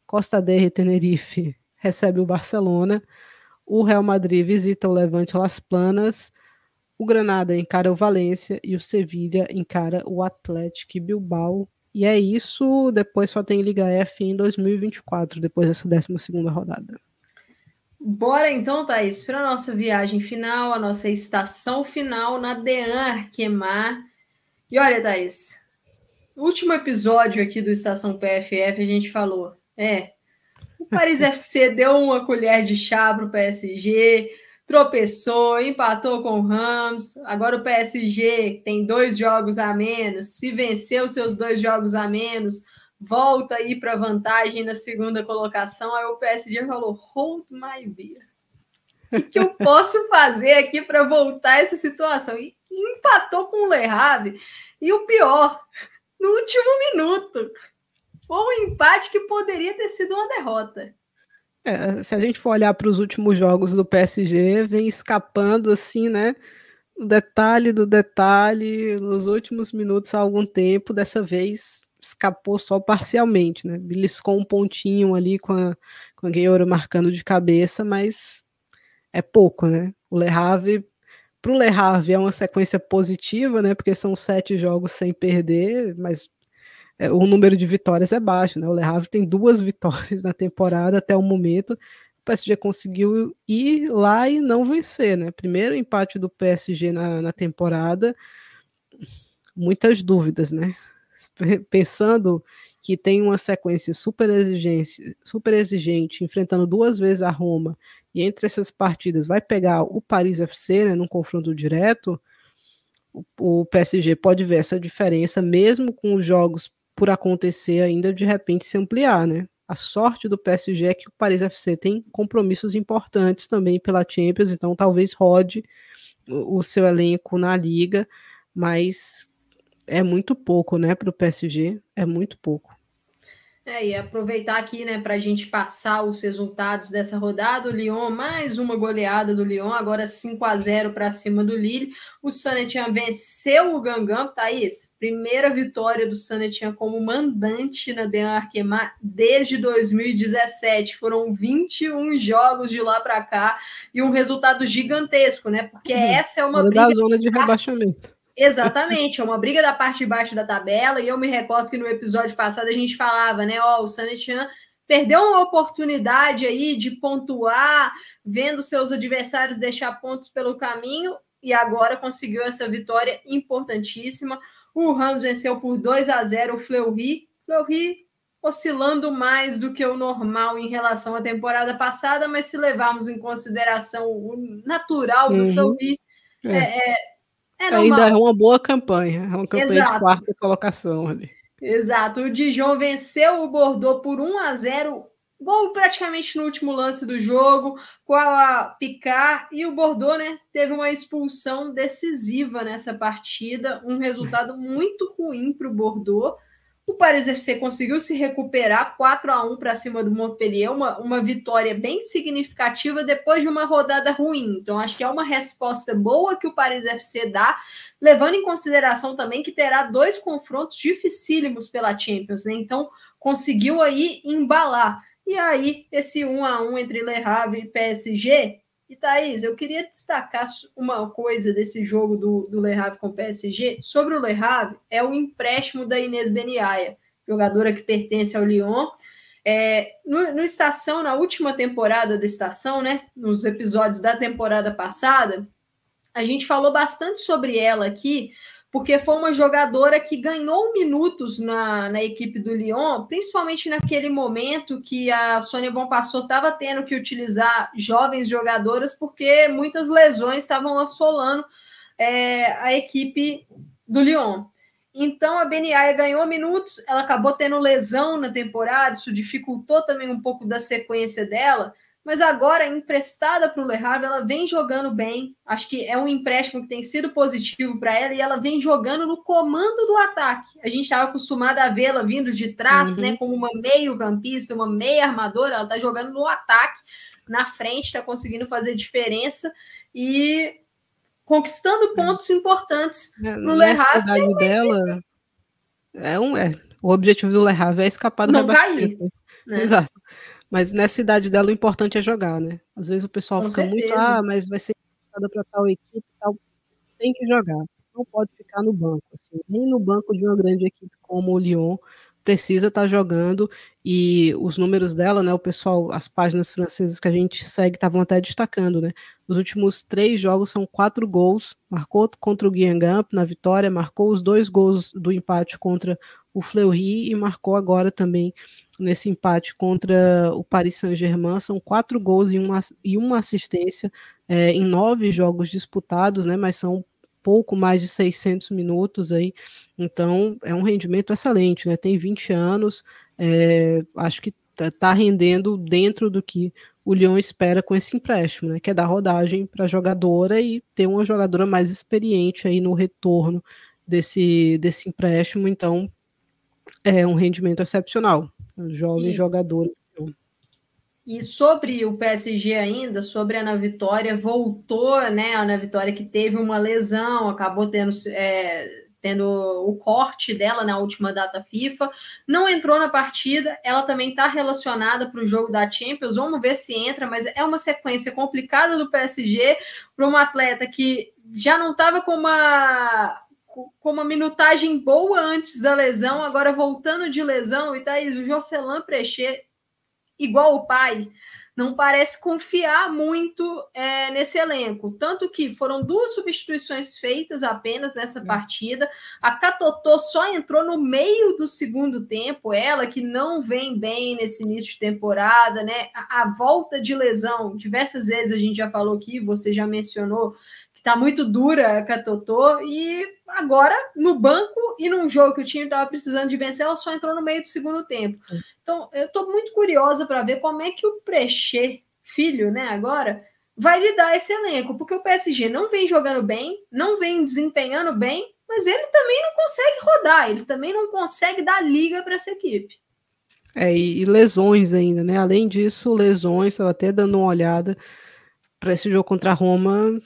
Costa Derre Tenerife recebe o Barcelona, o Real Madrid visita o Levante Las Planas, o Granada encara o Valência e o Sevilha encara o Atlético Bilbao. E é isso, depois só tem Liga F em 2024, depois dessa 12 segunda rodada. Bora então, Thaís, para a nossa viagem final, a nossa estação final na Dean Arquemar. E olha, Thaís, último episódio aqui do Estação PFF, a gente falou, é, o Paris FC deu uma colher de chá para o PSG, tropeçou, empatou com o Rams. Agora o PSG tem dois jogos a menos. Se venceu seus dois jogos a menos, volta aí para vantagem na segunda colocação. Aí o PSG falou: hold my beer. O que eu posso fazer aqui para voltar essa situação? E empatou com o Le. E o pior, no último minuto. Foi um empate que poderia ter sido uma derrota. É, se a gente for olhar para os últimos jogos do PSG, vem escapando assim, né? O detalhe do detalhe nos últimos minutos há algum tempo. Dessa vez escapou só parcialmente, né? Beliscou um pontinho ali com a, com a marcando de cabeça, mas é pouco, né? O Le Havre, para o Le Havre é uma sequência positiva, né? Porque são sete jogos sem perder, mas é, o número de vitórias é baixo, né? O Le Havre tem duas vitórias na temporada até o momento. O PSG conseguiu ir lá e não vencer, né? Primeiro empate do PSG na, na temporada, muitas dúvidas, né? Pensando que tem uma sequência super exigente, super exigente, enfrentando duas vezes a Roma, e entre essas partidas vai pegar o Paris FC, né, num confronto direto, o, o PSG pode ver essa diferença, mesmo com os jogos por acontecer ainda de repente se ampliar, né? A sorte do PSG é que o Paris FC tem compromissos importantes também pela Champions, então talvez rode o, seu elenco na liga, mas é muito pouco, né, para o PSG, é muito pouco. É, e aproveitar aqui, né, para a gente passar os resultados dessa rodada. O Lyon, mais uma goleada do Lyon, agora 5 a 0 para cima do Lille. O Sanetian venceu o Gangan, Thaís. Primeira vitória do Sanetian como mandante na Dean Arquemar desde 2017. Foram 21 jogos de lá para cá e um resultado gigantesco, né? Porque uhum. essa é uma briga da zona de rebaixamento. Exatamente, é uma briga da parte de baixo da tabela, e eu me recordo que no episódio passado a gente falava, né? Ó, o Sanetian perdeu uma oportunidade aí de pontuar, vendo seus adversários deixar pontos pelo caminho, e agora conseguiu essa vitória importantíssima. O Ramos venceu por 2 a 0 o Fleury. Fleury oscilando mais do que o normal em relação à temporada passada, mas se levarmos em consideração o natural do uhum. Fleury, é. É, é é Ainda é uma boa campanha, é uma campanha Exato. de quarta colocação ali. Exato. O Dijon venceu o Bordeaux por 1 a 0 gol praticamente no último lance do jogo, com a Picard e o Bordeaux, né, teve uma expulsão decisiva nessa partida, um resultado muito ruim para o Bordeaux. O Paris FC conseguiu se recuperar 4 a 1 para cima do Montpellier, uma, uma vitória bem significativa depois de uma rodada ruim. Então, acho que é uma resposta boa que o Paris FC dá, levando em consideração também que terá dois confrontos dificílimos pela Champions, né? Então, conseguiu aí embalar. E aí, esse 1 a 1 entre Le Havre e PSG e Thaís, eu queria destacar uma coisa desse jogo do, do Le Havre com o PSG. Sobre o Le Havre, é o empréstimo da Inês Beniaia, jogadora que pertence ao Lyon. É, no, no, Estação, na última temporada do Estação, né, nos episódios da temporada passada, a gente falou bastante sobre ela aqui, porque foi uma jogadora que ganhou minutos na, na equipe do Lyon, principalmente naquele momento que a Sônia Bonpassor estava tendo que utilizar jovens jogadoras, porque muitas lesões estavam assolando é, a equipe do Lyon. Então a Beniaia ganhou minutos, ela acabou tendo lesão na temporada, isso dificultou também um pouco da sequência dela, mas agora, emprestada para o Le Havre, ela vem jogando bem. Acho que é um empréstimo que tem sido positivo para ela e ela vem jogando no comando do ataque. A gente estava acostumado a vê-la vindo de trás, uhum. né, como uma meio-campista, uma meia armadora. Ela está jogando no ataque, na frente, está conseguindo fazer diferença. E conquistando pontos importantes é, no Le Havre. dela, é um, é, o objetivo do Le Havre é escapar do Não cair. Né? Exato. Mas nessa idade dela, o importante é jogar, né? Às vezes o pessoal Com fica certeza. muito, ah, mas vai ser para tal equipe tal. Tem que jogar. Não pode ficar no banco. Assim. Nem no banco de uma grande equipe como o Lyon precisa estar tá jogando e os números dela, né, o pessoal, as páginas francesas que a gente segue estavam até destacando, né, nos últimos três jogos são quatro gols, marcou contra o Guingamp na vitória, marcou os dois gols do empate contra o Fleury e marcou agora também nesse empate contra o Paris Saint-Germain, são quatro gols e uma, e uma assistência é, em nove jogos disputados, né, mas são pouco mais de 600 minutos aí, então é um rendimento excelente, né? Tem 20 anos, é, acho que tá, tá rendendo dentro do que o Lyon espera com esse empréstimo, né? Que é dar rodagem para a jogadora e ter uma jogadora mais experiente aí no retorno desse, desse empréstimo, então é um rendimento excepcional. Jovem e... jogador e sobre o PSG ainda, sobre a Ana Vitória, voltou, né? A Ana Vitória que teve uma lesão, acabou tendo, é, tendo o corte dela na última data FIFA, não entrou na partida, ela também está relacionada para o jogo da Champions, vamos ver se entra, mas é uma sequência complicada do PSG para uma atleta que já não estava com uma com uma minutagem boa antes da lesão, agora voltando de lesão, e Thaís, o Jocelyn Prechet igual o pai, não parece confiar muito é, nesse elenco. Tanto que foram duas substituições feitas apenas nessa é. partida. A Catotô só entrou no meio do segundo tempo, ela que não vem bem nesse início de temporada, né? A, a volta de lesão, diversas vezes a gente já falou aqui, você já mencionou tá muito dura a Catotô e agora no banco e num jogo que o time estava precisando de vencer, ela só entrou no meio do segundo tempo. Então, eu estou muito curiosa para ver como é que o Prechê, filho, né, agora, vai lidar esse elenco, porque o PSG não vem jogando bem, não vem desempenhando bem, mas ele também não consegue rodar, ele também não consegue dar liga para essa equipe. É, e lesões ainda, né? Além disso, lesões, estava até dando uma olhada para esse jogo contra a Roma,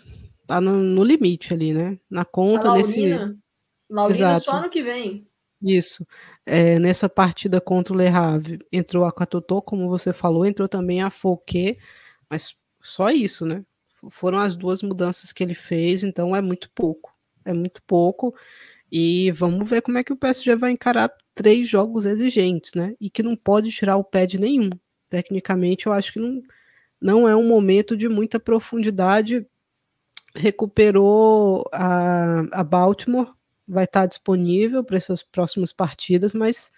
tá no, no limite ali, né? Na conta desse. Laurina só no que vem. Isso. É, nessa partida contra o Le Havre, entrou a Catotô, como você falou, entrou também a Fouquet, mas só isso, né? Foram as duas mudanças que ele fez, então é muito pouco. É muito pouco. E vamos ver como é que o PSG vai encarar três jogos exigentes, né? E que não pode tirar o pé de nenhum. Tecnicamente, eu acho que não, não é um momento de muita profundidade recuperou a, a Baltimore, vai estar disponível para essas próximas partidas, mas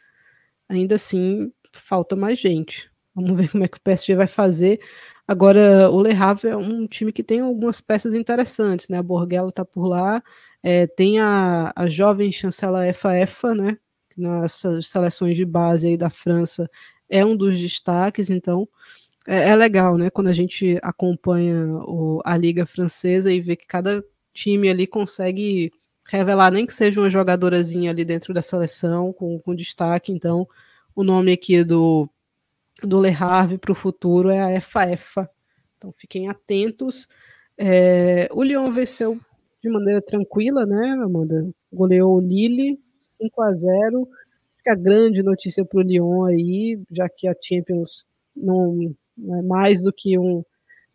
ainda assim falta mais gente. Vamos ver como é que o PSG vai fazer. Agora, o Le Havre é um time que tem algumas peças interessantes, né? A Borghella está por lá, é, tem a, a jovem chancela Efa Efa, né? Nas seleções de base aí da França é um dos destaques, então é, é, legal, né? Quando a gente acompanha o, a Liga Francesa e vê que cada time ali consegue revelar, nem que seja uma jogadorazinha ali dentro da seleção, com, com destaque. Então, o nome aqui do, do Le Havre para o futuro é a EFA-EFA. Então, fiquem atentos. É, o Lyon venceu de maneira tranquila, né, Amanda? Goleou o Lille 5 a 0 Fica grande notícia para o Lyon aí, já que a Champions não, é mais do que um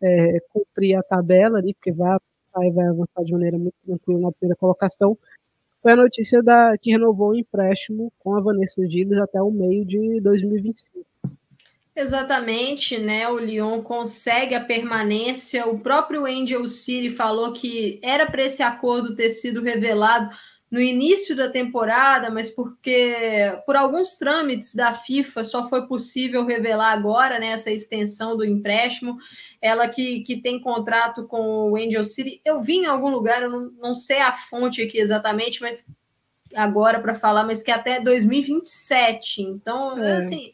é, cumprir a tabela ali, porque vai, vai avançar de maneira muito tranquila na primeira colocação, foi a notícia da, que renovou o empréstimo com a Vanessa Giles até o meio de 2025. Exatamente, né? O Lyon consegue a permanência. O próprio Angel City falou que era para esse acordo ter sido revelado no início da temporada, mas porque por alguns trâmites da FIFA só foi possível revelar agora né, essa extensão do empréstimo. Ela que, que tem contrato com o Angel City. Eu vi em algum lugar, eu não, não sei a fonte aqui exatamente, mas agora para falar, mas que até 2027. Então, é. assim,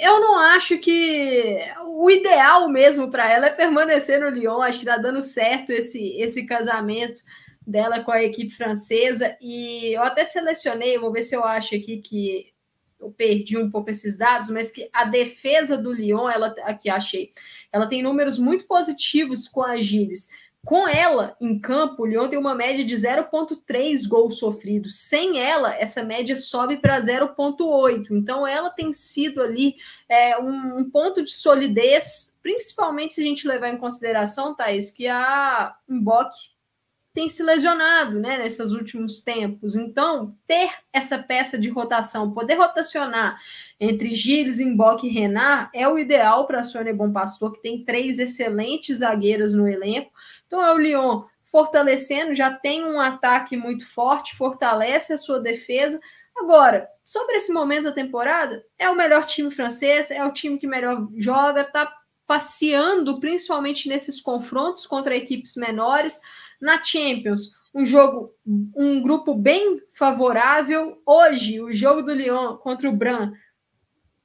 eu não acho que o ideal mesmo para ela é permanecer no Lyon. Acho que está dando certo esse, esse casamento dela com a equipe francesa. E eu até selecionei, vou ver se eu acho aqui que eu perdi um pouco esses dados, mas que a defesa do Lyon, ela aqui achei, ela tem números muito positivos com a Gilles. Com ela em campo, o Lyon tem uma média de 0,3 gols sofridos. Sem ela, essa média sobe para 0,8. Então, ela tem sido ali é, um, um, ponto de solidez, principalmente se a gente levar em consideração, Thaís, que a Mbok tem se lesionado né, nesses últimos tempos. Então, ter essa peça de rotação, poder rotacionar entre Gilles, Mbok e Renard é o ideal para a Sônia Bom Pastor, que tem três excelentes zagueiras no elenco. Então, é o Lyon fortalecendo, já tem um ataque muito forte, fortalece a sua defesa. Agora, sobre esse momento da temporada, é o melhor time francês, é o time que melhor joga, está passeando principalmente nesses confrontos contra equipes menores na Champions, um jogo, um grupo bem favorável. Hoje, o jogo do Lyon contra o Bran,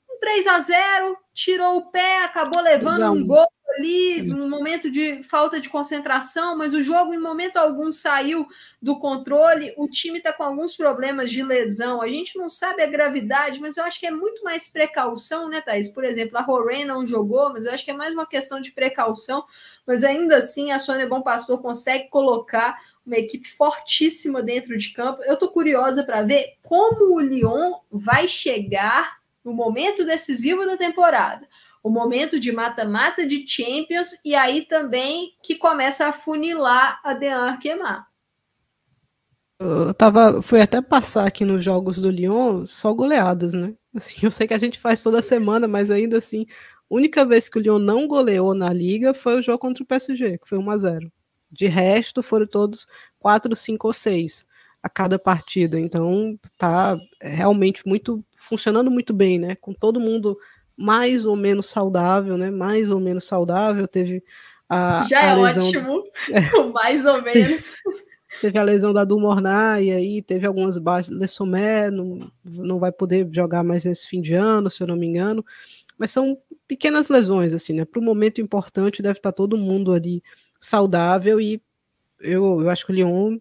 um 3 a 0 tirou o pé, acabou levando um gol ali, num momento de falta de concentração, mas o jogo em momento algum saiu do controle. O time está com alguns problemas de lesão. A gente não sabe a gravidade, mas eu acho que é muito mais precaução, né, Thaís? Por exemplo, a Roré não jogou, mas eu acho que é mais uma questão de precaução. Mas ainda assim, a Sônia Bom Pastor consegue colocar uma equipe fortíssima dentro de campo. Eu estou curiosa para ver como o Lyon vai chegar no momento decisivo da temporada o momento de mata-mata de Champions e aí também que começa a funilar a De Arquemar. Eu tava, fui até passar aqui nos jogos do Lyon só goleadas, né? Assim, eu sei que a gente faz toda semana, mas ainda assim, única vez que o Lyon não goleou na liga foi o jogo contra o PSG, que foi 1 a 0. De resto, foram todos 4, 5 ou 6 a cada partida. Então, tá realmente muito funcionando muito bem, né? Com todo mundo mais ou menos saudável, né? Mais ou menos saudável. Teve a. Já a é ótimo, é. mais ou menos. teve a lesão da Dumornay, e aí teve algumas baixas. Lessomé não, não vai poder jogar mais nesse fim de ano, se eu não me engano. Mas são pequenas lesões, assim, né? Para o momento importante, deve estar tá todo mundo ali saudável e eu, eu acho que o Lyon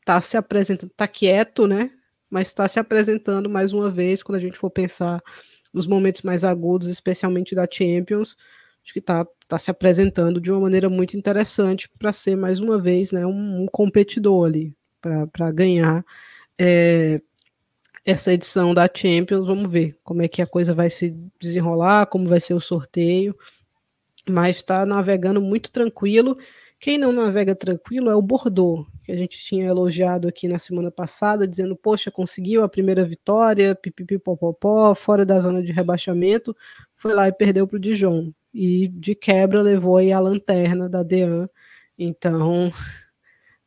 está se apresentando, está quieto, né? Mas está se apresentando mais uma vez quando a gente for pensar nos momentos mais agudos, especialmente da Champions, acho que está tá se apresentando de uma maneira muito interessante para ser mais uma vez né, um, um competidor ali para ganhar é, essa edição da Champions. Vamos ver como é que a coisa vai se desenrolar, como vai ser o sorteio, mas está navegando muito tranquilo. Quem não navega tranquilo é o Bordeaux, que a gente tinha elogiado aqui na semana passada, dizendo, poxa, conseguiu a primeira vitória, pipipipopopó, fora da zona de rebaixamento, foi lá e perdeu para o Dijon. E de quebra levou aí a lanterna da Dean. Então,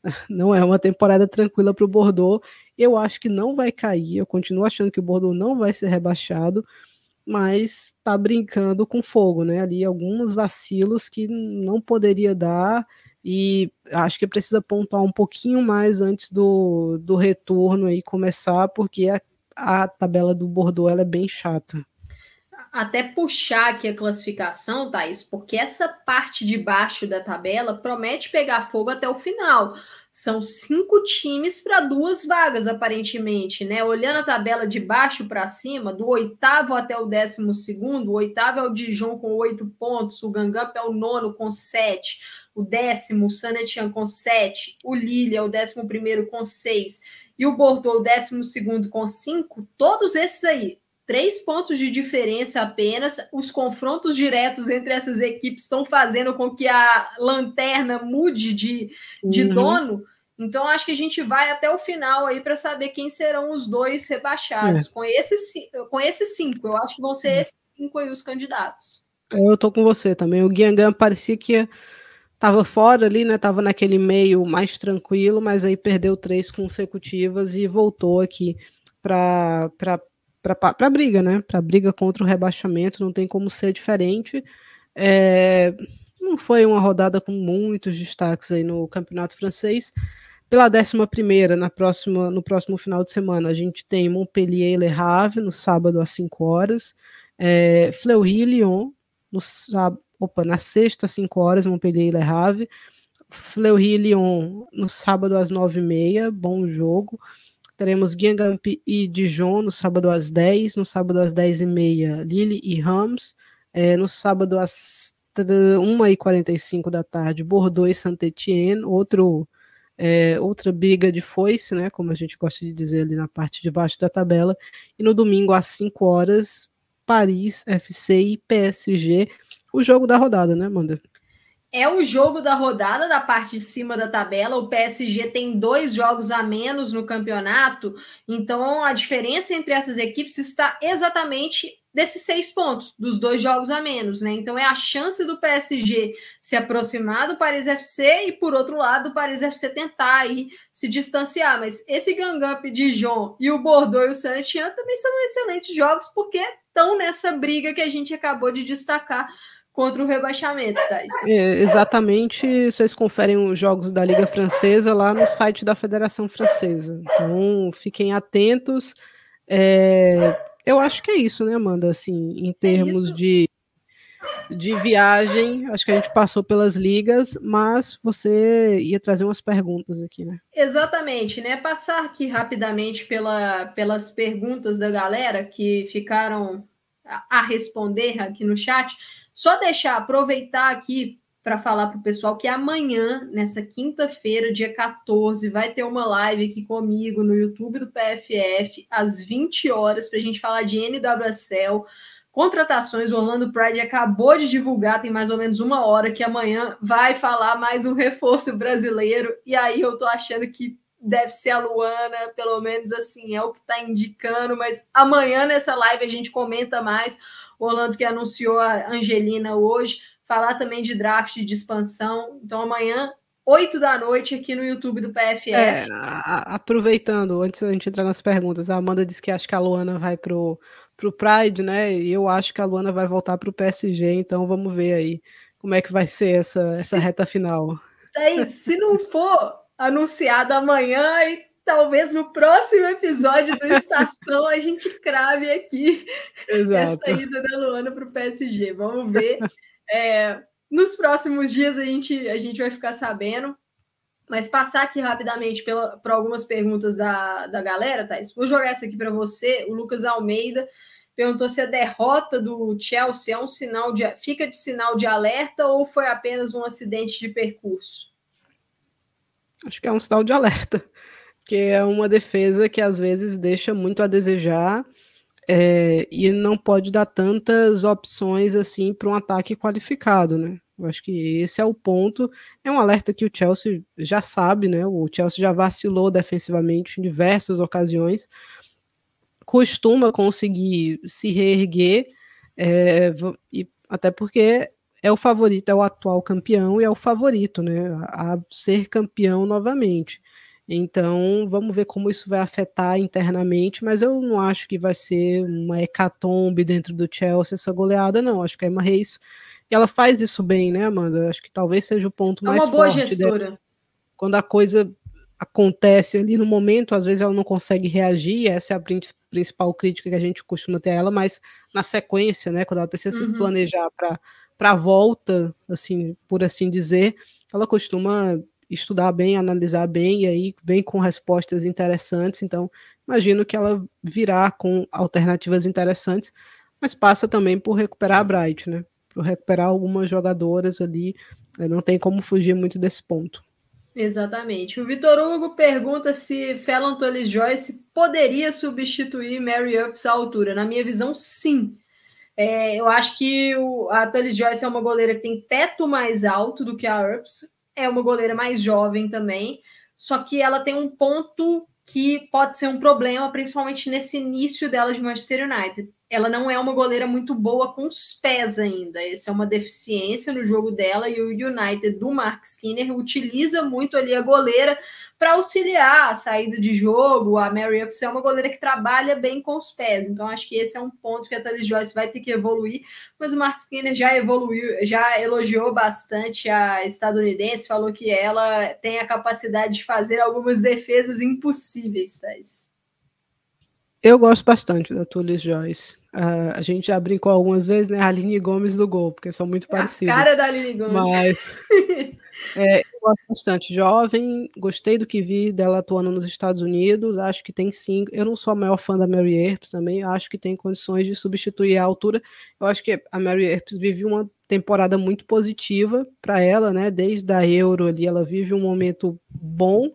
não é uma temporada tranquila para o Bordeaux. Eu acho que não vai cair, eu continuo achando que o Bordeaux não vai ser rebaixado, mas está brincando com fogo, né? Ali alguns vacilos que não poderia dar e acho que precisa pontuar um pouquinho mais antes do, do retorno aí começar, porque a, a tabela do Bordeaux ela é bem chata. Até puxar aqui a classificação, Thaís, porque essa parte de baixo da tabela promete pegar fogo até o final. São cinco times para duas vagas, aparentemente, né? Olhando a tabela de baixo para cima, do oitavo até o décimo segundo, o oitavo é o Dijon com oito pontos, o Gangamp é o nono com sete o décimo, o Sanetian com sete, o Lille é o décimo primeiro com seis e o Bordeaux o décimo segundo com cinco, todos esses aí, três pontos de diferença apenas, os confrontos diretos entre essas equipes estão fazendo com que a lanterna mude de, de uhum. dono, então acho que a gente vai até o final aí para saber quem serão os dois rebaixados. É. Com, esses, com esses cinco, eu acho que vão ser é. esses cinco aí os candidatos. Eu tô com você também. O Guiangan parecia que ia estava fora ali, né? Tava naquele meio mais tranquilo, mas aí perdeu três consecutivas e voltou aqui para para briga, né? Para briga contra o rebaixamento, não tem como ser diferente. É, não foi uma rodada com muitos destaques aí no campeonato francês. Pela 11 primeira, na próxima, no próximo final de semana, a gente tem Montpellier e Le Havre, no sábado às 5 horas. É, Fleury e Lyon, no sábado, opa, na sexta, às 5 horas, Montpellier e Le Havre. Fleury e Lyon no sábado às 9h30, bom jogo. Teremos Guingamp e Dijon no sábado às 10, no sábado às 10h30, Lille e Rams. É, no sábado às 1h45 da tarde, Bordeaux e Saint-Étienne, é, outra briga de foice, né, como a gente gosta de dizer ali na parte de baixo da tabela, e no domingo às 5 horas, Paris, FC e PSG, o jogo da rodada, né, Amanda? É o jogo da rodada da parte de cima da tabela. O PSG tem dois jogos a menos no campeonato, então a diferença entre essas equipes está exatamente desses seis pontos, dos dois jogos a menos, né? Então é a chance do PSG se aproximar do Paris FC e, por outro lado, o Paris FC tentar aí se distanciar. Mas esse Gangamp de João e o Bordeaux e o Saint-Étienne também são excelentes jogos porque estão nessa briga que a gente acabou de destacar contra o rebaixamento, Thais. É, exatamente, vocês conferem os jogos da Liga Francesa lá no site da Federação Francesa. Então, fiquem atentos. É, eu acho que é isso, né, Amanda? Assim, em é termos é de, de viagem, acho que a gente passou pelas ligas, mas você ia trazer umas perguntas aqui, né? Exatamente, né? Passar aqui rapidamente pela, pelas perguntas da galera que ficaram a responder aqui no chat. Só deixar, aproveitar aqui para falar para o pessoal que amanhã, nessa quinta-feira, dia 14, vai ter uma live aqui comigo no YouTube do PFF, às 20 horas, para a gente falar de NWSL, contratações. O Orlando Pride acabou de divulgar, tem mais ou menos uma hora, que amanhã vai falar mais um reforço brasileiro. E aí eu tô achando que deve ser a Luana, pelo menos assim, é o que está indicando, mas amanhã nessa live a gente comenta mais o Orlando que anunciou a Angelina hoje, falar também de draft de expansão. Então, amanhã, 8 da noite, aqui no YouTube do PFF. É, aproveitando, antes da gente entrar nas perguntas, a Amanda disse que acha que a Luana vai pro, pro Pride, né? E eu acho que a Luana vai voltar pro PSG, então vamos ver aí como é que vai ser essa, essa reta final. Aí, se não for anunciado amanhã, talvez no próximo episódio do Estação a gente crave aqui Exato. essa ida da Luana para o PSG. Vamos ver. É, nos próximos dias a gente, a gente vai ficar sabendo. Mas passar aqui rapidamente por algumas perguntas da, da galera, Thais. Vou jogar essa aqui para você. O Lucas Almeida perguntou se a derrota do Chelsea é um sinal de fica de sinal de alerta ou foi apenas um acidente de percurso? Acho que é um sinal de alerta que é uma defesa que às vezes deixa muito a desejar é, e não pode dar tantas opções assim para um ataque qualificado, né? Eu acho que esse é o ponto. É um alerta que o Chelsea já sabe, né? O Chelsea já vacilou defensivamente em diversas ocasiões, costuma conseguir se reerguer, é, e até porque é o favorito, é o atual campeão e é o favorito, né? A ser campeão novamente. Então, vamos ver como isso vai afetar internamente, mas eu não acho que vai ser uma hecatombe dentro do Chelsea essa goleada, não. Acho que a Emma Reis, e ela faz isso bem, né, Amanda? Acho que talvez seja o ponto é mais forte. É uma boa gestora. Dela. Quando a coisa acontece ali no momento, às vezes ela não consegue reagir, essa é a principal crítica que a gente costuma ter a ela, mas na sequência, né, quando ela precisa uhum. se planejar para a volta, assim, por assim dizer, ela costuma estudar bem, analisar bem, e aí vem com respostas interessantes. Então, imagino que ela virá com alternativas interessantes, mas passa também por recuperar a Bright, né? Por recuperar algumas jogadoras ali. Eh, não tem como fugir muito desse ponto. Exatamente. O Vitor Hugo pergunta se Fallon Tullis Joyce poderia substituir Mary Ups à altura. Na minha visão, sim. É, eu acho que o, a Tullis Joyce é uma goleira que tem teto mais alto do que a Ups, é uma goleira mais jovem também, só que ela tem um ponto que pode ser um problema, principalmente nesse início dela de Manchester United ela não é uma goleira muito boa com os pés ainda. Essa é uma deficiência no jogo dela e o United do Mark Skinner utiliza muito ali a goleira para auxiliar a saída de jogo. A Mary Ups é uma goleira que trabalha bem com os pés. Então acho que esse é um ponto que a Thalys Joyce vai ter que evoluir, mas o Mark Skinner já evoluiu, já elogiou bastante a estadunidense, falou que ela tem a capacidade de fazer algumas defesas impossíveis, Thais. Eu gosto bastante da Tullis Joyce. Uh, a gente já brincou algumas vezes, né? A Aline Gomes do gol, porque são muito parecidas. A cara da Aline Gomes. Mas é, eu gosto bastante. Jovem, gostei do que vi dela atuando nos Estados Unidos. Acho que tem sim. Eu não sou a maior fã da Mary Earps também. Acho que tem condições de substituir a altura. Eu acho que a Mary Earps vive uma temporada muito positiva para ela, né? Desde a Euro ali, ela vive um momento bom,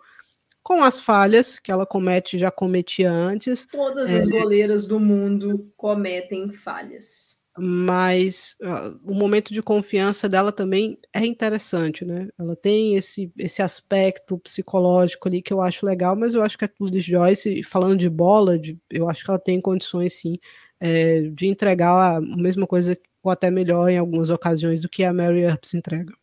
com as falhas que ela comete, já cometia antes. Todas é, as goleiras do mundo cometem falhas mas uh, o momento de confiança dela também é interessante, né? Ela tem esse, esse aspecto psicológico ali que eu acho legal, mas eu acho que a Tulis Joyce, falando de bola, de, eu acho que ela tem condições sim é, de entregar a mesma coisa ou até melhor em algumas ocasiões do que a Mary Earps entrega.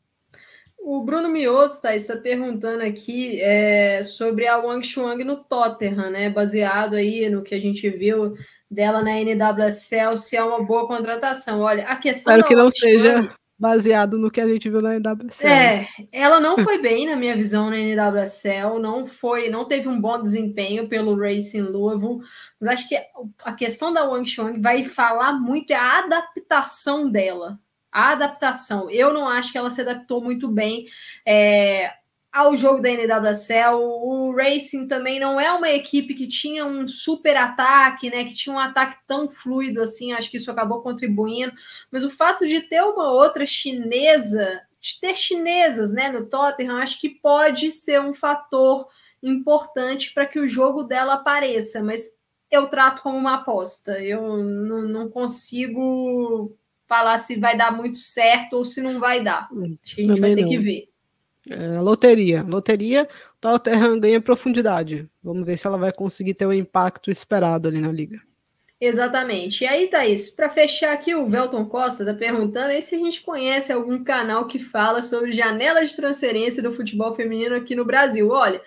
O Bruno Mioto tá, está perguntando aqui é, sobre a Wang Chuang no Tottenham, né? Baseado aí no que a gente viu dela na NWSL se é uma boa contratação. Olha, a questão. Espero que não seja baseado no que a gente viu na NWSL. É, ela não foi bem, na minha visão, na NWSL, não foi, não teve um bom desempenho pelo Racing Louisville, mas acho que a questão da Wang Chuang vai falar muito é a adaptação dela. A adaptação. Eu não acho que ela se adaptou muito bem. É, ao jogo da NWSL. O Racing também não é uma equipe que tinha um super ataque, né? Que tinha um ataque tão fluido assim. Acho que isso acabou contribuindo. Mas o fato de ter uma outra chinesa, de ter chinesas, né, no Tottenham, acho que pode ser um fator importante para que o jogo dela apareça. Mas eu trato como uma aposta. Eu não consigo falar se vai dar muito certo ou se não vai dar. Acho que a gente também vai ter não. que ver. É, loteria. Loteria, o Tottenham ganha profundidade. Vamos ver se ela vai conseguir ter o impacto esperado ali na liga. Exatamente. E aí, Thaís, para fechar aqui, o Velton Costa está perguntando aí se a gente conhece algum canal que fala sobre janela de transferência do futebol feminino aqui no Brasil. Olha,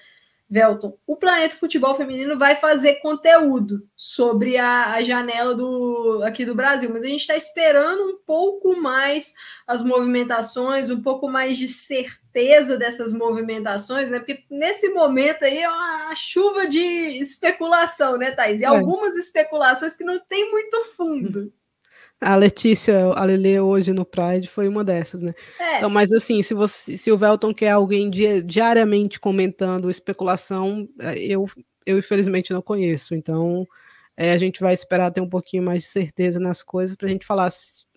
Velton, o Planeta Futebol Feminino vai fazer conteúdo sobre a, a, janela do, aqui do Brasil, mas a gente está esperando um pouco mais as movimentações, um pouco mais de certeza dessas movimentações, né? Porque nesse momento aí é uma chuva de especulação, né, Thais? E é. algumas especulações que não tem muito fundo. A Letícia, a Lele hoje no Pride foi uma dessas, né? É. Então, mas assim, se você, se o Velton quer alguém di diariamente comentando especulação, é, eu, eu infelizmente não conheço. Então, é, a gente vai esperar ter um pouquinho mais de certeza nas coisas para a gente falar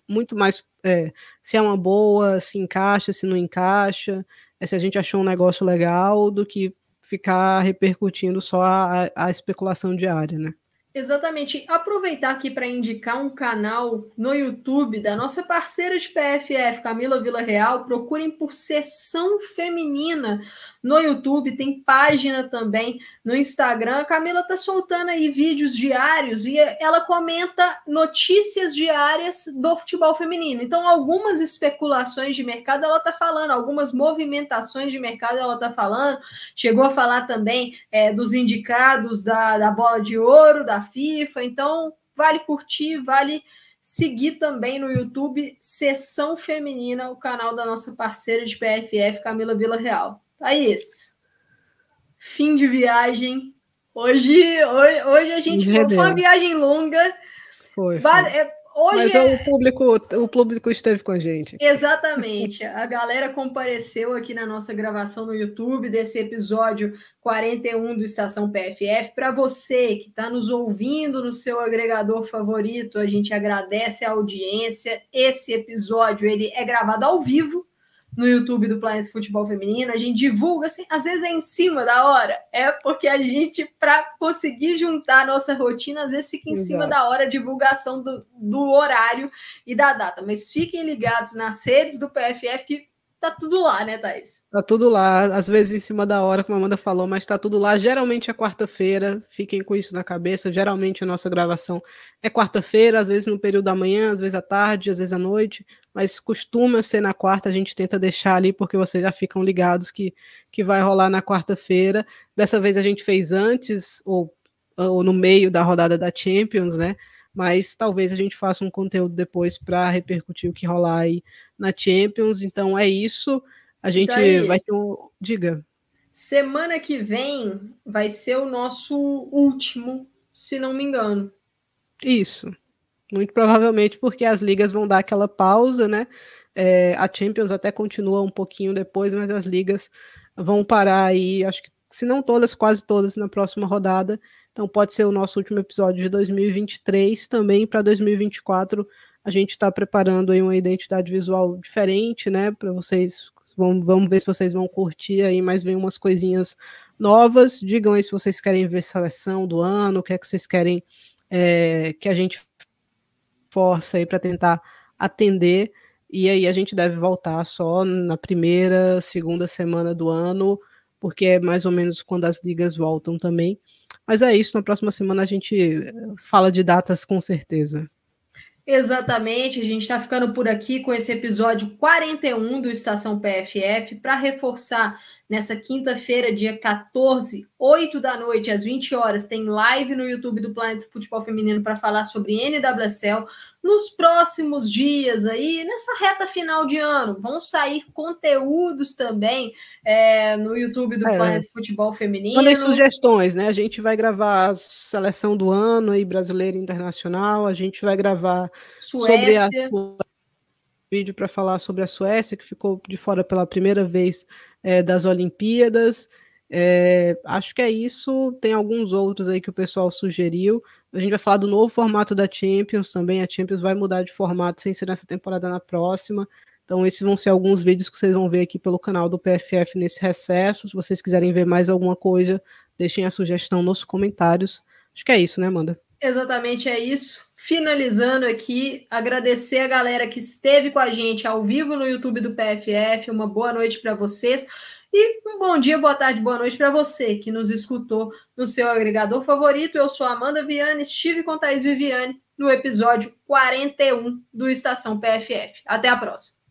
muito mais é, se é uma boa, se encaixa, se não encaixa, é, se a gente achou um negócio legal, do que ficar repercutindo só a, a especulação diária, né? Exatamente. Aproveitar aqui para indicar um canal no YouTube da nossa parceira de PFF, Camila Vila Real. Procurem por Sessão Feminina no YouTube, tem página também no Instagram. A Camila está soltando aí vídeos diários e ela comenta notícias diárias do futebol feminino. Então, algumas especulações de mercado ela está falando, algumas movimentações de mercado ela está falando. Chegou a falar também é, dos indicados da, da bola de ouro, da FIFA. Então, vale curtir, vale seguir também no YouTube Sessão Feminina, o canal da nossa parceira de PFF, Camila Vila Real. Thaís, fim de viagem. Hoje, hoje, hoje a gente foi uma viagem longa. Foi. foi. É, hoje Mas é... o, público, o público esteve com a gente. Exatamente. A galera compareceu aqui na nossa gravação no YouTube desse episódio 41 do Estação PFF. Para você que está nos ouvindo no seu agregador favorito, a gente agradece a audiência. Esse episódio ele é gravado ao vivo no YouTube do Planeta Futebol Feminino, a gente divulga assim, às vezes é em cima da hora, é porque a gente, para conseguir juntar a nossa rotina, às vezes fica em Exato. cima da hora a divulgação do, do horário e da data. Mas fiquem ligados nas redes do PFF que Tá tudo lá, né, Thaís? Tá tudo lá, às vezes em cima da hora, como a Amanda falou, mas tá tudo lá. Geralmente é quarta-feira, fiquem com isso na cabeça. Geralmente a nossa gravação é quarta-feira, às vezes no período da manhã, às vezes à tarde, às vezes à noite, mas costuma ser na quarta, a gente tenta deixar ali porque vocês já ficam ligados que, que vai rolar na quarta-feira. Dessa vez a gente fez antes, ou, ou no meio da rodada da Champions, né? Mas talvez a gente faça um conteúdo depois para repercutir o que rolar aí na Champions. Então é isso. A gente então é vai ter um. Diga. Semana que vem vai ser o nosso último, se não me engano. Isso. Muito provavelmente porque as ligas vão dar aquela pausa, né? É, a Champions até continua um pouquinho depois, mas as ligas vão parar aí, acho que se não todas, quase todas na próxima rodada. Então pode ser o nosso último episódio de 2023. Também para 2024 A gente está preparando aí uma identidade visual diferente, né? Para vocês. Vamos, vamos ver se vocês vão curtir aí, mas vem umas coisinhas novas. Digam aí se vocês querem ver seleção do ano, o que é que vocês querem é, que a gente força aí para tentar atender. E aí a gente deve voltar só na primeira, segunda semana do ano, porque é mais ou menos quando as ligas voltam também. Mas é isso, na próxima semana a gente fala de datas com certeza. Exatamente, a gente está ficando por aqui com esse episódio 41 do Estação PFF para reforçar nessa quinta-feira, dia 14, 8 da noite, às 20 horas, tem live no YouTube do Planeta Futebol Feminino para falar sobre NWSL. Nos próximos dias aí, nessa reta final de ano, vão sair conteúdos também é, no YouTube do é, Planeta Futebol Feminino. Mandem sugestões, né? A gente vai gravar a seleção do ano aí, brasileira e internacional, a gente vai gravar Suécia. sobre a vídeo para falar sobre a Suécia, que ficou de fora pela primeira vez é, das Olimpíadas. É, acho que é isso. Tem alguns outros aí que o pessoal sugeriu. A gente vai falar do novo formato da Champions também. A Champions vai mudar de formato sem ser nessa temporada na próxima. Então, esses vão ser alguns vídeos que vocês vão ver aqui pelo canal do PFF nesse recesso. Se vocês quiserem ver mais alguma coisa, deixem a sugestão nos comentários. Acho que é isso, né, Amanda? Exatamente é isso finalizando aqui, agradecer a galera que esteve com a gente ao vivo no YouTube do PFF. Uma boa noite para vocês. E um bom dia, boa tarde, boa noite para você que nos escutou no seu agregador favorito. Eu sou Amanda Viane, estive com Thaís Viviane no episódio 41 do Estação PFF. Até a próxima.